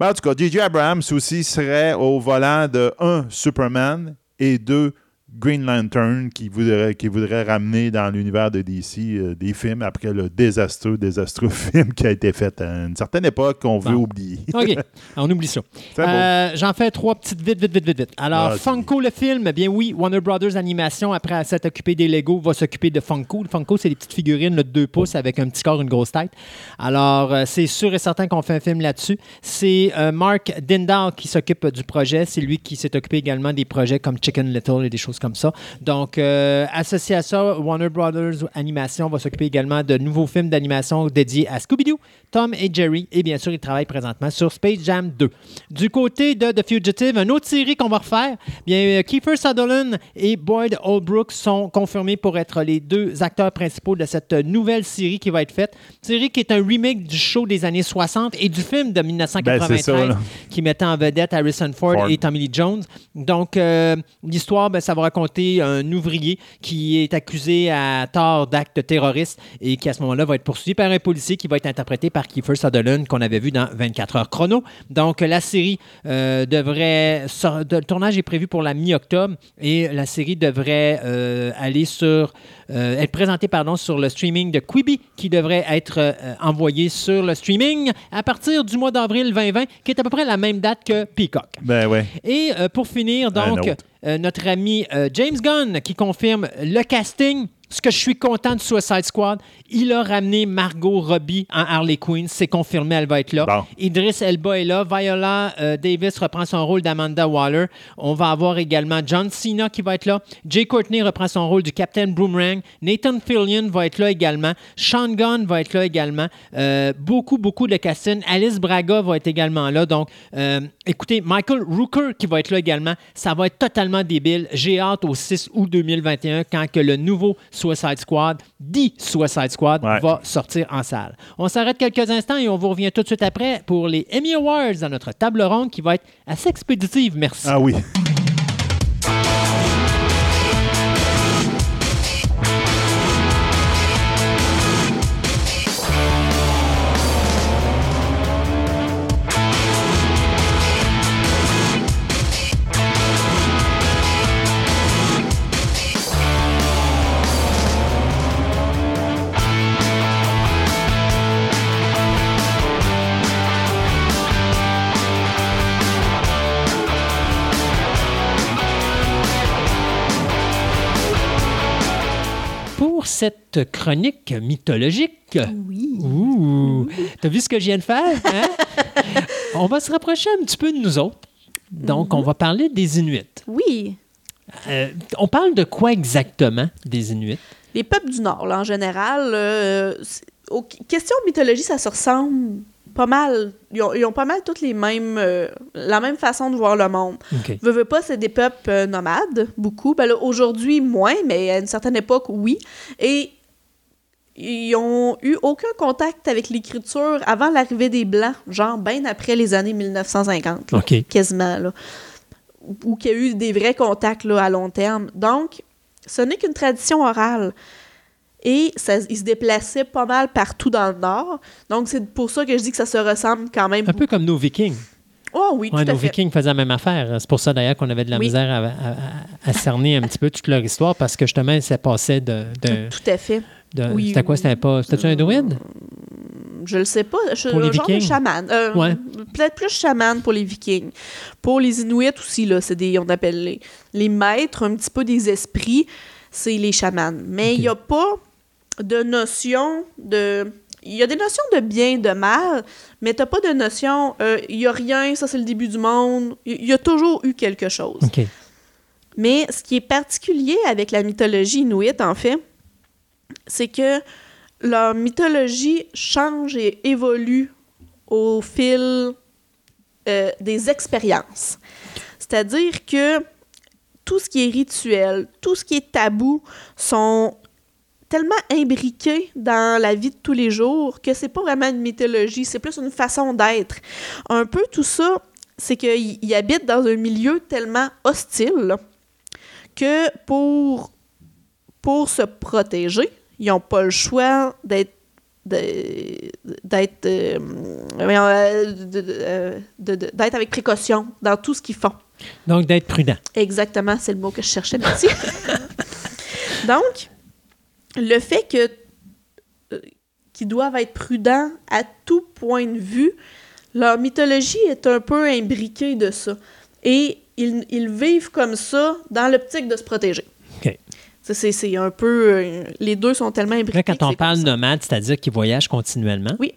Ben, en tout cas, J.J. Abrams aussi serait au volant de un Superman et deux Green Lantern qui voudrait, qui voudrait ramener dans l'univers de DC euh, des films après le désastreux, désastreux film qui a été fait à une certaine époque qu'on veut Bon. oublier. OK, on oublie ça. Euh, J'en fais trois petites vite, vite, vite, vite, vite. Alors. Funko, le film, eh bien oui, Warner Brothers Animation, après s'être occupé des Lego, va s'occuper de Funko. Le Funko, c'est des petites figurines de 2 pouces avec un petit corps, une grosse tête. Alors, euh, c'est sûr et certain qu'on fait un film là-dessus. C'est Mark Dindal qui s'occupe du projet. C'est lui qui s'est occupé également des projets comme Chicken Little et des choses comme ça. Donc, euh, associé à ça, Warner Brothers Animation va s'occuper également de nouveaux films d'animation dédiés à Scooby-Doo, Tom et Jerry. Et bien sûr, il travaille présentement sur Space Jam 2. Du côté de The Fugitive, une autre série qu'on va refaire, bien, euh, Kiefer Sutherland et Boyd Holbrook sont confirmés pour être les deux acteurs principaux de cette nouvelle série qui va être faite. Série qui est un remake du show des années 60 et du film de 1993 Ben, ça, qui mettait en vedette Harrison Ford, Ford. et Tommy Lee Jones. Donc, euh, l'histoire, ben, ça va raconter un ouvrier qui est accusé à tort d'actes terroristes et qui, à ce moment-là, va être poursuivi par un policier qui va être interprété par Kiefer Sutherland, qu'on avait vu dans 24 heures chrono. Donc, la série euh, devrait... Le tournage est prévu pour la mi-octobre et la série devrait euh, aller sur... euh, être présentée, pardon, sur le streaming de Quibi, qui devrait être euh, envoyé sur le streaming à partir du mois d'avril 2020, qui est à peu près la même date que Peacock. Ben ouais. Et pour finir, donc, notre ami euh, James Gunn qui confirme le casting. Ce que je suis content de Suicide Squad, il a ramené Margot Robbie en Harley Quinn. C'est confirmé, elle va être là. Bon. Idris Elba est là. Viola euh, Davis reprend son rôle d'Amanda Waller. On va avoir également John Cena qui va être là. Jay Courtney reprend son rôle du Captain Boomerang. Nathan Fillion va être là également. Sean Gunn va être là également. Euh, beaucoup, beaucoup de casting. Alice Braga va être également là. Donc, euh, écoutez, Michael Rooker qui va être là également. Ça va être totalement débile. J'ai hâte au 6 août 2021 quand que le nouveau Suicide Squad, dit Suicide Squad, Ouais. va sortir en salle. On s'arrête quelques instants et on vous revient tout de suite après pour les Emmy Awards dans notre table ronde qui va être assez expéditive. Merci. Ah oui. Cette chronique mythologique, Oui. Ouh, t'as vu ce que je viens de faire? hein? on va se rapprocher un petit peu de nous autres. Donc, on va parler des Inuits. Oui. Euh, on parle de quoi exactement, des Inuits? Les peuples du Nord, là, en général, euh, aux questions de mythologie, ça se ressemble pas mal. Ils ont, ils ont pas mal toutes les mêmes, euh, la même façon de voir le monde. OK. Veux, veux pas, c'est des peuples euh, nomades, beaucoup. Ben là, aujourd'hui, moins, mais à une certaine époque, oui. Et ils ont eu aucun contact avec l'écriture avant l'arrivée des Blancs, genre bien après les années 1950, là, OK. quasiment, là. Ou qu'il y a eu des vrais contacts là, à long terme. Donc, ce n'est qu'une tradition orale. Et ça, ils se déplaçaient pas mal partout dans le Nord. Donc, c'est pour ça que je dis que ça se ressemble quand même. Un peu comme nos Vikings. Oh oui, Ouais, tout à nos fait. Vikings faisaient la même affaire. C'est pour ça d'ailleurs qu'on avait de la Oui. misère à, à- à- à cerner un petit peu toute leur histoire parce que justement, ça passait de. de, Tout à fait. de- Oui. C'était quoi? C'était pas. C'était-tu un druide? Je le sais pas. Je, Pour les un genre de Vikings? chaman. Euh, Ouais. Peut-être plus chaman pour les Vikings. Pour les Inuits aussi, là, c'est des, on appelle les, les maîtres, un petit peu des esprits, c'est les chamans. Mais il n'y a pas de notion de... Il y a des notions de bien, de mal, mais t'as pas de notion, euh, il y a rien, ça c'est le début du monde. Il y a toujours eu quelque chose. Mais ce qui est particulier avec la mythologie inuite, en fait, c'est que leur mythologie change et évolue au fil euh, des expériences. C'est-à-dire que tout ce qui est rituel, tout ce qui est tabou sont tellement imbriqués dans la vie de tous les jours que c'est pas vraiment une mythologie, c'est plus une façon d'être. Un peu tout ça, c'est qu'ils ils habitent dans un milieu tellement hostile que pour, pour se protéger, ils n'ont pas le choix d'être d'être euh, euh, euh, d'être avec précaution dans tout ce qu'ils font. Donc, d'être prudent. Exactement, c'est le mot que je cherchais, merci. Donc, le fait que euh, qu'ils doivent être prudents à tout point de vue, leur mythologie est un peu imbriquée de ça. Et ils, ils vivent comme ça dans l'optique de se protéger. OK. Ça, C'est c'est un peu... euh, les deux sont tellement imbriqués. Quand on parle nomade, c'est-à-dire qu'ils voyagent continuellement. Oui.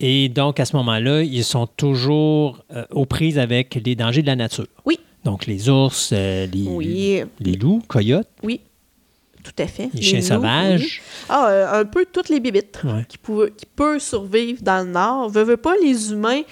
Et donc, à ce moment-là, ils sont toujours euh, aux prises avec les dangers de la nature. Oui. Donc, les ours, euh, les, Oui, les loups, coyotes, oui, tout à fait. les, chiens loups, sauvages. oui. Ah, euh, un peu toutes les bébites Ouais. qui, pouvaient- qui peuvent survivre dans le Nord. Veux, veux pas, les humains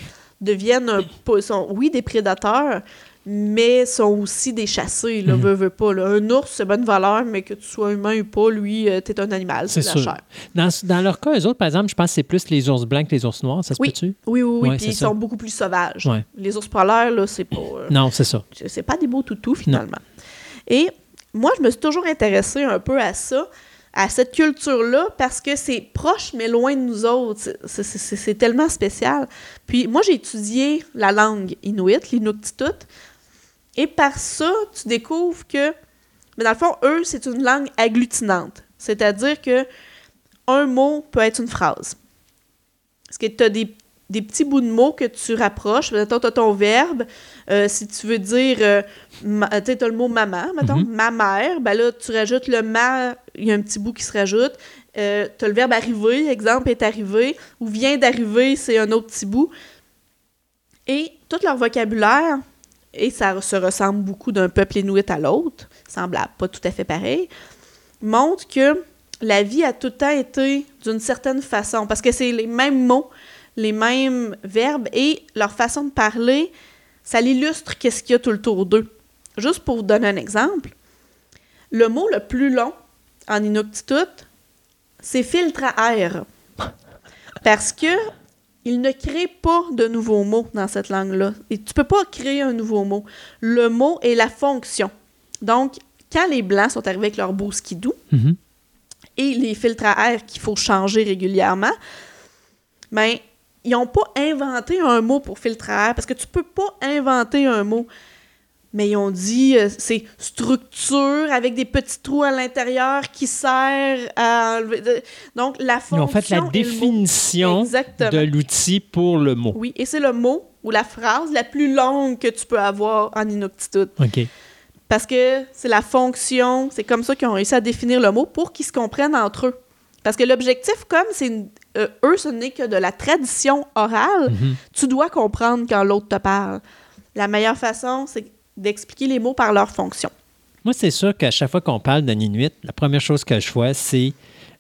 deviennent, un sont, oui, des prédateurs, mais sont aussi des chassés, là, Mhm. veux pas. là. Un ours, c'est bonne valeur, mais que tu sois humain ou pas, lui, euh, t'es un animal, c'est la sûr. chair. Dans, dans leur cas, eux autres, par exemple, je pense que c'est plus les ours blancs que les ours noirs, ça se Oui. peut-tu? Oui, oui, oui, Ouais, puis ils ça. sont beaucoup plus sauvages. Ouais. Les ours polaires, là, c'est pas... euh, Non, c'est ça. c'est pas des beaux toutous finalement. Et moi, je me suis toujours intéressée un peu à ça, à cette culture-là, parce que c'est proche, mais loin de nous autres. C'est- tellement spécial. Puis moi, j'ai étudié la langue inuit, l'inuktitut, et par ça, tu découvres que, mais dans le fond, eux, c'est une langue agglutinante. C'est-à-dire que un mot peut être une phrase. Parce que tu as des, des petits bouts de mots que tu rapproches. Mettons, tu as ton verbe. Euh, si tu veux dire, euh, tu t'as le mot maman, mettons, Mhm. ma mère, ben là, tu rajoutes le ma, il y a un petit bout qui se rajoute. Euh, tu as le verbe arriver, exemple, est arrivé, ou vient d'arriver, c'est un autre petit bout. Et tout leur vocabulaire, et ça se ressemble beaucoup d'un peuple inuit à l'autre, semblable, pas tout à fait pareil, montre que la vie a tout le temps été d'une certaine façon, parce que c'est les mêmes mots, les mêmes verbes, et leur façon de parler, ça l'illustre qu'est-ce qu'il y a tout le tour d'eux. Juste pour vous donner un exemple, le mot le plus long en inuktitut, c'est filtre à air. Parce que il ne crée pas de nouveaux mots dans cette langue-là. Et tu peux pas créer un nouveau mot. Le mot est la fonction. Donc, quand les Blancs sont arrivés avec leur beau skidoo Mhm. et les filtres à air qu'il faut changer régulièrement, ben, ils n'ont pas inventé un mot pour filtre à air parce que tu peux pas inventer un mot. Mais ils ont dit euh, c'est structure avec des petits trous à l'intérieur qui sert à enlever. de- Donc la Ils fonction. ont fait la définition de l'outil pour le mot. Oui, et c'est le mot ou la phrase la plus longue que tu peux avoir en inuktitut. OK. Parce que c'est la fonction, c'est comme ça qu'ils ont réussi à définir le mot pour qu'ils se comprennent entre eux. Parce que l'objectif, comme c'est une- euh, eux, ce n'est que de la tradition orale, Mhm. tu dois comprendre quand l'autre te parle. La meilleure façon, c'est d'expliquer les mots par leur fonction. Moi, c'est sûr qu'à chaque fois qu'on parle d'un Inuit, la première chose que je vois, c'est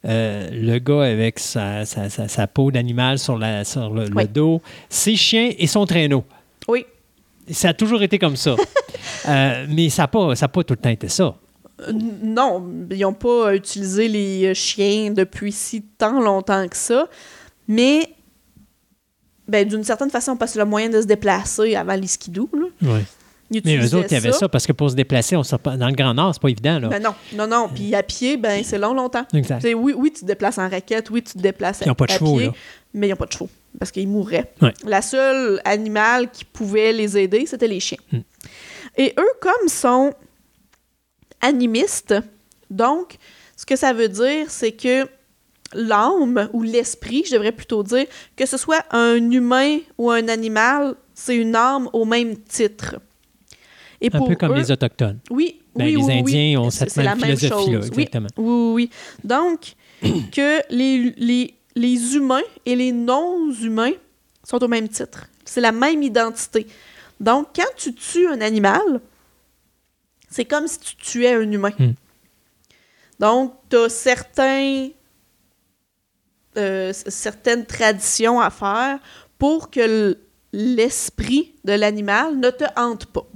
euh, le gars avec sa, sa- sa- sa peau d'animal sur, la, sur le, dos, ses chiens et son traîneau. Oui. Ça a toujours été comme ça. Euh, mais ça n'a pas, ça a pas tout le temps été ça. Euh, non, ils n'ont pas utilisé les chiens depuis si tant longtemps que ça. Mais, ben, d'une certaine façon, parce que le moyen de se déplacer avant les skidoo, là, ils Mais eux autres, il y avait ça. parce que pour se déplacer, on sort pas- dans le Grand Nord, c'est pas évident. Là. Ben non, non, non. Puis à pied, ben c'est long, longtemps. exact. Oui, oui, tu te déplaces en raquette, oui, tu te déplaces Ils n'ont pas de à chevaux, pied, là. mais ils n'ont pas de chevaux parce qu'ils mourraient. Ouais. La seule animal qui pouvait les aider, c'était les chiens. Hmm. Et eux, comme sont animistes, donc, ce que ça veut dire, c'est que l'âme ou l'esprit, je devrais plutôt dire, que ce soit un humain ou un animal, c'est une âme au même titre. Et Un peu comme eux- les Autochtones. oui, Ben, oui, les oui, oui. Indiens ont cette même philosophie-là, exactement. Oui, oui, oui. Donc, que les, les, les humains et les non-humains sont au même titre. C'est la même identité. Donc, quand tu tues un animal, c'est comme si tu tuais un humain. Hmm. Donc, tu as certains, euh, certaines traditions à faire pour que l'esprit de l'animal ne te hante pas.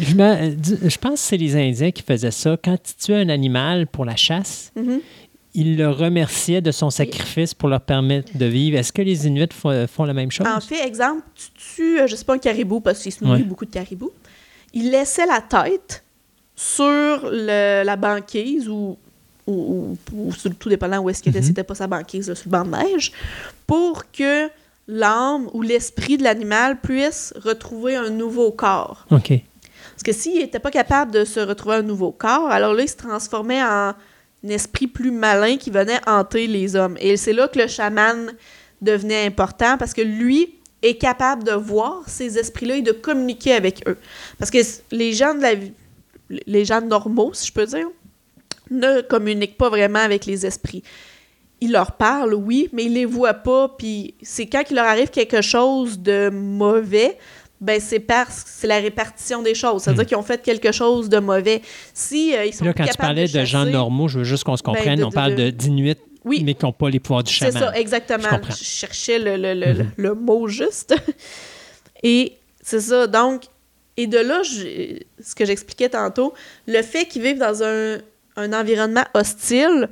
Je, me- dis- je pense que c'est les Indiens qui faisaient ça. Quand ils tuaient un animal pour la chasse, Mhm. ils le remerciaient de son sacrifice pour leur permettre de vivre. Est-ce que les Inuits font, font la même chose? En fait, exemple, tu tues, euh, je sais pas, un caribou, parce qu'il se nourrit Ouais. beaucoup de caribous. Il laissait la tête sur le- la banquise ou ou, ou, ou sur- tout dépendant où est-ce qu'il était, Mhm. c'était pas sa banquise, là, sur le banc de neige, pour que l'âme ou l'esprit de l'animal puisse retrouver un nouveau corps. OK. Parce que s'il n'était pas capable de se retrouver un nouveau corps, alors là, il se transformait en un esprit plus malin qui venait hanter les hommes. Et c'est là que le chaman devenait important parce que lui est capable de voir ces esprits-là et de communiquer avec eux. Parce que les gens de la vie- les gens normaux, si je peux dire, ne communiquent pas vraiment avec les esprits. Ils leur parlent, oui, mais ils les voient pas. Puis c'est quand il leur arrive quelque chose de mauvais, ben c'est parce que c'est la répartition des choses. C'est-à-dire qu'ils ont fait quelque chose de mauvais. Si euh, ils sont là, quand tu parlais de, gens normaux, je veux juste qu'on se Ben, comprenne. de- on de- parle de- d'Inuits, Oui. mais qui n'ont pas les pouvoirs du C'est chaman. ça, exactement. Je cherchais le, le- le- Mhm. le mot juste. Et c'est ça. Donc, et de là, je- ce que j'expliquais tantôt, le fait qu'ils vivent dans un, un environnement hostile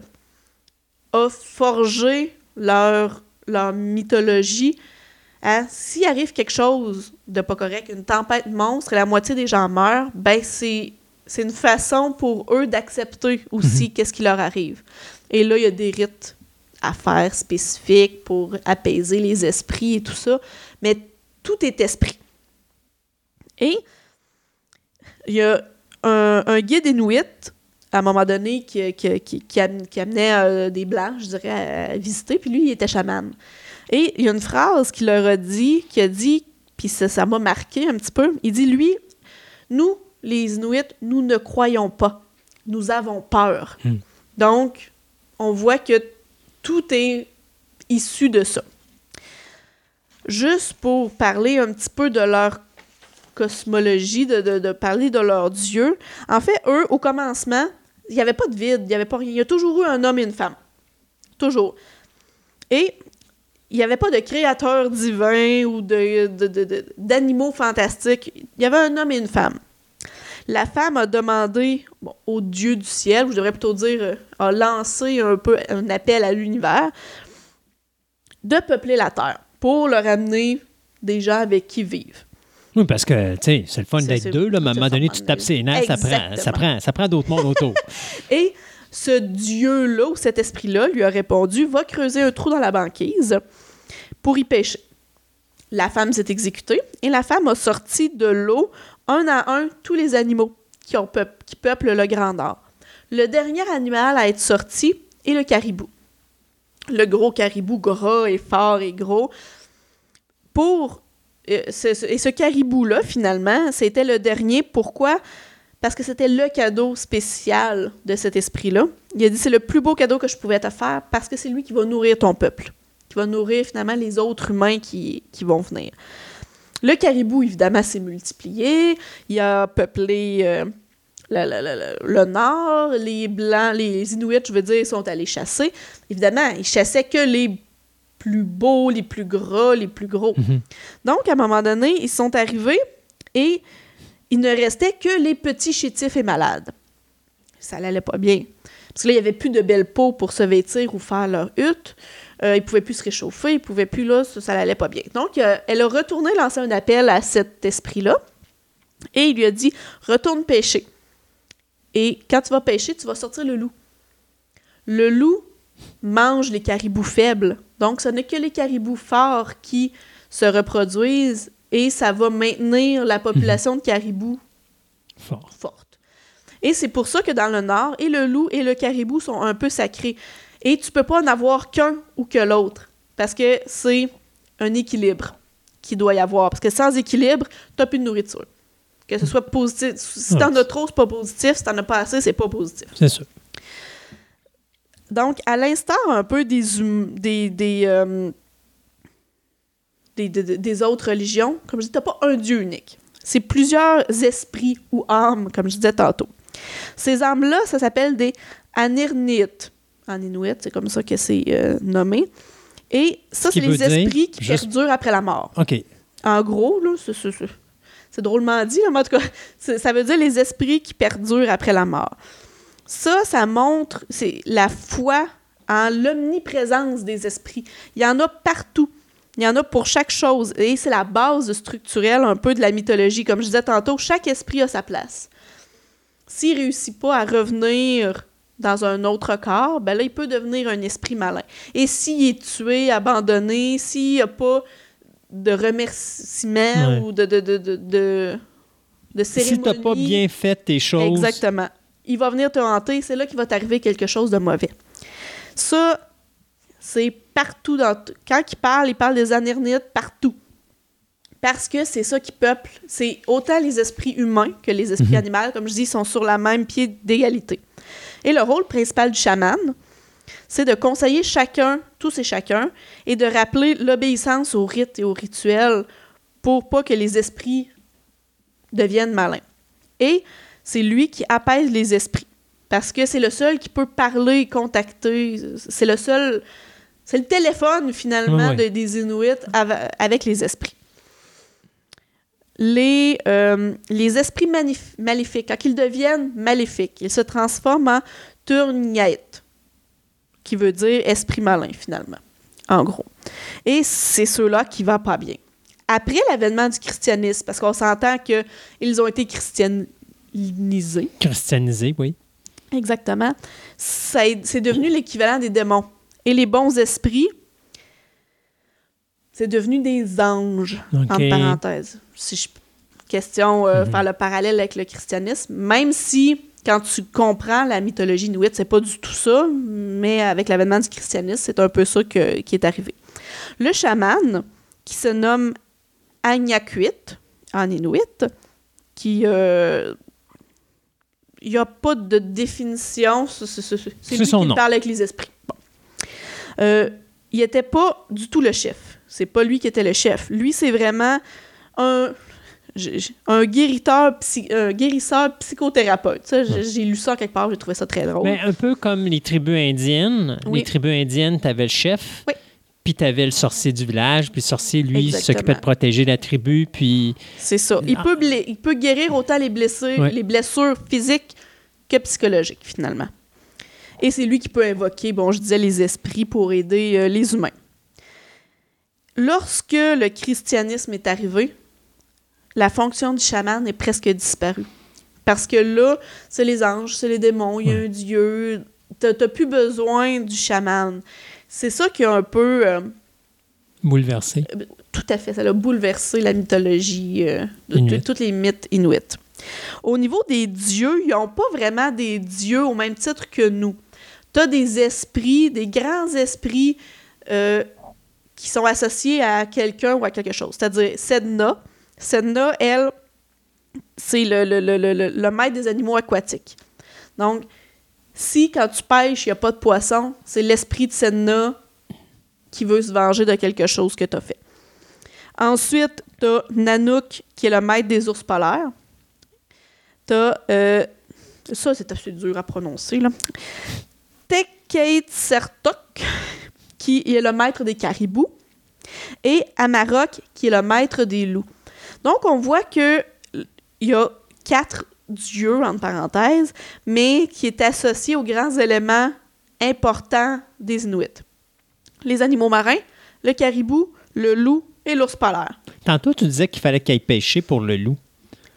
a forgé leur, leur mythologie. Hein? S'il arrive quelque chose de pas correct, une tempête monstre et la moitié des gens meurent, ben c'est c'est une façon pour eux d'accepter aussi qu'est-ce qui leur arrive. Et là, il y a des rites à faire spécifiques pour apaiser les esprits et tout ça. Mais tout est esprit. Et il y a un, un guide inuit, à un moment donné, qui, qui, qui- qui am- qui amenait euh, des Blancs, je dirais, à, visiter, puis lui, il était chaman. Et il y a une phrase qu'il leur a dit, qui a dit, puis ça ça m'a marqué un petit peu, il dit, lui, nous, les Inuits, nous ne croyons pas. Nous avons peur. Hmm. Donc, on voit que tout est issu de ça. Juste pour parler un petit peu de leur cosmologie, de, parler de leur dieu. En fait, eux, au commencement, il n'y avait pas de vide, il n'y avait pas rien. Il y a toujours eu un homme et une femme. Toujours. Et il n'y avait pas de créateur divin ou de, de- d'animaux fantastiques. Il y avait un homme et une femme. La femme a demandé bon, au dieu du ciel, ou je devrais plutôt dire, euh, a lancé un peu un appel à l'univers de peupler la Terre pour leur amener des gens avec qui vivre. Oui, parce que, tu sais, c'est le fun d'être deux, là, mais à un moment donné, tu tapes ses nerfs, ça prend, ça, prend, ça prend d'autres mondes autour. Et ce dieu-là, ou cet esprit-là, lui a répondu Va creuser un trou dans la banquise pour y pêcher. La femme s'est exécutée et la femme a sorti de l'eau un à un tous les animaux qui, qui peuplent le Grand Nord. Le dernier animal à être sorti est le caribou. Le gros caribou gras et fort et gros. Pour. euh, et ce caribou-là, finalement, c'était le dernier. Pourquoi? Parce que c'était le cadeau spécial de cet esprit-là. Il a dit c'est le plus beau cadeau que je pouvais te faire parce que c'est lui qui va nourrir ton peuple, qui va nourrir finalement les autres humains qui vont venir. Le caribou, évidemment, s'est multiplié. Il a peuplé euh, le, le- le- le- le nord. Les Blancs, les Inuits, je veux dire, sont allés chasser. Évidemment, ils chassaient que les plus beaux, les plus gras, les plus gros. Mhm. Donc, à un moment donné, ils sont arrivés et il ne restait que les petits chétifs et malades. Ça n'allait pas bien. Parce que là, il n'y avait plus de belles peaux pour se vêtir ou faire leur hutte. Euh, ils ne pouvaient plus se réchauffer, ils ne pouvaient plus, là, ça, ça n'allait pas bien. Donc, euh, elle a retourné lancer un appel à cet esprit-là et il lui a dit Retourne pêcher. Et quand tu vas pêcher, tu vas sortir le loup. Le loup mange les caribous faibles. Donc, ce n'est que les caribous forts qui se reproduisent et ça va maintenir la population de caribous Fort. forte. Et c'est pour ça que dans le nord, et le loup et le caribou sont un peu sacrés. Et tu peux pas en avoir qu'un ou que l'autre. Parce que c'est un équilibre qu'il doit y avoir. Parce que sans équilibre, tu plus de nourriture. Que ce soit positif. Si t'en as trop, c'est pas positif. Si t'en as pas assez, c'est pas positif. C'est ça. Donc, à l'instar un peu des, hum- des, des, euh, des, des- des autres religions, comme je dis, t'as pas un dieu unique. C'est plusieurs esprits ou âmes, comme je disais tantôt. Ces âmes-là, ça s'appelle des Anirnites. En inuit, c'est comme ça que c'est euh, nommé. Et ça, c'est les dire, esprits qui juste- perdurent après la mort. OK. En gros, là, c'est- drôlement dit, là, mais en tout cas, ça veut dire les esprits qui perdurent après la mort. Ça, ça montre c'est la foi en l'omniprésence des esprits. Il y en a partout. Il y en a pour chaque chose. Et c'est la base structurelle un peu de la mythologie. Comme je disais tantôt, chaque esprit a sa place. S'il réussit pas à revenir dans un autre corps, ben là, il peut devenir un esprit malin. Et s'il est tué, abandonné, s'il n'y a pas de remerciement Ouais. ou de, de, de, de, de, de Si cérémonie... t'as pas bien fait tes choses, Exactement. Il va venir te hanter, c'est là qu'il va t'arriver quelque chose de mauvais. Ça, c'est partout dans... Quand il parle, il parle des Anirnites partout. Parce que c'est ça qui peuple. C'est autant les esprits humains que les esprits Mhm. animaux, comme je dis, sont sur la même pied d'égalité. Et le rôle principal du chaman, c'est de conseiller chacun, tous et chacun, et de rappeler l'obéissance aux rites et aux rituels pour pas que les esprits deviennent malins. Et c'est lui qui apaise les esprits. Parce que c'est le seul qui peut parler, contacter. C'est le seul. C'est le téléphone, finalement, de- des Inuits avec les esprits. Les, euh, les esprits maléfiques, quand ils deviennent maléfiques, ils se transforment en Turniaït, qui veut dire esprit malin, finalement, en gros. Et c'est ceux-là qui vont pas bien. Après l'avènement du christianisme, parce qu'on s'entend qu'ils ont été christianisés, christianisé, oui. Exactement. C'est devenu l'équivalent des démons. Et les bons esprits, c'est devenu des anges, OK. entre parenthèses. Si je... Question, euh, Mhm. faire le parallèle avec le christianisme, même si, quand tu comprends la mythologie inuite, c'est pas du tout ça, mais avec l'avènement du christianisme, c'est un peu ça que- qui est arrivé. Le chaman, qui se nomme Agnakuit, en inuit, qui... euh, il n'y a pas de définition. C'est c'est- c'est- c'est C'est lui son qui nom. parle avec les esprits. Bon. Euh, il n'était pas du tout le chef. C'est pas lui qui était le chef. Lui, c'est vraiment un, guérisseur, psy- un guérisseur psychothérapeute. J'ai lu ça quelque part, j'ai trouvé ça très drôle. Mais un peu comme les tribus indiennes. Oui. Les tribus indiennes, tu avais le chef, Oui. puis tu avais le sorcier du village, puis le sorcier, lui, s'occupait de protéger la tribu, puis... C'est ça. Il Ah. peut, bla- il peut guérir autant les blessures, les blessures physiques que psychologiques, finalement. Et c'est lui qui peut invoquer, bon, je disais, les esprits pour aider euh, les humains. Lorsque le christianisme est arrivé, la fonction du chaman est presque disparue. Parce que là, c'est les anges, c'est les démons, il y a un dieu. T'as t'as plus besoin du chaman. C'est ça qui a un peu... euh, Bouleversé. tout à fait. Ça a bouleversé la mythologie euh, de tous les mythes inuits. Au niveau des dieux, ils n'ont pas vraiment des dieux au même titre que nous. Tu as des esprits, des grands esprits euh, qui sont associés à quelqu'un ou à quelque chose. C'est-à-dire Sedna. Sedna, elle, c'est le, le, le, maître des animaux aquatiques. Donc, si quand tu pêches, il n'y a pas de poisson, c'est l'esprit de Sedna qui veut se venger de quelque chose que tu as fait. Ensuite, tu as Nanook, qui est le maître des ours polaires. Tu as. ça, c'est assez dur à prononcer. là. Qui est le maître des caribous. Et Amarok, qui est le maître des loups. Donc, on voit que il y a quatre dieux, entre parenthèses, mais qui est associé aux grands éléments importants des Inuits. Les animaux marins, le caribou, le loup et l'ours polaire. Tantôt, tu disais qu'il fallait qu'il aille pêcher pour le loup.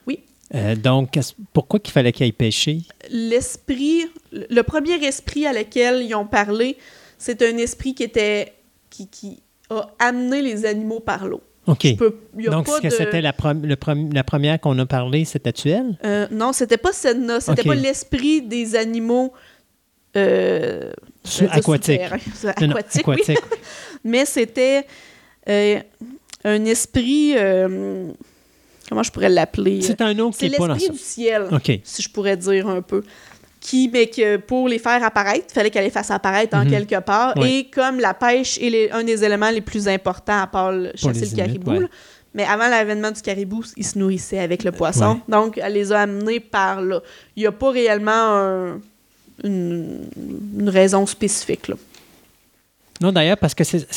Oui. Euh, donc, pourquoi qu'il fallait qu'il aille pêcher? L'esprit, le premier esprit à lequel ils ont parlé, c'est un esprit qui était qui, qui a amené les animaux par l'eau. OK. Peux- Donc, que c'était la, le première qu'on a parlé, c'était elle? Euh, non, c'était pas Sedna, c'était pas l'esprit des animaux euh, Sous- je vais dire aquatique. souterrains. C'est Non, non, aquatique, oui. aquatique. Mais c'était euh, un esprit. euh, comment je pourrais l'appeler? C'est un autre qui dans l'esprit du ciel, OK. si je pourrais dire un peu. Qui, mais que pour les faire apparaître, il fallait qu'elle les fasse apparaître en Mhm. quelque part. Ouais. Et comme la pêche est les- un des éléments les plus importants à part le- chasser le caribou, ouais. là. mais avant l'avènement du caribou, ils se nourrissaient avec le poisson. Ouais. Donc, elle les a amenés par là. Il n'y a pas réellement un- une, une raison spécifique. Là. Non, d'ailleurs, parce que c'est-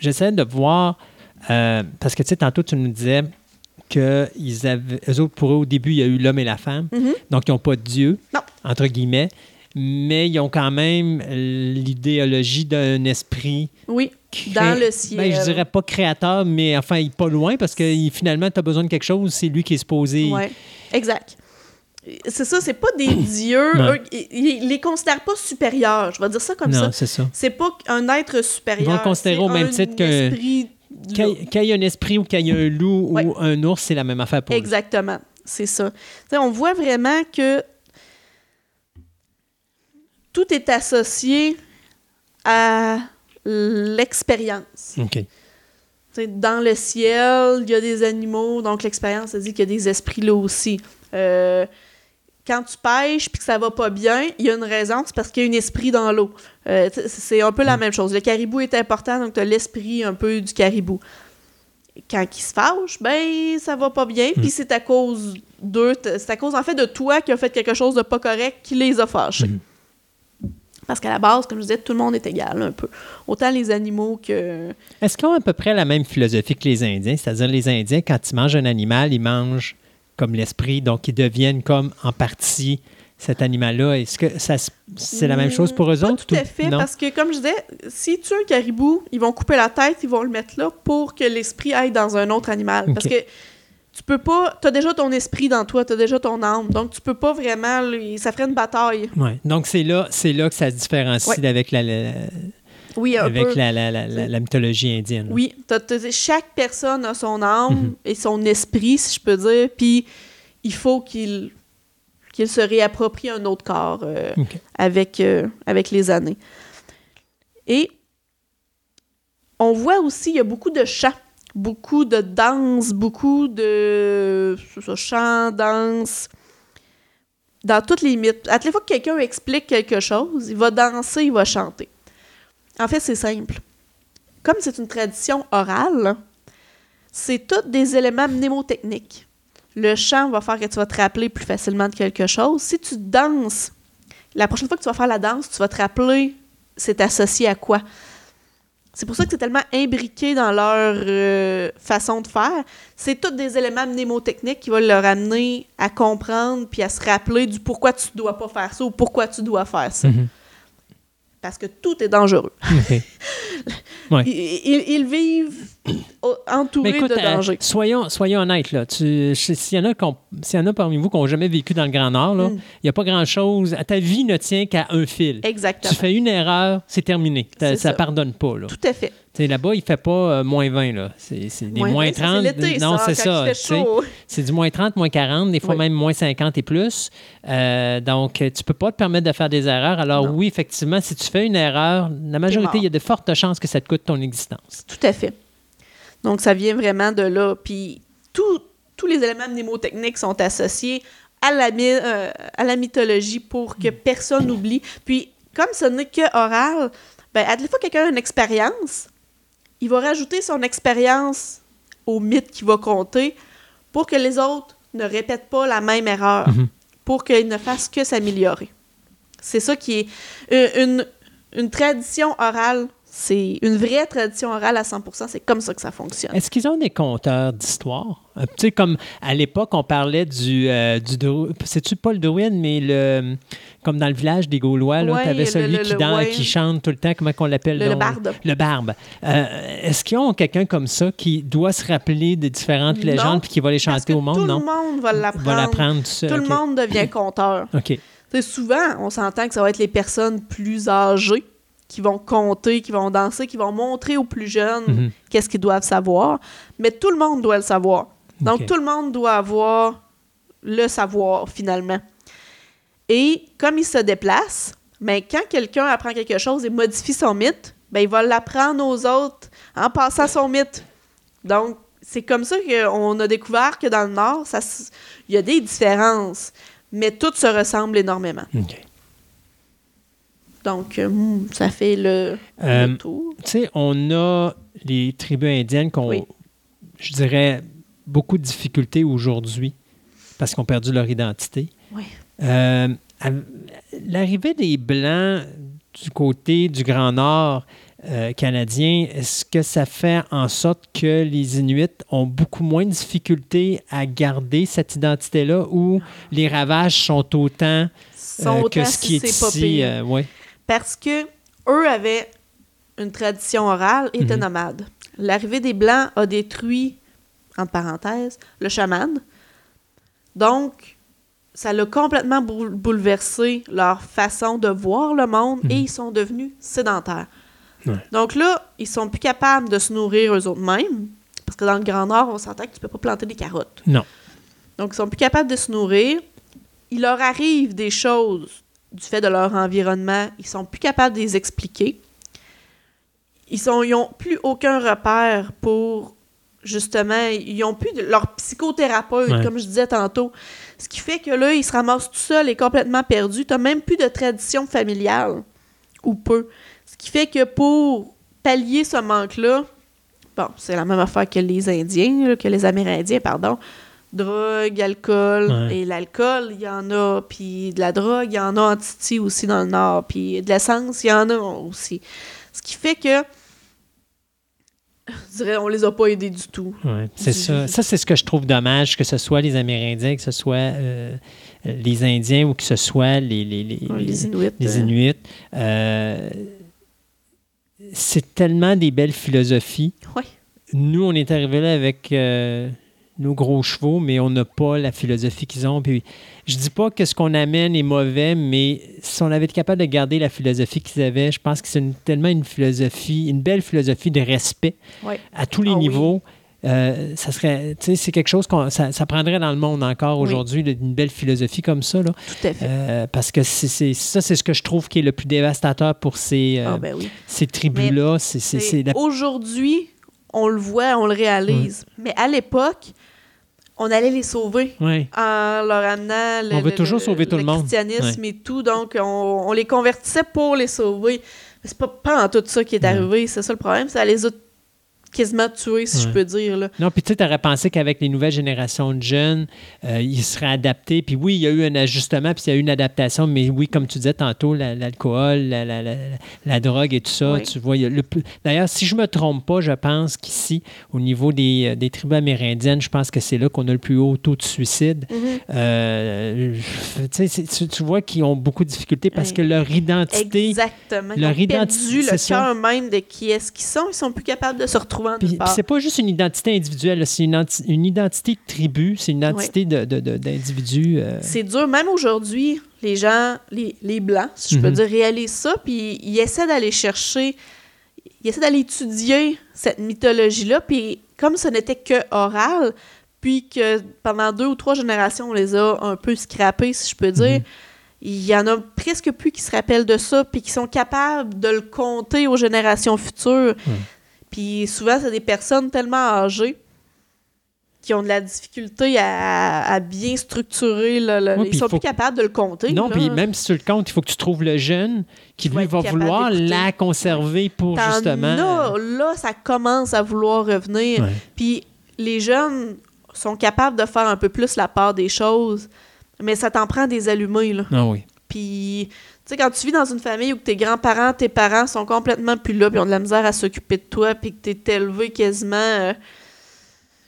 j'essaie de voir, euh, parce que tu sais, tantôt, tu nous disais qu'ils avaient, eux autres, pour eux, au début, il y a eu l'homme et la femme, Mhm. donc ils n'ont pas de Dieu, Non. entre guillemets, mais ils ont quand même l'idéologie d'un esprit. Oui, cré- dans le ciel. Ben, je dirais pas créateur, mais enfin, il pas loin parce que finalement, tu as besoin de quelque chose, c'est lui qui est supposé. Ouais, exact. C'est ça, c'est pas des dieux. Eux, ils, ils les considèrent pas supérieurs. Je vais dire ça comme non, ça. c'est ça. C'est pas un être supérieur. Ils vont le considérer au même titre esprit Quand il y a un esprit ou quand il y a un loup Ouais. ou un ours, c'est la même affaire pour. Exactement. C'est ça. On voit vraiment que tout est associé à l'expérience. Dans le ciel, il y a des animaux, donc l'expérience, ça dit qu'il y a des esprits là aussi. Euh, quand tu pêches puis que ça va pas bien, il y a une raison, c'est parce qu'il y a un esprit dans l'eau. Euh, c'est un peu la même chose. Le caribou est important, donc tu as l'esprit un peu du caribou. Quand il se fâche, ben ça va pas bien, puis c'est à cause d'eux, c'est à cause en fait de toi qui a fait quelque chose de pas correct qui les a fâchés. Mhm. Parce qu'à la base, comme je disais, tout le monde est égal un peu. Autant les animaux que Est-ce qu'ils ont à peu près la même philosophie que les Indiens? C'est-à-dire, les Indiens, quand ils mangent un animal, ils mangent comme l'esprit, donc ils deviennent comme en partie cet animal-là? Est-ce que ça, c'est la même chose pour eux Pas autres? tout ou- à fait, non? parce que comme je disais, si tu as un caribou, ils vont couper la tête, ils vont le mettre là pour que l'esprit aille dans un autre animal. Parce que tu peux pas, tu as déjà ton esprit dans toi, tu as déjà ton âme, donc tu peux pas vraiment, lui- ça ferait une bataille. Ouais. Donc, c'est là, c'est là que ça se différencie Ouais. avec, la, la- Oui, un avec peu. la, mythologie indienne. Oui, chaque personne a son âme Mhm. et son esprit, si je peux dire, puis il faut qu'il qu'il se réapproprie un autre corps euh, avec, euh, avec les années. Et on voit aussi, il y a beaucoup de chants, beaucoup de danse, beaucoup de chants, danse, dans toutes les mythes. À chaque fois que quelqu'un explique quelque chose, il va danser, il va chanter. En fait, c'est simple. Comme c'est une tradition orale, c'est tous des éléments mnémotechniques. Le chant va faire que tu vas te rappeler plus facilement de quelque chose. Si tu danses, la prochaine fois que tu vas faire la danse, tu vas te rappeler c'est associé à quoi? C'est pour ça que c'est tellement imbriqué dans leur euh, façon de faire. C'est tous des éléments mnémotechniques qui vont leur amener à comprendre puis à se rappeler du pourquoi tu dois pas faire ça ou pourquoi tu dois faire ça. Mhm. Parce que tout est dangereux. OK. Ouais. Ils, ils- ils vivent Mais écoute, de euh, dangers. soyons, soyons honnêtes. Là. S'il y, en a qu'on- s'il y en a parmi vous qui n'ont jamais vécu dans le Grand Nord, il Mm. n'y a pas grand-chose. Ta vie ne tient qu'à un fil. Exactement. Tu fais une erreur, c'est terminé. Ça ça pardonne pas. Là. Tout à fait. Là-bas, il ne fait pas euh, moins 20. là. C'est des moins, vingt, ça, 30. C'est l'été, non, c'est ça. il. C'est du moins 30, moins 40, des fois Oui. même moins 50 et plus. Euh, donc, tu peux pas te permettre de faire des erreurs. Alors Non. oui, effectivement, si tu fais une erreur, la majorité, il y a de fortes chances que ça te coûte ton existence. Tout à fait. Donc, ça vient vraiment de là. Puis, tout- tous les éléments mnémotechniques sont associés à la, euh, à la mythologie pour que personne n'oublie. Puis, comme ce n'est que oral, ben, à chaque fois que quelqu'un a une expérience, il va rajouter son expérience au mythe qu'il va compter pour que les autres ne répètent pas la même erreur, Mhm. pour qu'ils ne fassent que s'améliorer. C'est ça qui est euh, une, une tradition orale. C'est une vraie tradition orale à 100%. C'est comme ça que ça fonctionne. Est-ce qu'ils ont des conteurs d'histoire? Euh, tu sais, comme à l'époque, on parlait du, euh, du c'est-tu pas le druide, mais le, comme dans le village des Gaulois, là, Ouais, tu avais le- celui le- qui, le- ouais. qui chante tout le temps, comment on l'appelle? Le- barde. Le barbe. Euh, Est-ce qu'ils ont quelqu'un comme ça qui doit se rappeler des différentes Non, légendes puis qui va les Parce chanter que au monde? tout non? le monde va l'apprendre. va l'apprendre tout. Tout le monde devient conteur. OK. Tu sais, souvent, on s'entend que ça va être les personnes plus âgées qui vont compter, qui vont danser, qui vont montrer aux plus jeunes Mhm. qu'est-ce qu'ils doivent savoir. Mais tout le monde doit le savoir. Donc, tout le monde doit avoir le savoir, finalement. Et comme il se déplace, ben, quand quelqu'un apprend quelque chose et modifie son mythe, ben, il va l'apprendre aux autres en passant son mythe. Donc, c'est comme ça qu'on a découvert que dans le Nord, il y a des différences, mais tout se ressemble énormément. OK. Donc, euh, hmm, ça fait le, Euh, le tour. Tu sais, on a les tribus indiennes qui ont, Oui. je dirais, beaucoup de difficultés aujourd'hui parce qu'ils ont perdu leur identité. Oui. Euh, L'arrivée des Blancs du côté du Grand Nord euh, canadien, est-ce que ça fait en sorte que les Inuits ont beaucoup moins de difficultés à garder cette identité-là ou les ravages sont autant euh, que ce qui est ici? ouais. Parce que eux avaient une tradition orale et étaient Mhm. nomades. L'arrivée des Blancs a détruit, entre parenthèses, le chaman. Donc, ça l'a complètement boule- bouleversé leur façon de voir le monde et Mhm. ils sont devenus sédentaires. Ouais. Donc là, ils sont plus capables de se nourrir eux autres mêmes. Parce que dans le Grand Nord, on s'entend que tu peux pas planter des carottes. Non. Donc, ils sont plus capables de se nourrir. Il leur arrive des choses du fait de leur environnement. Ils sont plus capables de les expliquer. Ils sont, ils ont plus aucun repère pour justement, ils ont plus de, leur psychothérapeute, Ouais. comme je disais tantôt. Ce qui fait que là, ils se ramassent tout seuls et complètement perdus. T'as même plus de tradition familiale, ou peu. Ce qui fait que pour pallier ce manque-là, bon, c'est la même affaire que les Indiens, que les Amérindiens, pardon. Drogue, alcool. Ouais. Et l'alcool, il y en a. Puis de la drogue, il y en a en Titi aussi dans le Nord. Puis de l'essence, il y en a aussi. Ce qui fait que, je dirais, on les a pas aidés du tout. Ouais, c'est ça. Ça, c'est ce que je trouve dommage, que ce soit les Amérindiens, que ce soit euh, les Indiens ou que ce soit les, les, les, Ouais, les Inuits. les euh, Inuits. Euh, c'est tellement des belles philosophies. Ouais. Nous, on est arrivés là avec euh, nos gros chevaux, mais on n'a pas la philosophie qu'ils ont. Puis, je dis pas que ce qu'on amène est mauvais, mais si on avait été capable de garder la philosophie qu'ils avaient, je pense que c'est une- tellement une philosophie, une belle philosophie de respect à tous les Ah oui. niveaux. Euh, ça serait, tu sais, c'est quelque chose qu'on, ça, ça prendrait dans le monde encore Oui. aujourd'hui, une belle philosophie comme ça, là. Tout à fait. Euh, parce que c'est, ça, c'est ce que je trouve qui est le plus dévastateur pour ces, euh, ah, ben tribus-là. C'est la- Aujourd'hui, on le voit, on le réalise. Mais à l'époque, on allait les sauver Ouais. en leur amenant le, On veut le- toujours sauver tout le monde. christianisme et tout. Donc, on, on les convertissait pour les sauver. Mais c'est pas, pas en tout ça qui est arrivé. C'est ça le problème. Ça les a quasiment tués, si je peux dire. Là. Non, puis tu sais, t'aurais pensé qu'avec les nouvelles générations de jeunes, euh, ils seraient adaptés. Puis oui, il y a eu un ajustement, puis il y a eu une adaptation, mais oui, comme tu disais tantôt, la- l'alcool, la, la- la- la drogue et tout ça, tu vois. il y a le plus- D'ailleurs, si je me trompe pas, je pense qu'ici, au niveau des, euh, des tribus amérindiennes, je pense que c'est là qu'on a le plus haut taux de suicide. Euh, tu vois qu'ils ont beaucoup de difficultés parce Ouais. que leur identité... Exactement. Ils leur perdu identité, le cœur même de qui est-ce qu'ils sont. Ils sont plus capables de se retrouver Puis, puis c'est pas juste une identité individuelle, c'est une, identité de tribu, c'est une identité de- de- de- d'individu. euh, C'est dur. Même aujourd'hui, les gens, les, les Blancs, si je peux Mhm. dire, réalisent ça, puis ils essaient d'aller chercher, ils essaient d'aller étudier cette mythologie-là, puis comme ce n'était que oral, puis que pendant deux ou trois générations, on les a un peu scrappés, si je peux dire, Mhm. il y en a presque plus qui se rappellent de ça, puis qui sont capables de le compter aux générations futures. Puis souvent, c'est des personnes tellement âgées qui ont de la difficulté à, à bien structurer. le- le- Ouais, ils sont plus capables de le compter. Non, là. puis même si tu le comptes, il faut que tu trouves le jeune qui, lui, va vouloir la conserver pour T'en justement. as, là, ça commence à vouloir revenir. Puis les jeunes sont capables de faire un peu plus la part des choses, mais ça t'en prend des allumés, là. Ah oui. Puis, sais, quand tu vis dans une famille où tes grands-parents, tes parents sont complètement plus là, puis ont de la misère à s'occuper de toi, puis que t'es élevé quasiment euh,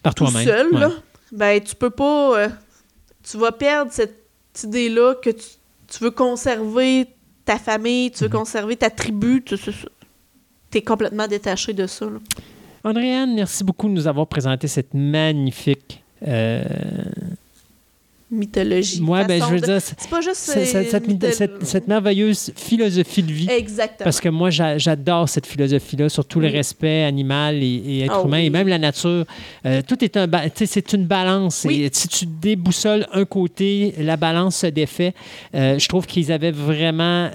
Par toi-même. seul, Ouais. là, ben tu peux pas... euh, tu vas perdre cette idée-là que tu, tu veux conserver ta famille, tu veux Mhm. conserver ta tribu, tu es complètement détaché de ça. là. Andréane, merci beaucoup de nous avoir présenté cette magnifique. euh, Mythologie. Moi, ben, façon je veux de- dire, c'est- pas juste... cette, euh, cette- mytho- cette- cette merveilleuse philosophie de vie. Exactement. Parce que moi, j'a- j'adore cette philosophie-là, surtout le Oui. respect animal et, et être Ah humain, et même la nature. Euh, tout est un, c'est une balance. Oui. Et si tu déboussoles un côté, la balance se défait. Euh, je trouve qu'ils avaient vraiment,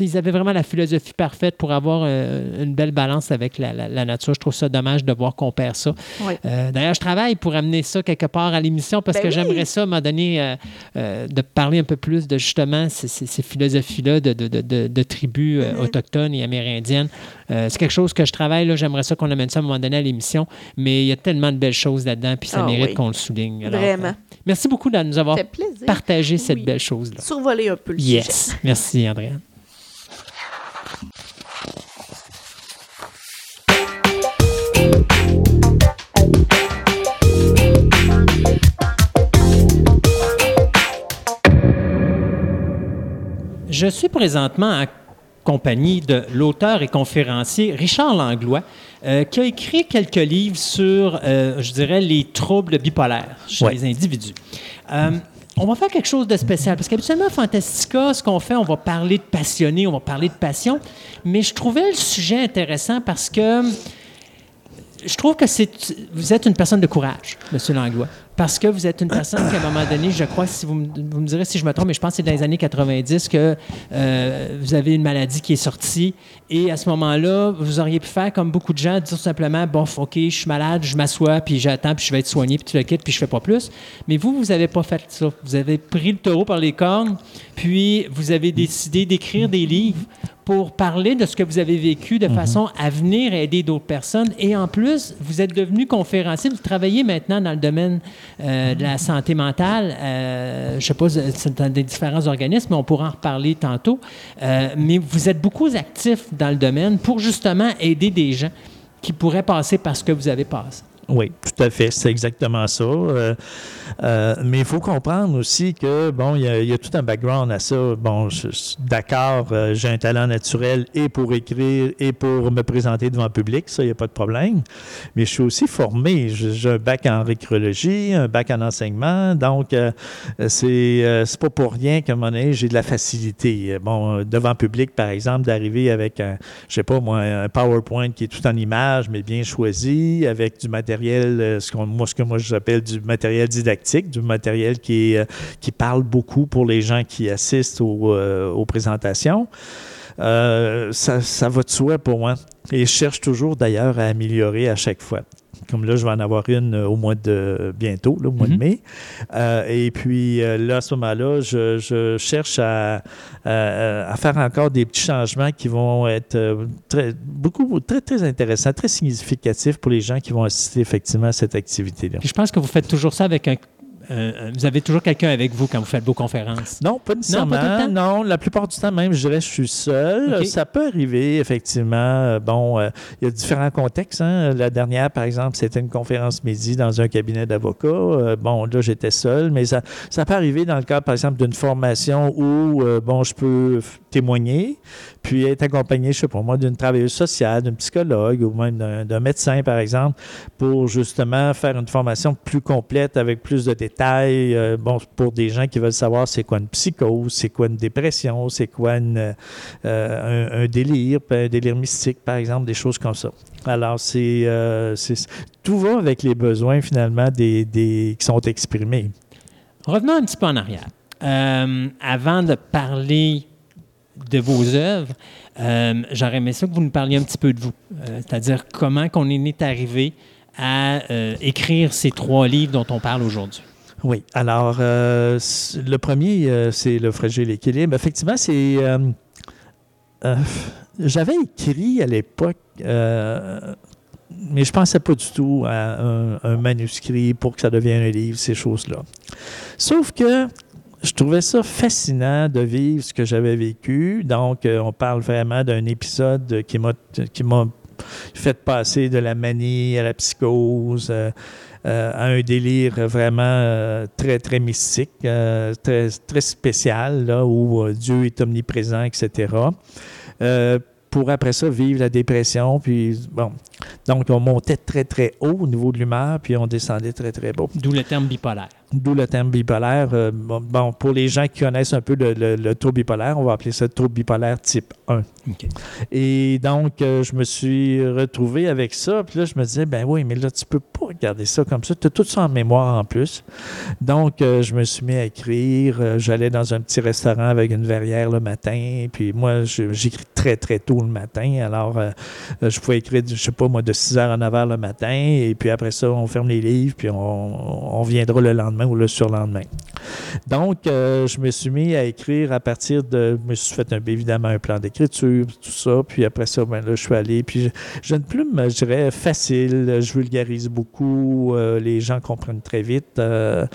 ils avaient vraiment la philosophie parfaite pour avoir euh, une belle balance avec la, la- la nature. Je trouve ça dommage de voir qu'on perd ça. D'ailleurs, je travaille pour amener ça quelque part à l'émission parce Ben que j'aimerais ça, moment donné, euh, euh, de parler un peu plus de justement ces, ces- ces philosophies-là de, de, de- de- de tribus euh, Mhm. autochtones et amérindiennes. C'est quelque chose que je travaille, là, j'aimerais ça qu'on amène ça à un moment donné à l'émission, mais il y a tellement de belles choses là-dedans, puis ça Ah mérite oui. qu'on le souligne. Alors, Vraiment. merci beaucoup de nous avoir partagé cette Oui. belle chose-là. Survoler un peu le sujet. Yes. Merci, Andréa. Je suis présentement en compagnie de l'auteur et conférencier Richard Langlois, euh, qui a écrit quelques livres sur, euh, je dirais, les troubles bipolaires chez Ouais. les individus. Euh, on va faire quelque chose de spécial. Parce qu'habituellement, Fantastica, ce qu'on fait, on va parler de passionné, on va parler de passion. Mais je trouvais le sujet intéressant parce que je trouve que c'est, vous êtes une personne de courage, M. Langlois parce que vous êtes une personne qui, à un moment donné, je crois, si vous, me, direz si je me trompe, mais je pense que c'est dans les années 90 que euh, vous avez une maladie qui est sortie. Et à ce moment-là, vous auriez pu faire comme beaucoup de gens, dire tout simplement, bon, OK, je suis malade, je m'assois, puis j'attends, puis je vais être soigné, puis tu le quittes, puis je fais pas plus. Mais vous, vous n'avez pas fait ça. Vous avez pris le taureau par les cornes, puis vous avez décidé d'écrire des livres pour parler de ce que vous avez vécu de façon à venir aider d'autres personnes. Et en plus, vous êtes devenu conférencier. Vous travaillez maintenant dans le domaine euh, de la santé mentale. Euh, je ne sais pas, c'est dans des différents organismes, mais on pourra en reparler tantôt. Euh, mais vous êtes beaucoup actifs dans le domaine pour justement aider des gens qui pourraient passer par ce que vous avez passé. Oui, tout à fait. C'est exactement ça. Euh, euh, mais il faut comprendre aussi que, bon, il y, a, tout un background à ça. Bon, d'accord, euh, j'ai un talent naturel et pour écrire et pour me présenter devant le public, ça, il n'y a pas de problème. Mais je suis aussi formé. J'ai un bac en récréologie, un bac en enseignement. Donc, c'est c'est pas pour rien qu'à un moment j'ai de la facilité. Bon, devant le public, par exemple, d'arriver avec un, je sais pas un PowerPoint qui est tout en images, mais bien choisi, avec du matériel euh, ce, moi, ce que moi j'appelle du matériel didactique, du matériel qui, euh, qui parle beaucoup pour les gens qui assistent aux, euh, présentations. ça, ça va de soi pour moi. Et je cherche toujours d'ailleurs à améliorer à chaque fois. Comme là, je vais en avoir une euh, au mois de bientôt, au mois de mhm. mai. Euh, et puis euh, là, à ce moment-là, je, cherche à, faire encore des petits changements qui vont être très, beaucoup, très, très intéressants, très significatifs pour les gens qui vont assister effectivement à cette activité-là. Je pense que vous faites toujours ça avec un euh, euh, vous avez toujours quelqu'un avec vous quand vous faites vos conférences? Non, pas nécessairement. Non, la plupart du temps, même, je dirais, je suis seul. Ça peut arriver, effectivement. Euh, bon, il y a différents contextes. Hein. La dernière, par exemple, c'était une conférence midi dans un cabinet d'avocats. bon, là, j'étais seul, mais ça, ça peut arriver dans le cas, par exemple, d'une formation où, bon, je peux témoigner, puis être accompagné, je sais pas moi, d'une travailleuse sociale, d'un psychologue ou même d'un médecin, par exemple, pour justement faire une formation plus complète avec plus de détails. Euh, bon, pour des gens qui veulent savoir c'est quoi une psychose, c'est quoi une dépression, c'est quoi euh, un, délire, un délire mystique, par exemple, des choses comme ça. Alors, c'est euh, tout va avec les besoins finalement des, qui sont exprimés. Revenons un petit peu en arrière. avant de parler de vos œuvres, euh, j'aurais aimé ça que vous nous parliez un petit peu de vous. Euh, c'est-à-dire comment qu'on est arrivé à euh, écrire ces trois livres dont on parle aujourd'hui. Oui. Alors, le premier, c'est Le fragile équilibre. Effectivement, c'est. J'avais écrit à l'époque mais je pensais pas du tout à un, manuscrit pour que ça devienne un livre, ces choses-là. Sauf que je trouvais ça fascinant de vivre ce que j'avais vécu. Donc, euh, on parle vraiment d'un épisode qui m'a, qui m'a fait passer de la manie à la psychose, euh, euh, à un délire vraiment très, très mystique, très, très spécial, là, où Dieu est omniprésent, etc. pour après ça vivre la dépression, puis bon. Donc, on montait très, très haut au niveau de l'humeur, puis on descendait très, très bas. D'où le terme bipolaire. D'où le terme bipolaire. Euh, bon, pour les gens qui connaissent un peu le, le, trouble bipolaire, on va appeler ça trouble bipolaire type 1. Et donc, euh, je me suis retrouvé avec ça. Puis là, je me disais, ben oui, mais là, tu peux pas regarder ça comme ça. Tu as tout ça en mémoire en plus. Donc, euh, je me suis mis à écrire. J'allais dans un petit restaurant avec une verrière le matin. Puis moi, j'écris très, très tôt le matin. Alors, je pouvais écrire, je sais pas moi, de 6 h à 9 h le matin. Et puis après ça, on ferme les livres. Puis on, on viendra le lendemain ou le surlendemain. Donc, euh, je me suis mis à écrire à partir de. Je me suis fait un, évidemment un plan d'écriture, tout ça. Puis après ça, ben je suis allé. Puis j'ai une plume, je dirais, facile. Je vulgarise beaucoup. Euh, les gens comprennent très vite. Euh,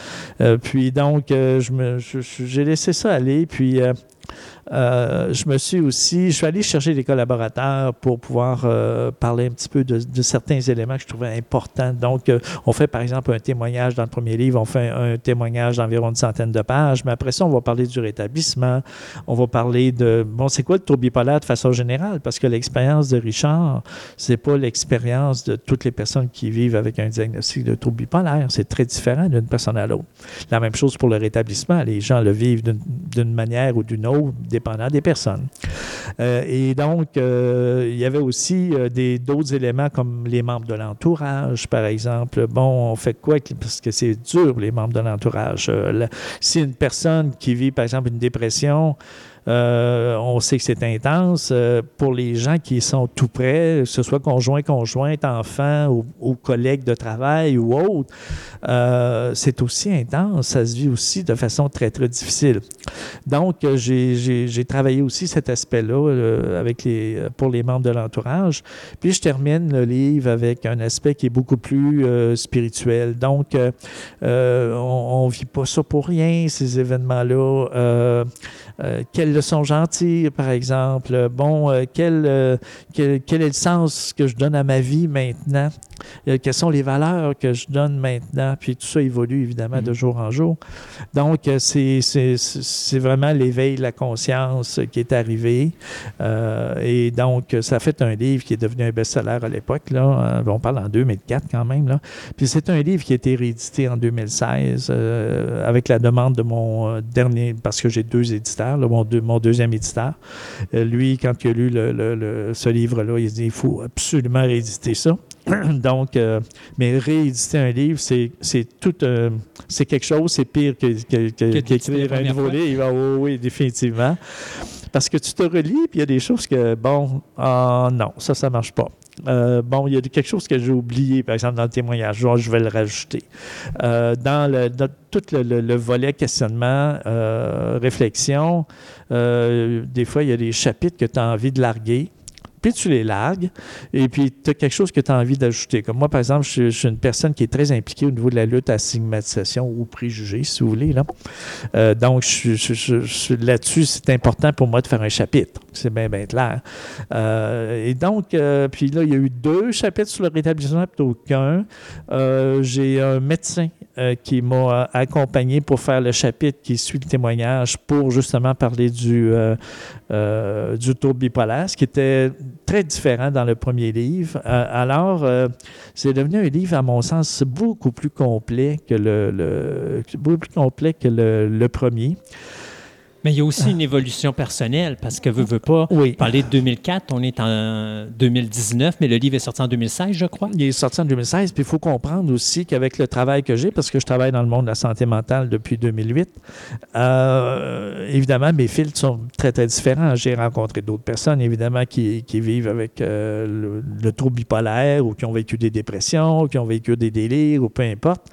puis donc, je me, j'ai laissé ça aller. Puis euh, je me suis aussi, je suis allé chercher des collaborateurs pour pouvoir euh, parler un petit peu de, certains éléments que je trouvais importants. Donc, euh, on fait par exemple un témoignage dans le premier livre, on fait un, témoignage d'environ une centaine de pages, mais après ça, on va parler du rétablissement, on va parler de, bon, c'est quoi le trouble bipolaire de façon générale, parce que l'expérience de Richard, c'est pas l'expérience de toutes les personnes qui vivent avec un diagnostic de trouble bipolaire, c'est très différent d'une personne à l'autre. La même chose pour le rétablissement, les gens le vivent d'une manière ou d'une autre, dépendant des personnes. Euh, et donc, euh, il y avait aussi euh, des, d'autres éléments comme les membres de l'entourage, par exemple. Bon, on fait quoi? Parce que c'est dur, les membres de l'entourage. si une personne qui vit, par exemple, une dépression, euh, on sait que c'est intense. Euh, pour les gens qui sont tout près, que ce soit conjoint, conjointe, enfant ou, collègues de travail ou autre, euh, c'est aussi intense. Ça se vit aussi de façon très, très difficile. Donc, j'ai travaillé aussi cet aspect-là avec les, pour les membres de l'entourage. Puis, je termine le livre avec un aspect qui est beaucoup plus spirituel. Donc, on ne vit pas ça pour rien, ces événements-là. Euh, quelles leçons gentilles, par exemple. Bon, euh, euh, quel, quel, est le sens que je donne à ma vie maintenant? Quelles sont les valeurs que je donne maintenant? Puis tout ça évolue évidemment de mm-hmm. jour en jour. Donc, c'est vraiment l'éveil de la conscience qui est arrivé. et donc, ça fait un livre qui est devenu un best-seller à l'époque. Là. On parle en 2004 quand même. Là. Puis c'est un livre qui a été réédité en 2016 avec la demande de mon dernier, parce que j'ai deux éditeurs mon, deuxième éditeur. Euh, lui, quand il a lu ce livre-là, il a dit il faut absolument rééditer ça. Donc, euh, mais rééditer un livre, c'est, tout c'est quelque chose, c'est pire que, qu'écrire un nouveau livre. Ah oui, définitivement. Parce que tu te relis, puis il y a des choses que, bon, ah, non, ça, ça marche pas. Euh, bon, il y a quelque chose que j'ai oublié, par exemple, dans le témoignage. je vais le rajouter. Euh, dans, le, tout le, volet questionnement, euh, réflexion, des fois, il y a des chapitres que tu as envie de larguer puis tu les largues, et puis tu as quelque chose que tu as envie d'ajouter. Comme moi, par exemple, je, suis une personne qui est très impliquée au niveau de la lutte à stigmatisation ou préjugés, si vous voulez. Là. Euh, donc, je, là-dessus, c'est important pour moi de faire un chapitre. C'est bien, bien clair. Euh, et donc, euh, puis là, il y a eu deux chapitres sur le rétablissement plutôt qu'un. J'ai un médecin qui m'a accompagné pour faire le chapitre qui suit le témoignage pour justement parler du, du tour bipolaire, ce qui était très différent dans le premier livre. Euh, alors, euh, c'est devenu un livre, à mon sens, beaucoup plus complet que le, beaucoup plus complet que le premier. Mais il y a aussi une évolution personnelle parce que veut, veut pas oui. parler de 2004, on est en 2019, mais le livre est sorti en 2016, je crois. Il est sorti en 2016, puis il faut comprendre aussi qu'avec le travail que j'ai, parce que je travaille dans le monde de la santé mentale depuis 2008, euh, évidemment, mes fils sont très, très différents. J'ai rencontré d'autres personnes, évidemment, qui, qui vivent avec euh, le, trouble bipolaire ou qui ont vécu des dépressions, ou qui ont vécu des délires, ou peu importe.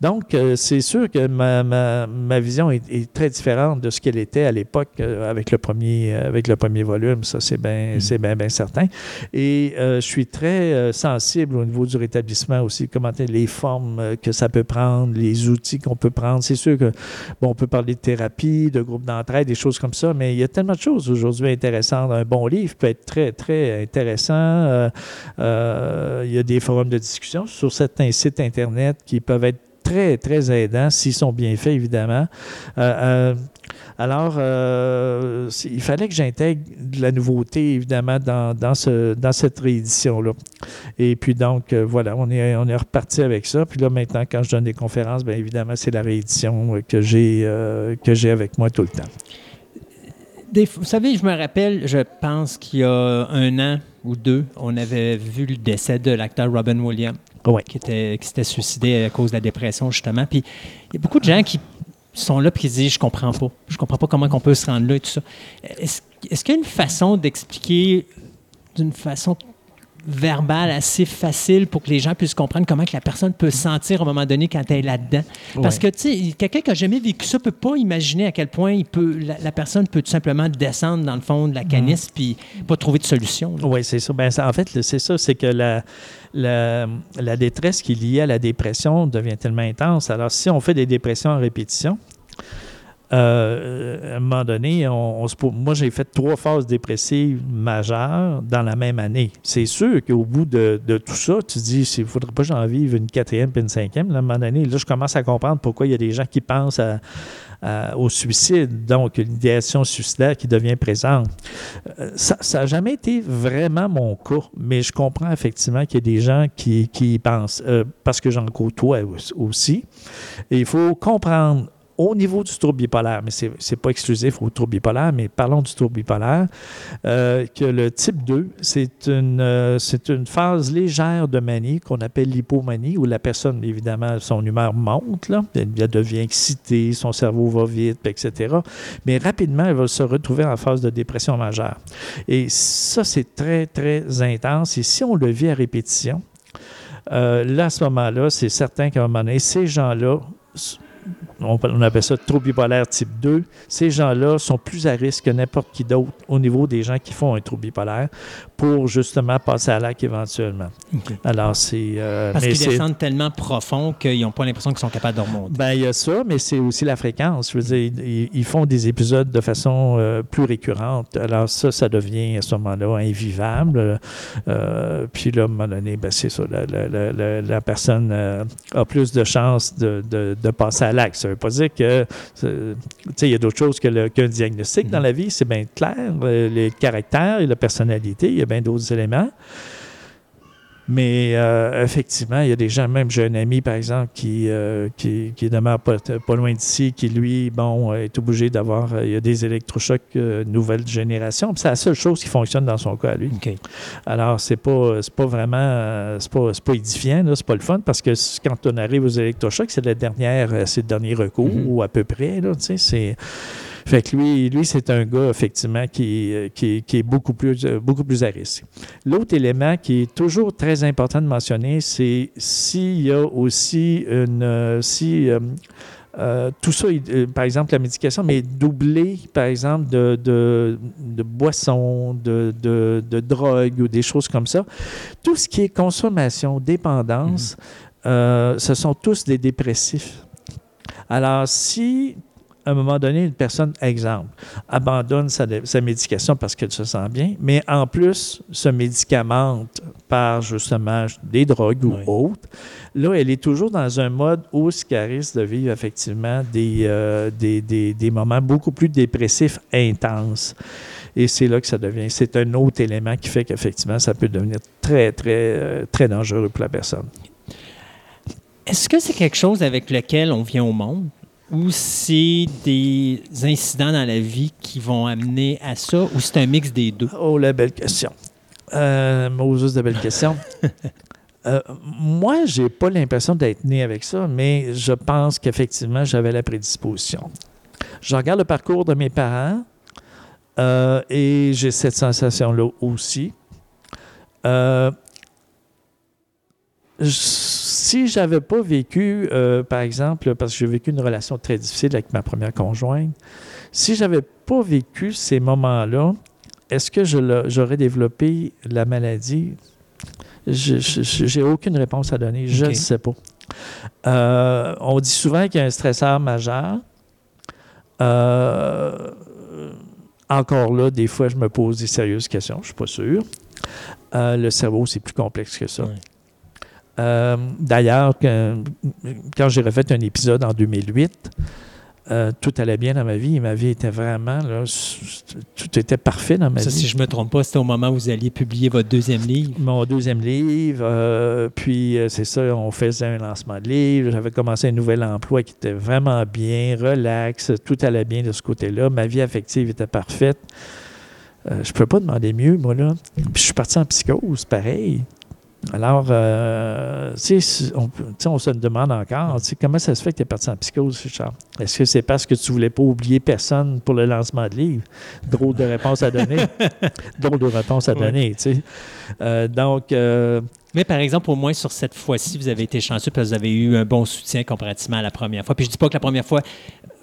Donc, euh, c'est sûr que ma, ma, ma vision est, est, très différente de ce qu'elle était à l'époque euh, avec le premier euh, avec le premier volume, ça c'est bien mm. c'est bien bien certain. Et euh, je suis très sensible au niveau du rétablissement aussi, comment les formes que ça peut prendre, les outils qu'on peut prendre. C'est sûr que bon, on peut parler de thérapie, de groupe d'entraide, des choses comme ça, mais il y a tellement de choses aujourd'hui intéressantes. Un bon livre peut être très très intéressant. il y a des forums de discussion sur certains sites internet qui peuvent être très, très aidants s'ils sont bien faits, évidemment. Alors, euh, il fallait que j'intègre de la nouveauté, évidemment, dans, dans, ce, dans cette réédition-là. Et puis, donc, euh, voilà, on est, on est reparti avec ça. Puis là, maintenant, quand je donne des conférences, bien évidemment, c'est la réédition que j'ai euh, j'ai avec moi tout le temps. vous savez, je me rappelle, je pense qu'il y a un an ou deux, on avait vu le décès de l'acteur Robin Williams. Qui, était, qui s'était suicidé à cause de la dépression, justement. Puis il y a beaucoup de gens qui sont là et qui disent Je comprends pas. Je comprends pas comment on peut se rendre là et tout ça. Est-ce, est-ce qu'il y a une façon d'expliquer d'une façon verbale assez facile pour que les gens puissent comprendre comment que la personne peut sentir à un moment donné quand elle est là-dedans. Parce que, tu sais, quelqu'un qui n'a jamais vécu ça peut pas imaginer à quel point il peut, la, personne peut tout simplement descendre dans le fond de la canisse mm. puis pas trouver de solution. Oui, c'est ça. Ben, en fait, c'est ça, c'est que la, la, la, détresse qui est liée à la dépression devient tellement intense. Alors, si on fait des dépressions en répétition, euh, à un moment donné, moi, j'ai fait trois phases dépressives majeures dans la même année. C'est sûr qu'au bout de, tout ça, tu dis, il ne faudrait pas que j'en vive une quatrième puis une cinquième. Là, à un moment donné, là, je commence à comprendre pourquoi il y a des gens qui pensent au suicide, donc l'idéation suicidaire qui devient présente. Euh, ça n'a jamais été vraiment mon cas, mais je comprends effectivement qu'il y a des gens qui, y pensent, euh, parce que j'en côtoie au- aussi. Il faut comprendre au niveau du trouble bipolaire, mais ce n'est pas exclusif au trouble bipolaire, mais parlons du trouble bipolaire, euh, que le type 2, c'est une, euh, c'est une phase légère de manie qu'on appelle l'hypomanie, où la personne, évidemment, son humeur monte, là, elle, devient excitée, son cerveau va vite, etc. Mais rapidement, elle va se retrouver en phase de dépression majeure. Et ça, c'est très, très intense. Et si on le vit à répétition, euh, là, à ce moment-là, c'est certain qu'à un moment donné, ces gens-là, on, on appelle ça trouble bipolaire type 2, ces gens-là sont plus à risque que n'importe qui d'autre au niveau des gens qui font un trouble bipolaire pour justement passer à l'acte éventuellement. Alors, c'est... euh, Parce qu'ils descendent tellement profond qu'ils n'ont pas l'impression qu'ils sont capables de remonter. ben, il y a ça, mais c'est aussi la fréquence. Je veux dire, ils, ils font des épisodes de façon euh, plus récurrente. Alors, ça, ça devient à ce moment-là invivable. Euh, puis là, à un moment donné, ben, c'est ça. La, la- la- la- la personne euh, a plus de chances de, de- de passer à l'acte. Veut pas dire que. euh, il y a d'autres choses qu'un diagnostic dans la vie, c'est bien clair. Euh, les caractères et la personnalité, il y a bien d'autres éléments. Mais euh, effectivement, il y a des gens, même j'ai un ami par exemple qui, euh, qui, qui demeure pas, pas loin d'ici, qui lui, bon, euh, est obligé d'avoir, il y a des électrochocs euh, nouvelle génération. C'est la seule chose qui fonctionne dans son cas à lui. Alors, c'est pas, pas vraiment, c'est pas, pas édifiant, c'est pas le fun, parce que quand on arrive aux électrochocs, c'est la dernière, c'est le dernier recours, Mhm. ou à peu près, là, tu sais, c'est... Fait que lui, lui c'est un gars, effectivement, qui, euh, qui, qui est beaucoup plus, euh, beaucoup plus à risque. L'autre élément qui est toujours très important de mentionner, c'est s'il y a aussi une... euh, si... euh, euh, tout ça, euh, par exemple, la médication, mais doublé, par exemple, de, de, de boissons, de, de, de drogue ou des choses comme ça. Tout ce qui est consommation, dépendance, euh, ce sont tous des dépressifs. Alors, si à un moment donné, une personne, exemple, abandonne sa, sa médication parce qu'elle se sent bien, mais en plus se médicamente par justement des drogues ou Oui. autres, là, elle est toujours dans un mode où ce qu'elle risque de vivre effectivement des, euh, des, des- des moments beaucoup plus dépressifs intenses. Et c'est là que ça devient. C'est un autre élément qui fait qu'effectivement, ça peut devenir très, très, euh, très dangereux pour la personne. Est-ce que c'est quelque chose avec lequel on vient au monde? Ou c'est des incidents dans la vie qui vont amener à ça ou c'est un mix des deux? Oh, la belle question. Euh, Moses, de belle question. Euh, moi, j'ai pas l'impression d'être né avec ça, mais je pense qu'effectivement, j'avais la prédisposition. Je regarde le parcours de mes parents euh, et j'ai cette sensation-là aussi. Euh, si j'avais pas vécu, euh, par exemple, parce que j'ai vécu une relation très difficile avec ma première conjointe, si j'avais pas vécu ces moments-là, est-ce que j'aurais développé la maladie? Je n'ai aucune réponse à donner. Je ne sais pas. Euh, on dit souvent qu'il y a un stresseur majeur. Euh, encore là, des fois, je me pose des sérieuses questions. Je ne suis pas sûr. Euh, le cerveau, c'est plus complexe que ça. Ouais. Euh, D'ailleurs, quand, j'ai refait un épisode en 2008, euh, tout allait bien dans ma vie. Ma vie était vraiment... là, tout était parfait dans ma Ça, vie. si je me trompe pas, c'était au moment où vous alliez publier votre deuxième livre. Mon deuxième livre, euh, puis c'est ça, on faisait un lancement de livre. J'avais commencé un nouvel emploi qui était vraiment bien, relax, tout allait bien de ce côté-là. Ma vie affective était parfaite. Euh, je ne peux pas demander mieux, moi, là. Puis je suis parti en psychose, pareil. Alors, euh, tu sais, on, on se demande encore, comment ça se fait que tu es parti en psychose, Richard? Est-ce que c'est parce que tu voulais pas oublier personne pour le lancement de livre? Drôle de réponse à donner. Drôle de réponse à donner, tu sais. Euh, donc, euh, Mais par exemple, au moins sur cette fois-ci, vous avez été chanceux parce que vous avez eu un bon soutien comparativement à la première fois. Puis je dis pas que la première fois,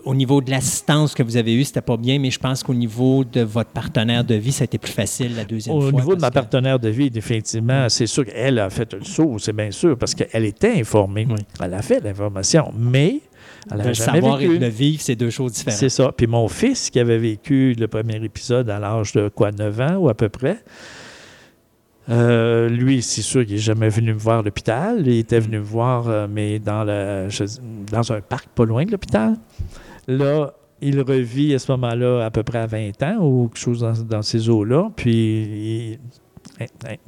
au niveau de l'assistance que vous avez eue, c'était pas bien, mais je pense qu'au niveau de votre partenaire de vie, ça a été plus facile la deuxième Au fois. niveau de ma que- partenaire de vie, définitivement, c'est sûr qu'elle a fait le saut, c'est bien sûr, parce qu'elle était informée. Oui. Elle a fait l'information. Mais Elle De jamais savoir et de le vivre, c'est deux choses différentes. C'est ça. Puis mon fils, qui avait vécu le premier épisode à l'âge de quoi, 9 ans ou à peu près, euh, lui, c'est sûr qu'il n'est jamais venu me voir à l'hôpital. Il était venu me voir, euh, mais dans, le, je- dans un parc pas loin de l'hôpital. Là, il revit à ce moment-là à peu près à 20 ans ou quelque chose dans, dans ces eaux-là. Puis,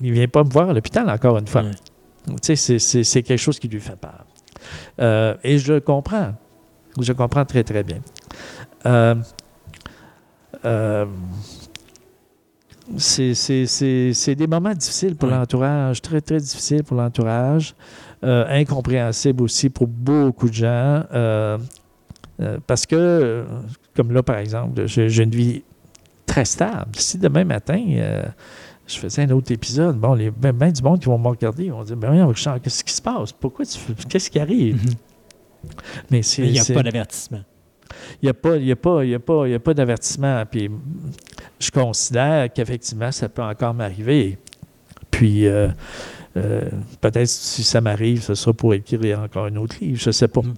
il ne vient pas me voir à l'hôpital encore une fois. Tu sais, c'est- quelque chose qui lui fait peur. Euh, et je comprends. Je comprends très, très bien. Euh, euh, c'est- des moments difficiles pour l'entourage, très, très difficiles pour l'entourage. Euh, incompréhensible aussi pour beaucoup de gens. euh, euh, parce que, euh, comme là, par exemple, j'ai une vie très stable. Si demain matin, euh, je faisais un autre épisode, bon, les ben, ben du monde qui vont me regarder, ils vont dire, ben Richard, qu'est-ce qui se passe? Pourquoi tu fais- Qu'est-ce qui arrive? Mhm. Mais il n'y a pas d'avertissement. il n'y a pas, il y a pas, il y a pas, il y a pas d'avertissement. Puis je considère qu'effectivement, ça peut encore m'arriver. Puis euh, euh, peut-être si ça m'arrive, ce sera pour écrire encore un autre livre, je ne sais pas. Mm.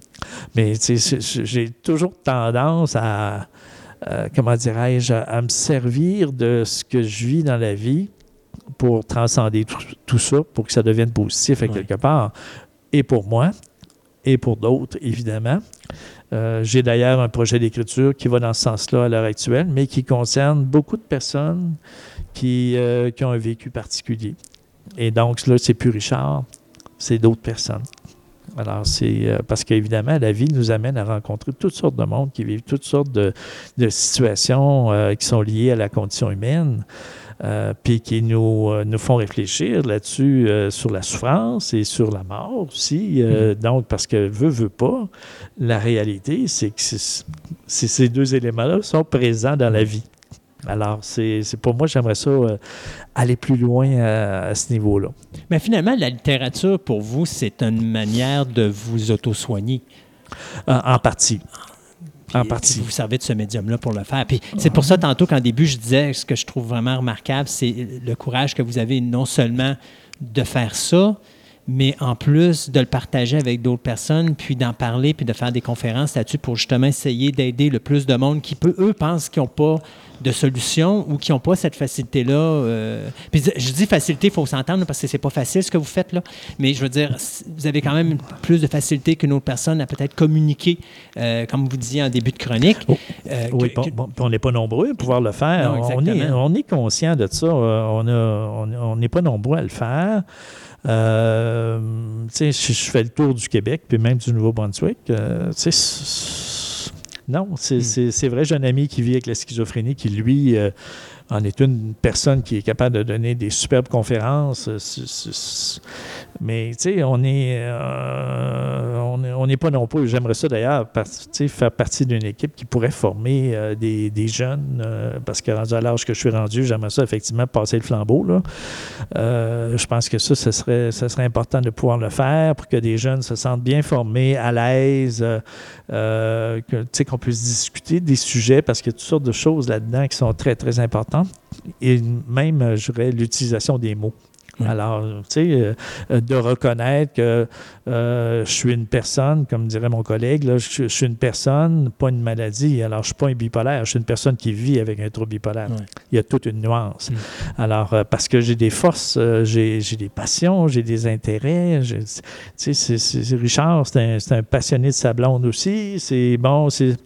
Mais j'ai toujours tendance à, euh, comment dirais-je, à, me servir de ce que je vis dans la vie pour transcender tout, tout ça, pour que ça devienne positif à quelque part. Et pour moi, et pour d'autres, évidemment. Euh, J'ai d'ailleurs un projet d'écriture qui va dans ce sens-là à l'heure actuelle, mais qui concerne beaucoup de personnes qui, euh, qui ont un vécu particulier. Et donc, là, c'est plus Richard, c'est d'autres personnes. Alors, c'est euh, parce qu'évidemment, la vie nous amène à rencontrer toutes sortes de monde qui vivent toutes sortes de, de situations euh, qui sont liées à la condition humaine. euh, puis qui nous, nous font réfléchir là-dessus sur la souffrance et sur la mort aussi. Euh, Donc, parce que veut, veut pas, la réalité, c'est que ces deux éléments-là sont présents dans la vie. Alors, c'est pour moi, j'aimerais ça euh, aller plus loin à, à ce niveau-là. Mais finalement, la littérature, pour vous, c'est une manière de vous auto-soigner? En, en partie. Puis, En partie. Vous vous servez de ce médium-là pour le faire. Puis c'est pour ça, tantôt, qu'en début, je disais, ce que je trouve vraiment remarquable, c'est le courage que vous avez non seulement de faire ça, mais en plus de le partager avec d'autres personnes, puis d'en parler, puis de faire des conférences là-dessus pour justement essayer d'aider le plus de monde qui peut, eux, pensent qu'ils n'ont pas de solution ou qui n'ont pas cette facilité-là. euh, Puis je dis facilité, il faut s'entendre parce que c'est pas facile ce que vous faites là, mais je veux dire, vous avez quand même plus de facilité qu'une autre personne à peut-être communiquer, euh, comme vous disiez en début de chronique. Oh, euh, Oui, que- bon, que- bon, puis on n'est pas nombreux à pouvoir le faire. Non, on, est, exactement. on est conscient de ça. On a- on on n'est pas nombreux à le faire. Euh, je, je fais le tour du Québec, puis même du Nouveau-Brunswick. euh, non, c'est Hmm. c'est vrai, j'ai un ami qui vit avec la schizophrénie qui, lui, euh, en est une personne qui est capable de donner des superbes conférences. euh, Mais, tu sais, euh, on est- on n'est pas non plus. J'aimerais ça d'ailleurs, faire partie d'une équipe qui pourrait former euh, des, jeunes, parce que rendu à l'âge que je suis rendu, j'aimerais ça effectivement passer le flambeau. Je pense que ça, ce serait, serait important de pouvoir le faire pour que des jeunes se sentent bien formés, à l'aise, qu'on puisse discuter des sujets, parce qu'il y a toutes sortes de choses là-dedans qui sont très, très importantes. Et même, euh, je dirais, l'utilisation des mots. Alors, tu sais, euh, euh, de reconnaître que euh, je suis une personne, comme dirait mon collègue, là, je, je suis une personne, pas une maladie. Alors, je suis pas un bipolaire, je suis une personne qui vit avec un trouble bipolaire. Il y a toute une nuance. Mm. Alors, euh, parce que j'ai des forces, euh, j'ai j'ai des passions, j'ai des intérêts. Tu sais, c'est- Richard, c'est un, c'est un passionné de sa blonde aussi. C'est bon, c'est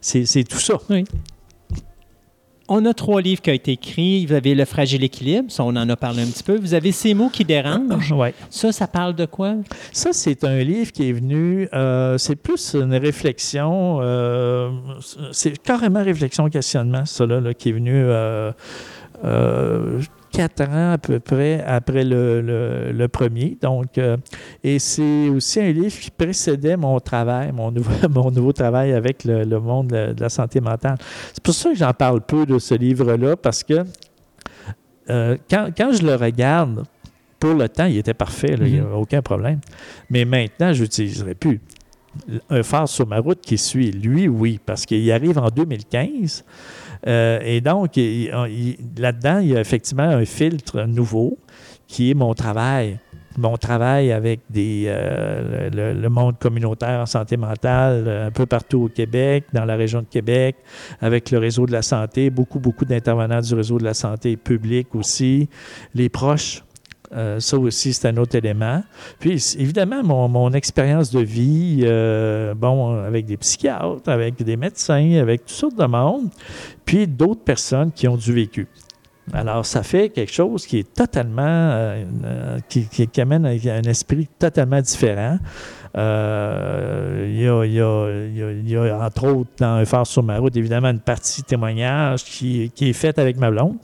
c'est- c'est tout ça. On a trois livres qui ont été écrits. Vous avez Le fragile équilibre, ça, on en a parlé un petit peu. Vous avez Ces mots qui dérangent. Ouais. Ça, ça parle de quoi? Ça, c'est un livre qui est venu, euh, c'est plus une réflexion, euh, c'est carrément réflexion-questionnement, ça, là, là, qui est venu euh, quatre ans à peu près après le, le- le premier. Donc, euh, et c'est aussi un livre qui précédait mon travail, mon nouveau, mon nouveau travail avec le, le monde de, de la santé mentale. C'est pour ça que j'en parle peu de ce livre-là, parce que euh, quand, quand je le regarde, pour le temps, il était parfait, là, il n'y a aucun problème. Mais maintenant, je n'utiliserai plus. Un phare sur ma route qui suit, lui, oui, parce qu'il arrive en 2015. Euh, et donc, là-dedans, il y a effectivement un filtre nouveau qui est mon travail. on travaille avec euh, le, le monde communautaire en santé mentale euh, un peu partout au Québec, dans la région de Québec, avec le réseau de la santé, beaucoup, beaucoup d'intervenants du réseau de la santé public aussi, les proches. Euh, ça aussi, c'est un autre élément. Puis, évidemment, mon, mon expérience de vie, euh, bon, avec des psychiatres, avec des médecins, avec toutes sortes de monde, puis d'autres personnes qui ont du vécu. Alors, ça fait quelque chose qui est totalement, euh, qui, qui- amène un, esprit totalement différent. Il y a, entre autres, dans Un phare sur ma route, évidemment, une partie témoignage qui, qui est faite avec ma blonde.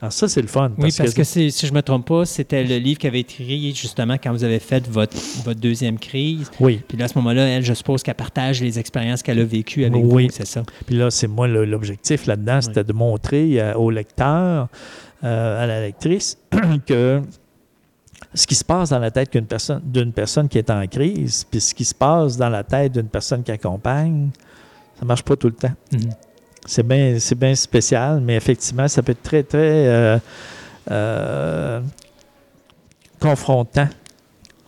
Alors, ça, c'est le fun. Oui, parce que, si je ne me trompe pas, c'était le livre qui avait écrit justement quand vous avez fait votre, votre deuxième crise. Oui. Puis là, à ce moment-là, elle, je suppose qu'elle partage les expériences qu'elle a vécues avec Oui. vous, c'est ça? Puis là, c'est moi l'objectif là-dedans, c'était de montrer euh, au lecteur, euh, à la lectrice, que ce qui se passe dans la tête d'une personne, d'une personne qui est en crise, puis ce qui se passe dans la tête d'une personne qui accompagne, ça marche pas tout le temps. Mhm. C'est bien, c'est bien spécial, mais effectivement, ça peut être très, très euh, euh, confrontant,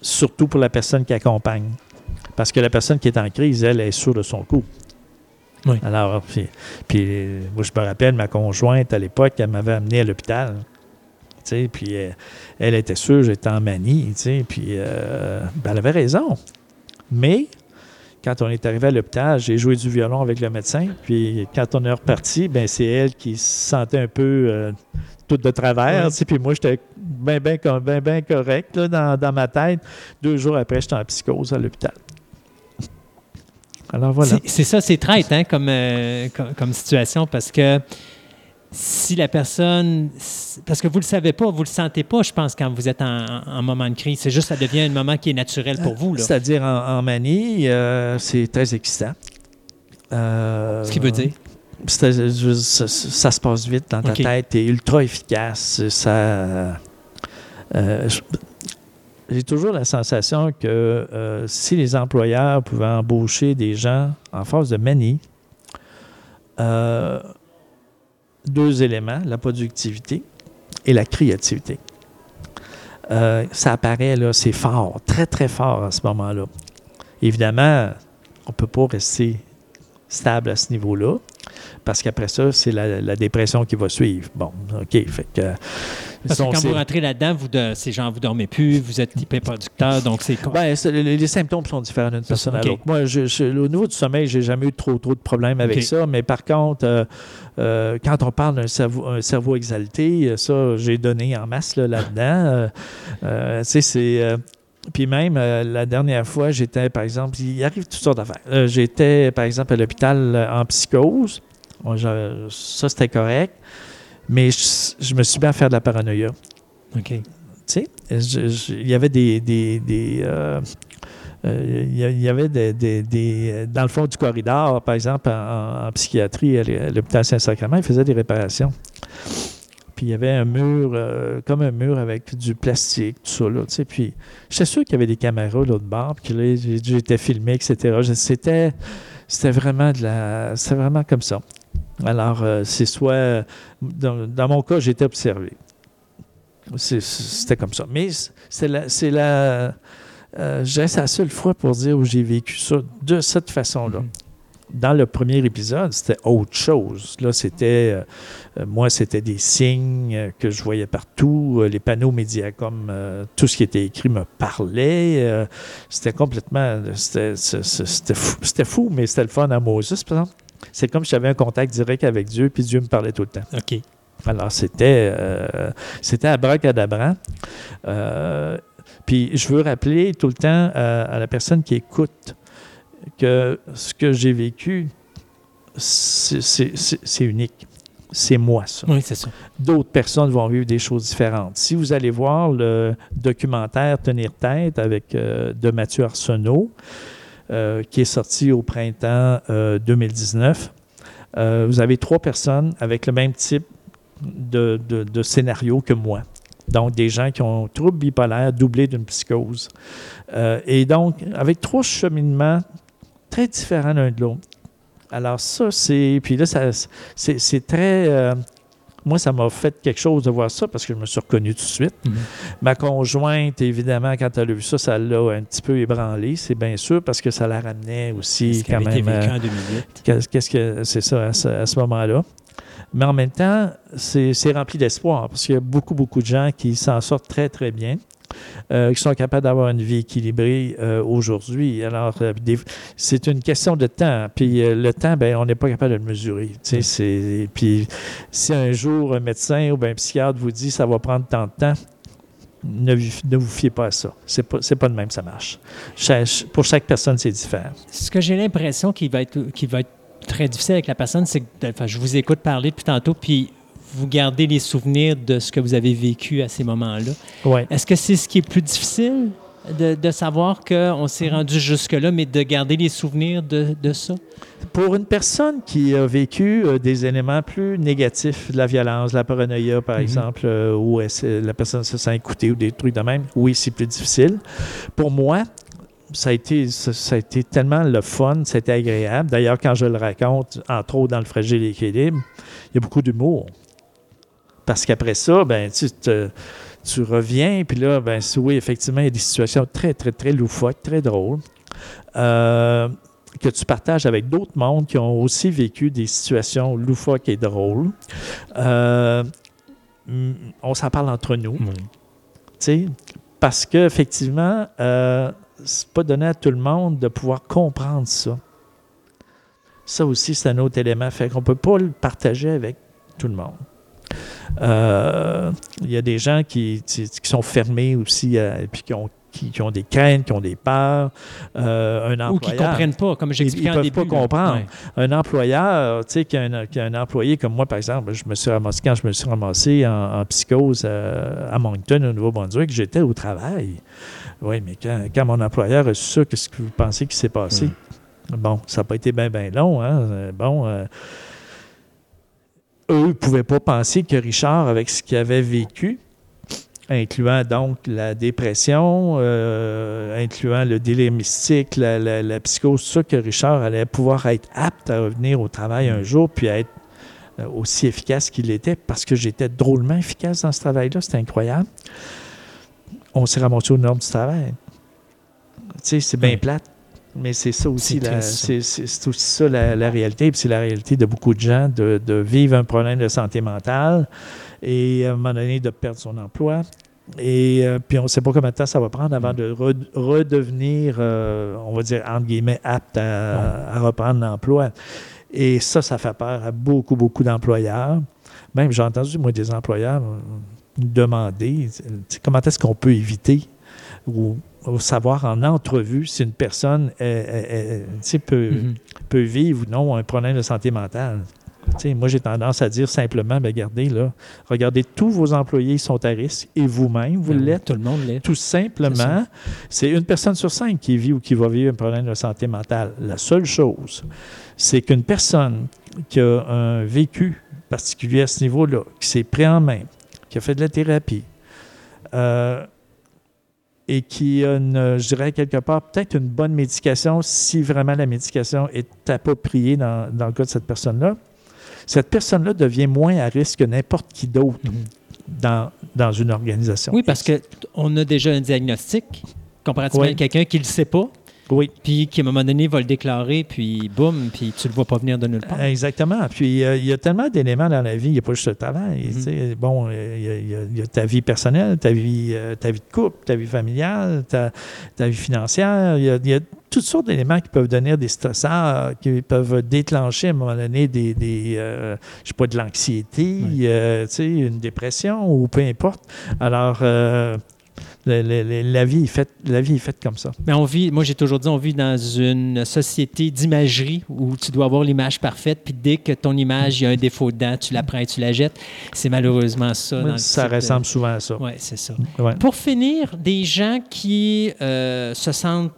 surtout pour la personne qui accompagne. Parce que la personne qui est en crise, elle, est sûre de son coup. Oui. Alors, puis, puis, moi, je me rappelle, ma conjointe, à l'époque, elle m'avait amené à l'hôpital. Tu sais, puis euh, elle était sûre, j'étais en manie, tu sais, puis euh, ben, elle avait raison. Mais quand on est arrivé à l'hôpital, j'ai joué du violon avec le médecin, puis quand on est reparti, ben c'est elle qui se sentait un peu euh, toute de travers, Ouais. tu sais, puis moi, j'étais bien, bien, bien, bien correct là, dans, dans ma tête. Deux jours après, j'étais en psychose à l'hôpital. Alors voilà. C'est- C'est ça, c'est traite hein, comme, euh, comme, comme situation parce que si la personne. Parce que vous ne le savez pas, vous ne le sentez pas, je pense, quand vous êtes en, en moment de crise. C'est juste ça devient un moment qui est naturel pour vous. Là. C'est-à-dire en, en manie, euh, c'est très excitant. Euh, Ce qui veut dire? ça, ça se passe vite dans ta tête, t'es ultra efficace. Ça, euh, j'ai toujours la sensation que euh, si les employeurs pouvaient embaucher des gens en phase de manie, euh, deux éléments, la productivité et la créativité. Euh, ça apparaît, là, c'est fort, très, très fort à ce moment-là. Évidemment, on ne peut pas rester stable à ce niveau-là, parce qu'après ça, c'est la, la dépression qui va suivre. Bon, OK, fait que... Parce que quand vous rentrez là-dedans, vous de, ces gens, vous dormez plus, vous êtes hyper producteur, donc c'est. Ben, les, les symptômes sont différents d'une personne à l'autre. Moi, je- je- au niveau du sommeil, j'ai jamais eu trop, trop de problèmes avec ça. Mais par contre, euh, euh, quand on parle d'un cerveau, un cerveau exalté, euh, ça, j'ai donné en masse là, là-dedans. Tu sais, c'est. puis même, euh, la dernière fois, j'étais, par exemple, il arrive toutes sortes d'affaires. Euh, j'étais, par exemple, à l'hôpital euh, en psychose. Je- ça, c'était correct. Mais je, je me suis mis à faire de la paranoïa OK. tu sais, il y avait des. des, des, euh, euh, il y avait des, des- des- Dans le fond du corridor, par exemple, en, en psychiatrie, à l'h- à l'hôpital Saint-Sacrement, ils faisaient des réparations. Puis il y avait un mur, euh, comme un mur avec du plastique, tout ça, là, tu sais. Puis j'étais sûr qu'il y avait des caméras l'autre bord, puis là, j'étais filmé, etc. C'était vraiment de la. C'était vraiment comme ça. Alors, euh, c'est soit. Dans, dans mon cas, j'étais observé. C'était comme ça. Mais c'est la. C'est la euh, la seule fois pour dire où j'ai vécu ça de cette façon-là. Dans le premier épisode, c'était autre chose. Là, c'était. euh, euh, moi, c'était des signes que je voyais partout. Les panneaux Mediacom, euh, tout ce qui était écrit me parlait. Euh, c'était complètement. C'était fou, fou, mais c'était le fun à Moses, par exemple. C'est comme si j'avais un contact direct avec Dieu, puis Dieu me parlait tout le temps. OK. Alors, c'était euh, c'était abracadabra. Euh, puis, je veux rappeler tout le temps à, à la personne qui écoute que ce que j'ai vécu, c'est unique. C'est moi, ça. Oui, c'est ça. D'autres personnes vont vivre des choses différentes. Si vous allez voir le documentaire Tenir tête avec euh, de Mathieu Arsenault, euh, qui est sorti au printemps euh, 2019, euh, vous avez trois personnes avec le même type de, scénario que moi. Donc, des gens qui ont un trouble bipolaire doublé d'une psychose. Euh, et donc, avec trois cheminements très différents l'un de l'autre. Alors, ça, c'est. Puis là, c'est, très. euh, Moi, ça m'a fait quelque chose de voir ça parce que je me suis reconnu tout de suite. Mhm. Ma conjointe, évidemment, quand elle a vu ça, ça l'a un petit peu ébranlé, c'est bien sûr, parce que ça la ramenait aussi quand même. euh, en 2008. Qu'est-ce qu'est-ce que c'est ça à ce, à ce moment-là? Mais en même temps, c'est rempli d'espoir parce qu'il y a beaucoup, beaucoup de gens qui s'en sortent très, très bien. Euh, qui sont capables d'avoir une vie équilibrée euh, aujourd'hui. Alors, euh, c'est une question de temps. Puis le temps, ben, on n'est pas capable de le mesurer. C'est- Puis si un jour un médecin ou ben, un psychiatre vous dit ça va prendre tant de temps, ne, ne vous fiez pas à ça. C'est pas, c'est pas de même ça marche. Pour chaque personne, c'est différent. Ce que j'ai l'impression qui va être va être très difficile avec la personne, c'est que enfin, je vous écoute parler depuis tantôt, puis vous gardez les souvenirs de ce que vous avez vécu à ces moments-là. Ouais. Est-ce que c'est ce qui est plus difficile de, de savoir qu'on s'est rendu jusque-là, mais de garder les souvenirs de, de ça? Pour une personne qui a vécu euh, des éléments plus négatifs, de la violence, de la paranoïa, par Mhm. exemple, euh, où elle se- la personne se sent écoutée ou des trucs de même, oui, c'est plus difficile. Pour moi, ça a été, ça, ça a été tellement le fun, c'était agréable. D'ailleurs, quand je le raconte, entre autres dans le fragile équilibre, il y a beaucoup d'humour. Parce qu'après ça, ben, tu, te- tu reviens, puis là, ben, oui, effectivement, il y a des situations très, très, très loufoques, très drôles. Euh, que tu partages avec d'autres mondes qui ont aussi vécu des situations loufoques et drôles. Euh, on s'en parle entre nous, tu sais, parce qu'effectivement, euh, c'est pas donné à tout le monde de pouvoir comprendre ça. Ça aussi, c'est un autre élément. Fait qu'on peut pas le partager avec tout le monde. Euh, Il y a des gens qui, qui- sont fermés aussi, et puis qui ont, qui, qui ont des craintes, qui ont des peurs. Euh, un Ou qui ne comprennent pas, comme ils j'expliquais ne en peuvent début. pas là. comprendre. Ouais. Un employeur, tu sais, qui a un, qui a un employé comme moi, par exemple, je me suis ramassé, quand je me suis ramassé en, en psychose euh, à Moncton, au Nouveau-Brunswick, j'étais au travail. Oui, mais quand, quand mon employeur a su ça, qu'est-ce que vous pensez qui s'est passé? Bon, ça n'a pas été bien, bien long. Hein? Euh, Bon, euh, eux ne pouvaient pas penser que Richard, avec ce qu'il avait vécu, incluant donc la dépression, euh, incluant le délire mystique, la, la- la psychose, tout ça, que Richard allait pouvoir être apte à revenir au travail un jour, puis à être euh, aussi efficace qu'il était, parce que j'étais drôlement efficace dans ce travail-là, c'était incroyable. On s'est ramassé aux normes du travail. Tu sais, c'est bien plate, mais c'est ça aussi, C'est la, c'est, aussi ça la, la réalité, puis c'est la réalité de beaucoup de gens, de, de vivre un problème de santé mentale et à un moment donné de perdre son emploi. Et euh, puis on ne sait pas combien de temps ça va prendre avant de re- redevenir, euh, on va dire, entre guillemets, apte à, à reprendre l'emploi. Et ça, ça fait peur à beaucoup, beaucoup d'employeurs. Même j'ai entendu, moi, des employeurs nous demander comment est-ce qu'on peut éviter ou, savoir en entrevue si une personne euh, euh, euh, peut, Mhm. peut vivre ou non un problème de santé mentale. Moi, j'ai tendance à dire simplement, ben, regardez, là, regardez, tous vos employés sont à risque et vous-même, vous Ben l'êtes. Tout le monde l'est. Tout simplement, c'est une personne sur cinq qui vit ou qui va vivre un problème de santé mentale. La seule chose, c'est qu'une personne qui a un vécu particulier à ce niveau-là, qui s'est pris en main, qui a fait de la thérapie, euh, et qui a, une, je dirais quelque part, peut-être une bonne médication, si vraiment la médication est appropriée dans, dans le cas de cette personne-là, cette personne-là devient moins à risque que n'importe qui d'autre dans, dans une organisation. Oui, parce qu'on a déjà un diagnostic comparativement Oui. à quelqu'un qui ne le sait pas, Oui. puis qui à un moment donné va le déclarer, puis boum, puis tu le vois pas venir de nulle part. Exactement. Puis euh, il y a tellement d'éléments dans la vie, il n'y a pas juste le travail. Bon, euh, il y a- y, y ta vie personnelle, ta vie, euh, ta vie de couple, ta vie familiale, ta, ta vie financière. Il y, a, il y a toutes sortes d'éléments qui peuvent donner des stresseurs, qui peuvent déclencher à un moment donné des, des euh, je sais pas, de l'anxiété, Oui. euh, une dépression ou peu importe. Alors, la, vie est faite, la vie est faite comme ça. Mais on vit, moi j'ai toujours dit, on vit dans une société d'imagerie où tu dois avoir l'image parfaite, puis dès que ton image, il y a un défaut dedans, tu la prends et tu la jettes. C'est malheureusement ça. dans ça de- ressemble souvent à ça. Oui, c'est ça. Ouais. Pour finir, des gens qui euh, se sentent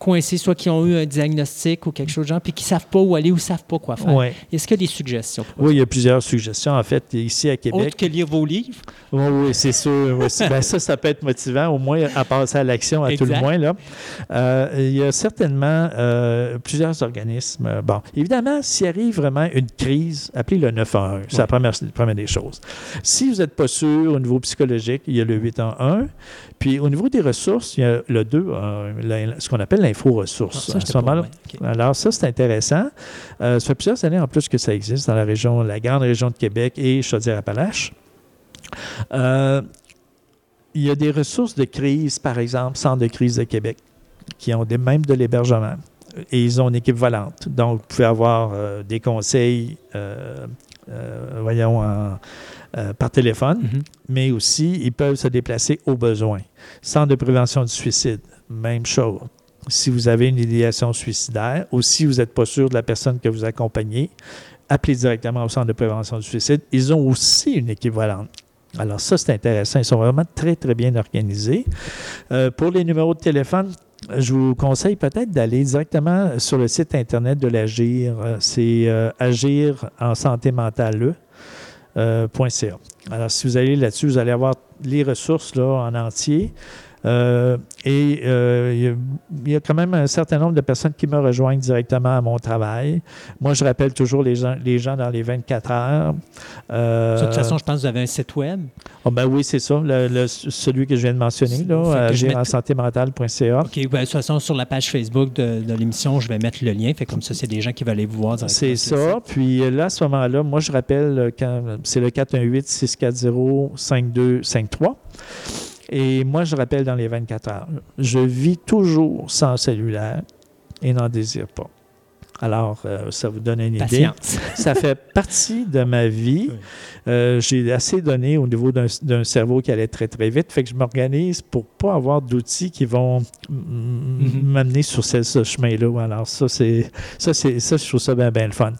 coincés, soit qui ont eu un diagnostic ou quelque chose de genre, puis qui ne savent pas où aller ou ne savent pas quoi faire. Ouais. Est-ce qu'il y a des suggestions? pour Oui, il y a plusieurs suggestions. En fait, ici à? Québec. Autre que lire vos livres? Oui, oui, c'est sûr. oui. Ben, ça, ça peut être motivant, au moins à passer à l'action, à tout le moins. Là. Euh, il y a certainement euh, plusieurs organismes. Euh, Bon, évidemment, s'il arrive vraiment une crise, appelez le 911. C'est la première, la première des choses. Si vous n'êtes pas sûr au niveau psychologique, il y a le 811. Puis au niveau des ressources, il y a le 2, ce qu'on appelle l'info-ressources. Ah, À ce moment-là, alors, ça, c'est intéressant. Euh, ça fait plusieurs années en plus que ça existe dans la région, la grande région de Québec et Chaudière-Appalaches. Euh, il y a des ressources de crise, par exemple, Centre de crise de Québec, qui ont des, même de l'hébergement. Et ils ont une équipe volante. Donc, vous pouvez avoir euh, des conseils, euh, euh, voyons, en- par téléphone, Mhm. mais aussi, ils peuvent se déplacer au besoin. Centre de prévention du suicide, même chose. Si vous avez une idéation suicidaire ou si vous n'êtes pas sûr de la personne que vous accompagnez, appelez directement au centre de prévention du suicide. Ils ont aussi une équivalente. Alors ça, c'est intéressant. Ils sont vraiment très, très bien organisés. Euh, pour les numéros de téléphone, je vous conseille peut-être d'aller directement sur le site Internet de l'Agir. Euh, C'est euh, agir en santé mentale. euh. Alors, si vous allez là-dessus, vous allez avoir les ressources là, en entier. Euh, et euh, il y a- quand même un certain nombre de personnes qui me rejoignent directement à mon travail. Moi, je rappelle toujours les gens, les gens dans les 24 heures. Euh, De toute façon, je pense que vous avez un site web. oh, ben oui, c'est ça, le- le- celui que je viens de mentionner, là, agir en mette- santémentale.ca. OK, ben, de toute façon, sur la page Facebook de, de l'émission, je vais mettre le lien. Fait comme ça, c'est des gens qui veulent aller vous voir. C'est ça. Puis là, à ce moment-là, moi, je rappelle, c'est le 418-640-5253. Et moi, je rappelle dans les 24 heures. Je vis toujours sans cellulaire et n'en désire pas. Alors, euh, ça vous donne une idée. Ça fait partie de ma vie. Oui. Euh, J'ai assez donné au niveau d'un d'un cerveau qui allait très, très vite. Fait que je m'organise pour pas avoir d'outils qui vont mm, Mhm. m'amener sur ce, ce chemin-là. Alors, ça, c'est ça, c'est ça, je trouve ça bien, bien le fun.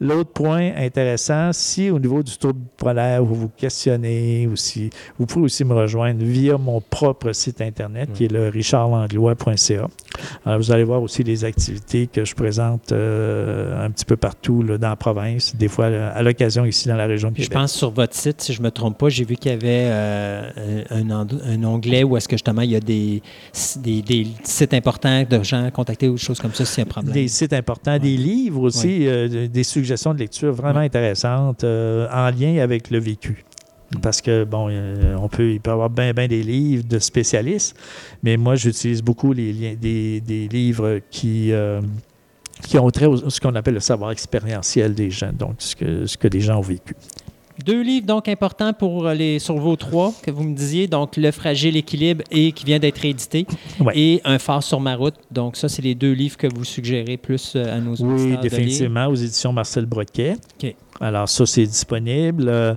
L'autre point intéressant, si au niveau du tour polaire, vous vous questionnez aussi, vous pouvez aussi me rejoindre via mon propre site Internet, qui est le richardlanglois.ca. Alors, vous allez voir aussi les activités que je présente euh, un petit peu partout là, dans la province, des fois à l'occasion ici dans la région de Puis Québec. je pense sur votre site, si je ne me trompe pas, j'ai vu qu'il y avait euh, un, un- onglet où est-ce que justement il y a des, des, des sites importants de gens à contacter ou des choses comme ça s'il y a un problème. Des sites importants, des livres aussi, euh, des suggestions de lecture vraiment Ouais. intéressantes euh, en lien avec le vécu. Parce que, bon, euh, on peut, il peut y avoir bien, bien des livres de spécialistes, mais moi, j'utilise beaucoup les des, des livres qui, euh, qui ont trait au ce qu'on appelle le savoir expérientiel des gens, donc ce que, ce que les gens ont vécu. Deux livres donc importants pour les, sur vos trois que vous me disiez, donc Le fragile équilibre et qui vient d'être réédité Ouais. et Un phare sur ma route. Donc ça, c'est les deux livres que vous suggérez plus euh, à nos auditeurs Oui, définitivement, aux éditions Marcel Broquet. Alors, ça, c'est disponible euh,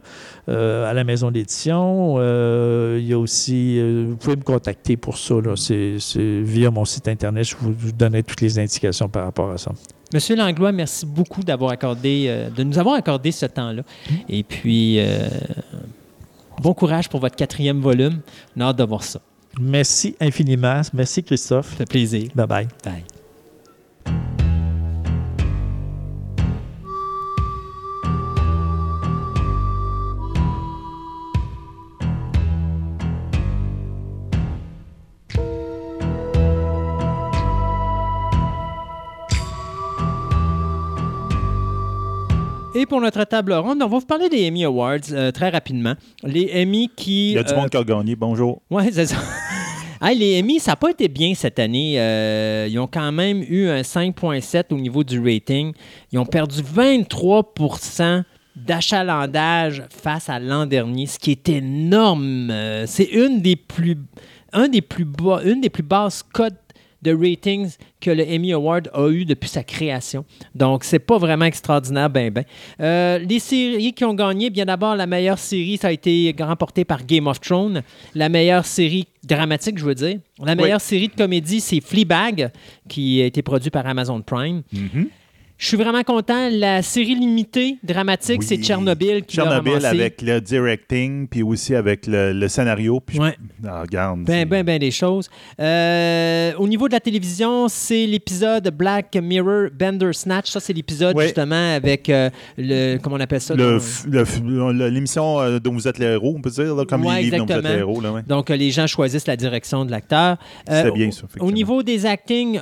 euh, à la maison d'édition. Euh, il y a aussi, vous pouvez me contacter pour ça. là. C'est c'est via mon site Internet. Je vous, vous donnerai toutes les indications par rapport à ça. Monsieur Langlois, merci beaucoup d'avoir accordé, de nous avoir accordé ce temps-là. Et puis, bon courage pour votre quatrième volume. On a hâte de voir ça. Merci infiniment. Merci, Christophe. Ça fait plaisir. Bye-bye. Bye. Et pour notre table ronde, on va vous parler des Emmy Awards euh, très rapidement. Les Emmy qui... Il y a du euh, monde qui a gagné. Bonjour. oui, c'est ça. Hey, les Emmy, ça n'a pas été bien cette année. Euh, ils ont quand même eu un 5,7 au niveau du rating. Ils ont perdu 23% d'achalandage face à l'an dernier, ce qui est énorme. Euh, c'est une des plus, un des plus bas, une des plus basses cotes de ratings que le Emmy Award a eu depuis sa création. Donc, c'est pas vraiment extraordinaire, ben ben. Euh, les séries qui ont gagné, bien d'abord, la meilleure série, ça a été remporté par Game of Thrones. La meilleure série dramatique, je veux dire. La meilleure série de comédie, c'est Fleabag, qui a été produit par Amazon Prime. Je suis vraiment content. La série limitée dramatique, Oui. c'est Tchernobyl qui Tchernobyl avec le directing, puis aussi avec le, le scénario. Puis je-. Ah, regarde. Ben, c'est- ben, ben des choses. Euh, au niveau de la télévision, c'est l'épisode Black Mirror Bender Snatch. Ça, c'est l'épisode justement avec euh, le. Comment on appelle ça? le le le- l'émission euh, dont vous êtes les héros, on peut dire, là, comme Ouais, les livres dont vous êtes les héros. Là, ouais. Donc, les gens choisissent la direction de l'acteur. C'était bien, ça, Au niveau des actings,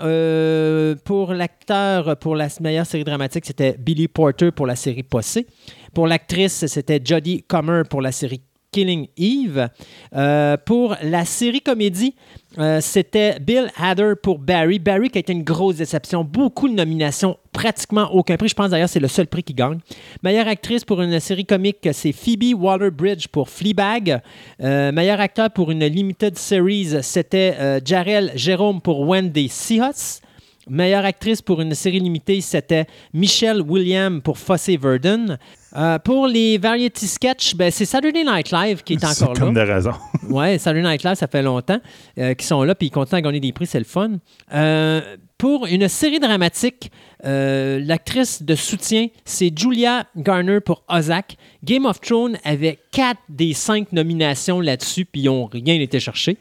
pour l'acteur pour la meilleure série dramatique, c'était Billy Porter pour la série Possé. Pour l'actrice, c'était Jodie Comer pour la série Killing Eve. Euh, pour la série comédie, euh, c'était Bill Hader pour Barry. Barry qui a été une grosse déception. Beaucoup de nominations, pratiquement aucun prix. Je pense d'ailleurs que c'est le seul prix qui gagne. Meilleure actrice pour une série comique, c'est Phoebe Waller-Bridge pour Fleabag. Euh, meilleur acteur pour une limited series, c'était euh, Jarell Jérôme pour Wendy Seahus. Meilleure actrice pour une série limitée, c'était Michelle Williams pour Fosse Verdon. Euh, pour les variety sketch, ben, c'est Saturday Night Live qui est encore là. comme de raison. Ouais, Saturday Night Live, ça fait longtemps euh, qu'ils sont là, puis ils continuent à gagner des prix, c'est le fun. Euh, pour une série dramatique, l'actrice de soutien, c'est Julia Garner pour Ozark. Game of Thrones avait quatre des cinq nominations là-dessus, puis ils n'ont rien été chercher.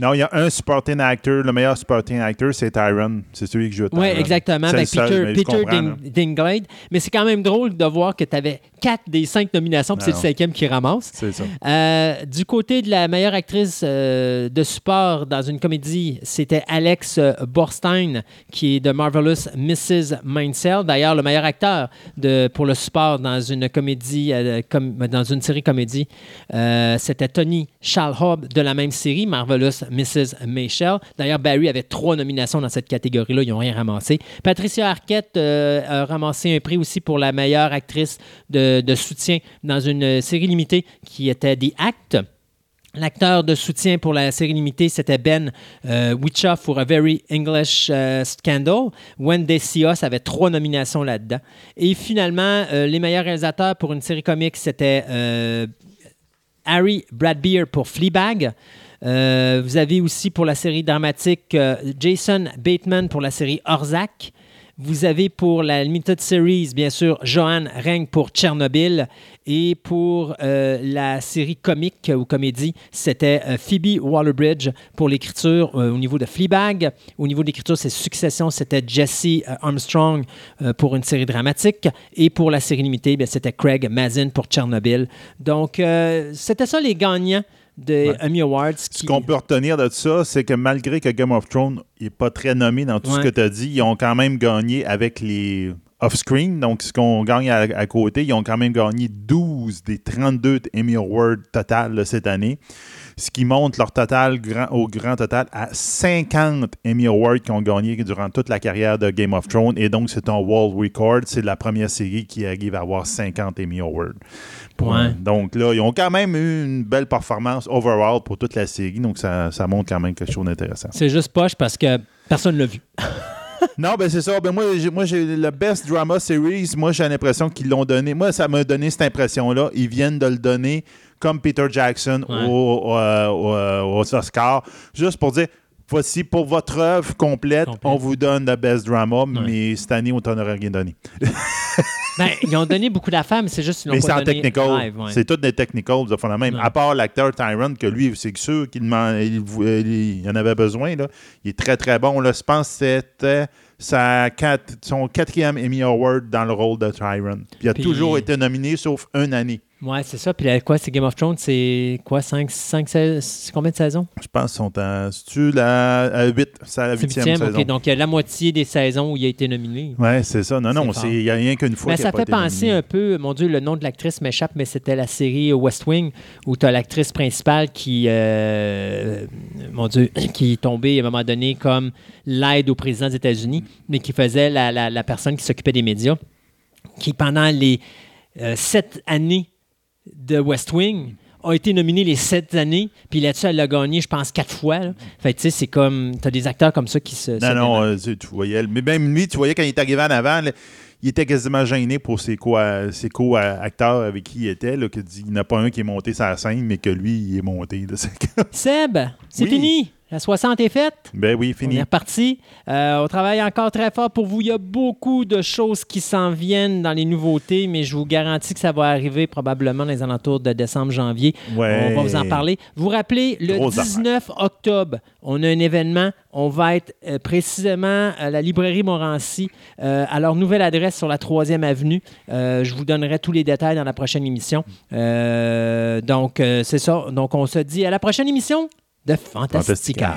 Non, il y a un supporting actor. Le meilleur supporting actor, c'est Tyron. C'est celui qui joue Tyron. Oui, exactement, avec seul, Peter, mais je Peter comprends, Ding- là. Dinklage. Mais c'est quand même drôle de voir que tu avais quatre des cinq nominations, puis c'est le cinquième qui ramasse. C'est ça. Euh, du côté de la meilleure actrice euh, de support dans une comédie, c'était Alex euh, Borstein, qui est de Marvelous Mrs. Maisel. D'ailleurs, le meilleur acteur de, pour le support dans une comédie, euh, dans une série comédie, c'était Tony Shalhoub de la même série, Marvelous Mrs. Maisel. D'ailleurs, Barry avait trois nominations dans cette catégorie-là, ils n'ont rien ramassé. Patricia Arquette a ramassé un prix aussi pour la meilleure actrice de, de soutien dans une série limitée qui était The Act. L'acteur de soutien pour la série limitée, c'était Ben euh, Witcher pour A Very English euh, Scandal. Wendy Sios avait trois nominations là-dedans. Et finalement, euh, les meilleurs réalisateurs pour une série comique, c'était euh, Harry Bradbeer pour Fleabag. Euh, vous avez aussi pour la série dramatique Jason Bateman pour la série Orzak. Vous avez pour la Limited Series, bien sûr, Johan Reng pour Tchernobyl. Et pour euh, la série comique ou comédie, c'était euh, Phoebe Waller-Bridge pour l'écriture euh, au niveau de Fleabag. Au niveau de l'écriture, c'est Succession, c'était Jesse Armstrong pour une série dramatique. Et pour la série limitée, c'était Craig Mazin pour Tchernobyl. Donc, c'était ça les gagnants des Ouais. Emmy Awards. Ce qu'on peut retenir de ça, c'est que malgré que Game of Thrones n'est pas très nommé dans tout ce que tu as dit, ils ont quand même gagné avec les off-screen. Donc, ce qu'on gagne à, à côté, ils ont quand même gagné 12 des 32 Emmy Awards total là, cette année. Ce qui monte leur total grand, au grand total à 50 Emmy Awards qu'ils ont gagné durant toute la carrière de Game of Thrones. Et donc, c'est un world record. C'est la première série qui arrive à avoir 50 Emmy Awards. Ouais. Donc là, ils ont quand même eu une belle performance overall pour toute la série. Donc ça, ça montre quand même quelque chose d'intéressant. C'est juste poche parce que personne ne l'a vu. non, ben c'est ça. Ben moi, j'ai, moi, j'ai le Best Drama Series. Moi, j'ai l'impression qu'ils l'ont donné. Moi, ça m'a donné cette impression-là. Ils viennent de le donner comme Peter Jackson Ouais. au- au- euh, au- euh, aux Oscars. Juste pour dire, voici pour votre œuvre complète, on vous donne le Best Drama, mais cette année, on t'en aurait rien donné. Ben, ils ont donné beaucoup d'affaires, mais c'est juste qu'ils c'est pas en donné technical. ouais. C'est tout des technicals, de fond de même. Ouais. À part l'acteur Tyron, que lui, c'est sûr qu'il il, il- il en avait besoin. Là. Il est très, très bon. Là, je pense que c'était sa quatre- son quatrième Emmy Award dans le rôle de Tyron. Puis il a Puis- toujours été nominé, sauf une année. Ouais, c'est ça. Puis là, quoi, c'est Game of Thrones, c'est quoi, 5, 5, 16, c'est combien de saisons? Je pense qu'ils sont à... C'est-tu la 8? C'est à la C'est huitième huitième, saison. ok. Donc, il y a la moitié des saisons où il a été nominé. Ouais, c'est ça. Non, non, il n'y a rien qu'une fois Mais a ça fait été penser nominé. un peu, mon Dieu, le nom de l'actrice m'échappe, mais c'était la série West Wing où tu as l'actrice principale qui, euh, mon Dieu, qui est tombée à un moment donné comme l'aide au président des États-Unis, mais qui faisait la, la- la personne qui s'occupait des médias, qui pendant les euh, sept années de West Wing a été nominée les sept années, puis là-dessus, elle l'a gagné, je pense, quatre fois. là. Fait que, tu sais, c'est comme, tu as des acteurs comme ça qui se... se Non, non, euh, tu, voyais. Mais même lui, tu voyais quand il est arrivé en avant, là, il était quasiment gêné pour ses co- ses co-acteurs avec qui il était. Là, que il n'y en a pas un qui est monté sur la scène, mais que lui, il est monté. comme- Seb, c'est Oui. fini! La 60 est faite. Ben oui, On est fini. reparti. Euh, on travaille encore très fort pour vous. Il y a beaucoup de choses qui s'en viennent dans les nouveautés, mais je vous garantis que ça va arriver probablement dans les alentours de décembre-janvier. Ouais. On va vous en parler. Vous rappelez, le Grosse 19 octobre, on a un événement. On va être euh, précisément à la librairie Morancy, euh, à leur nouvelle adresse sur la 3e avenue. Euh, je vous donnerai tous les détails dans la prochaine émission. Donc, c'est ça. Donc, on se dit à la prochaine émission de Fantastica.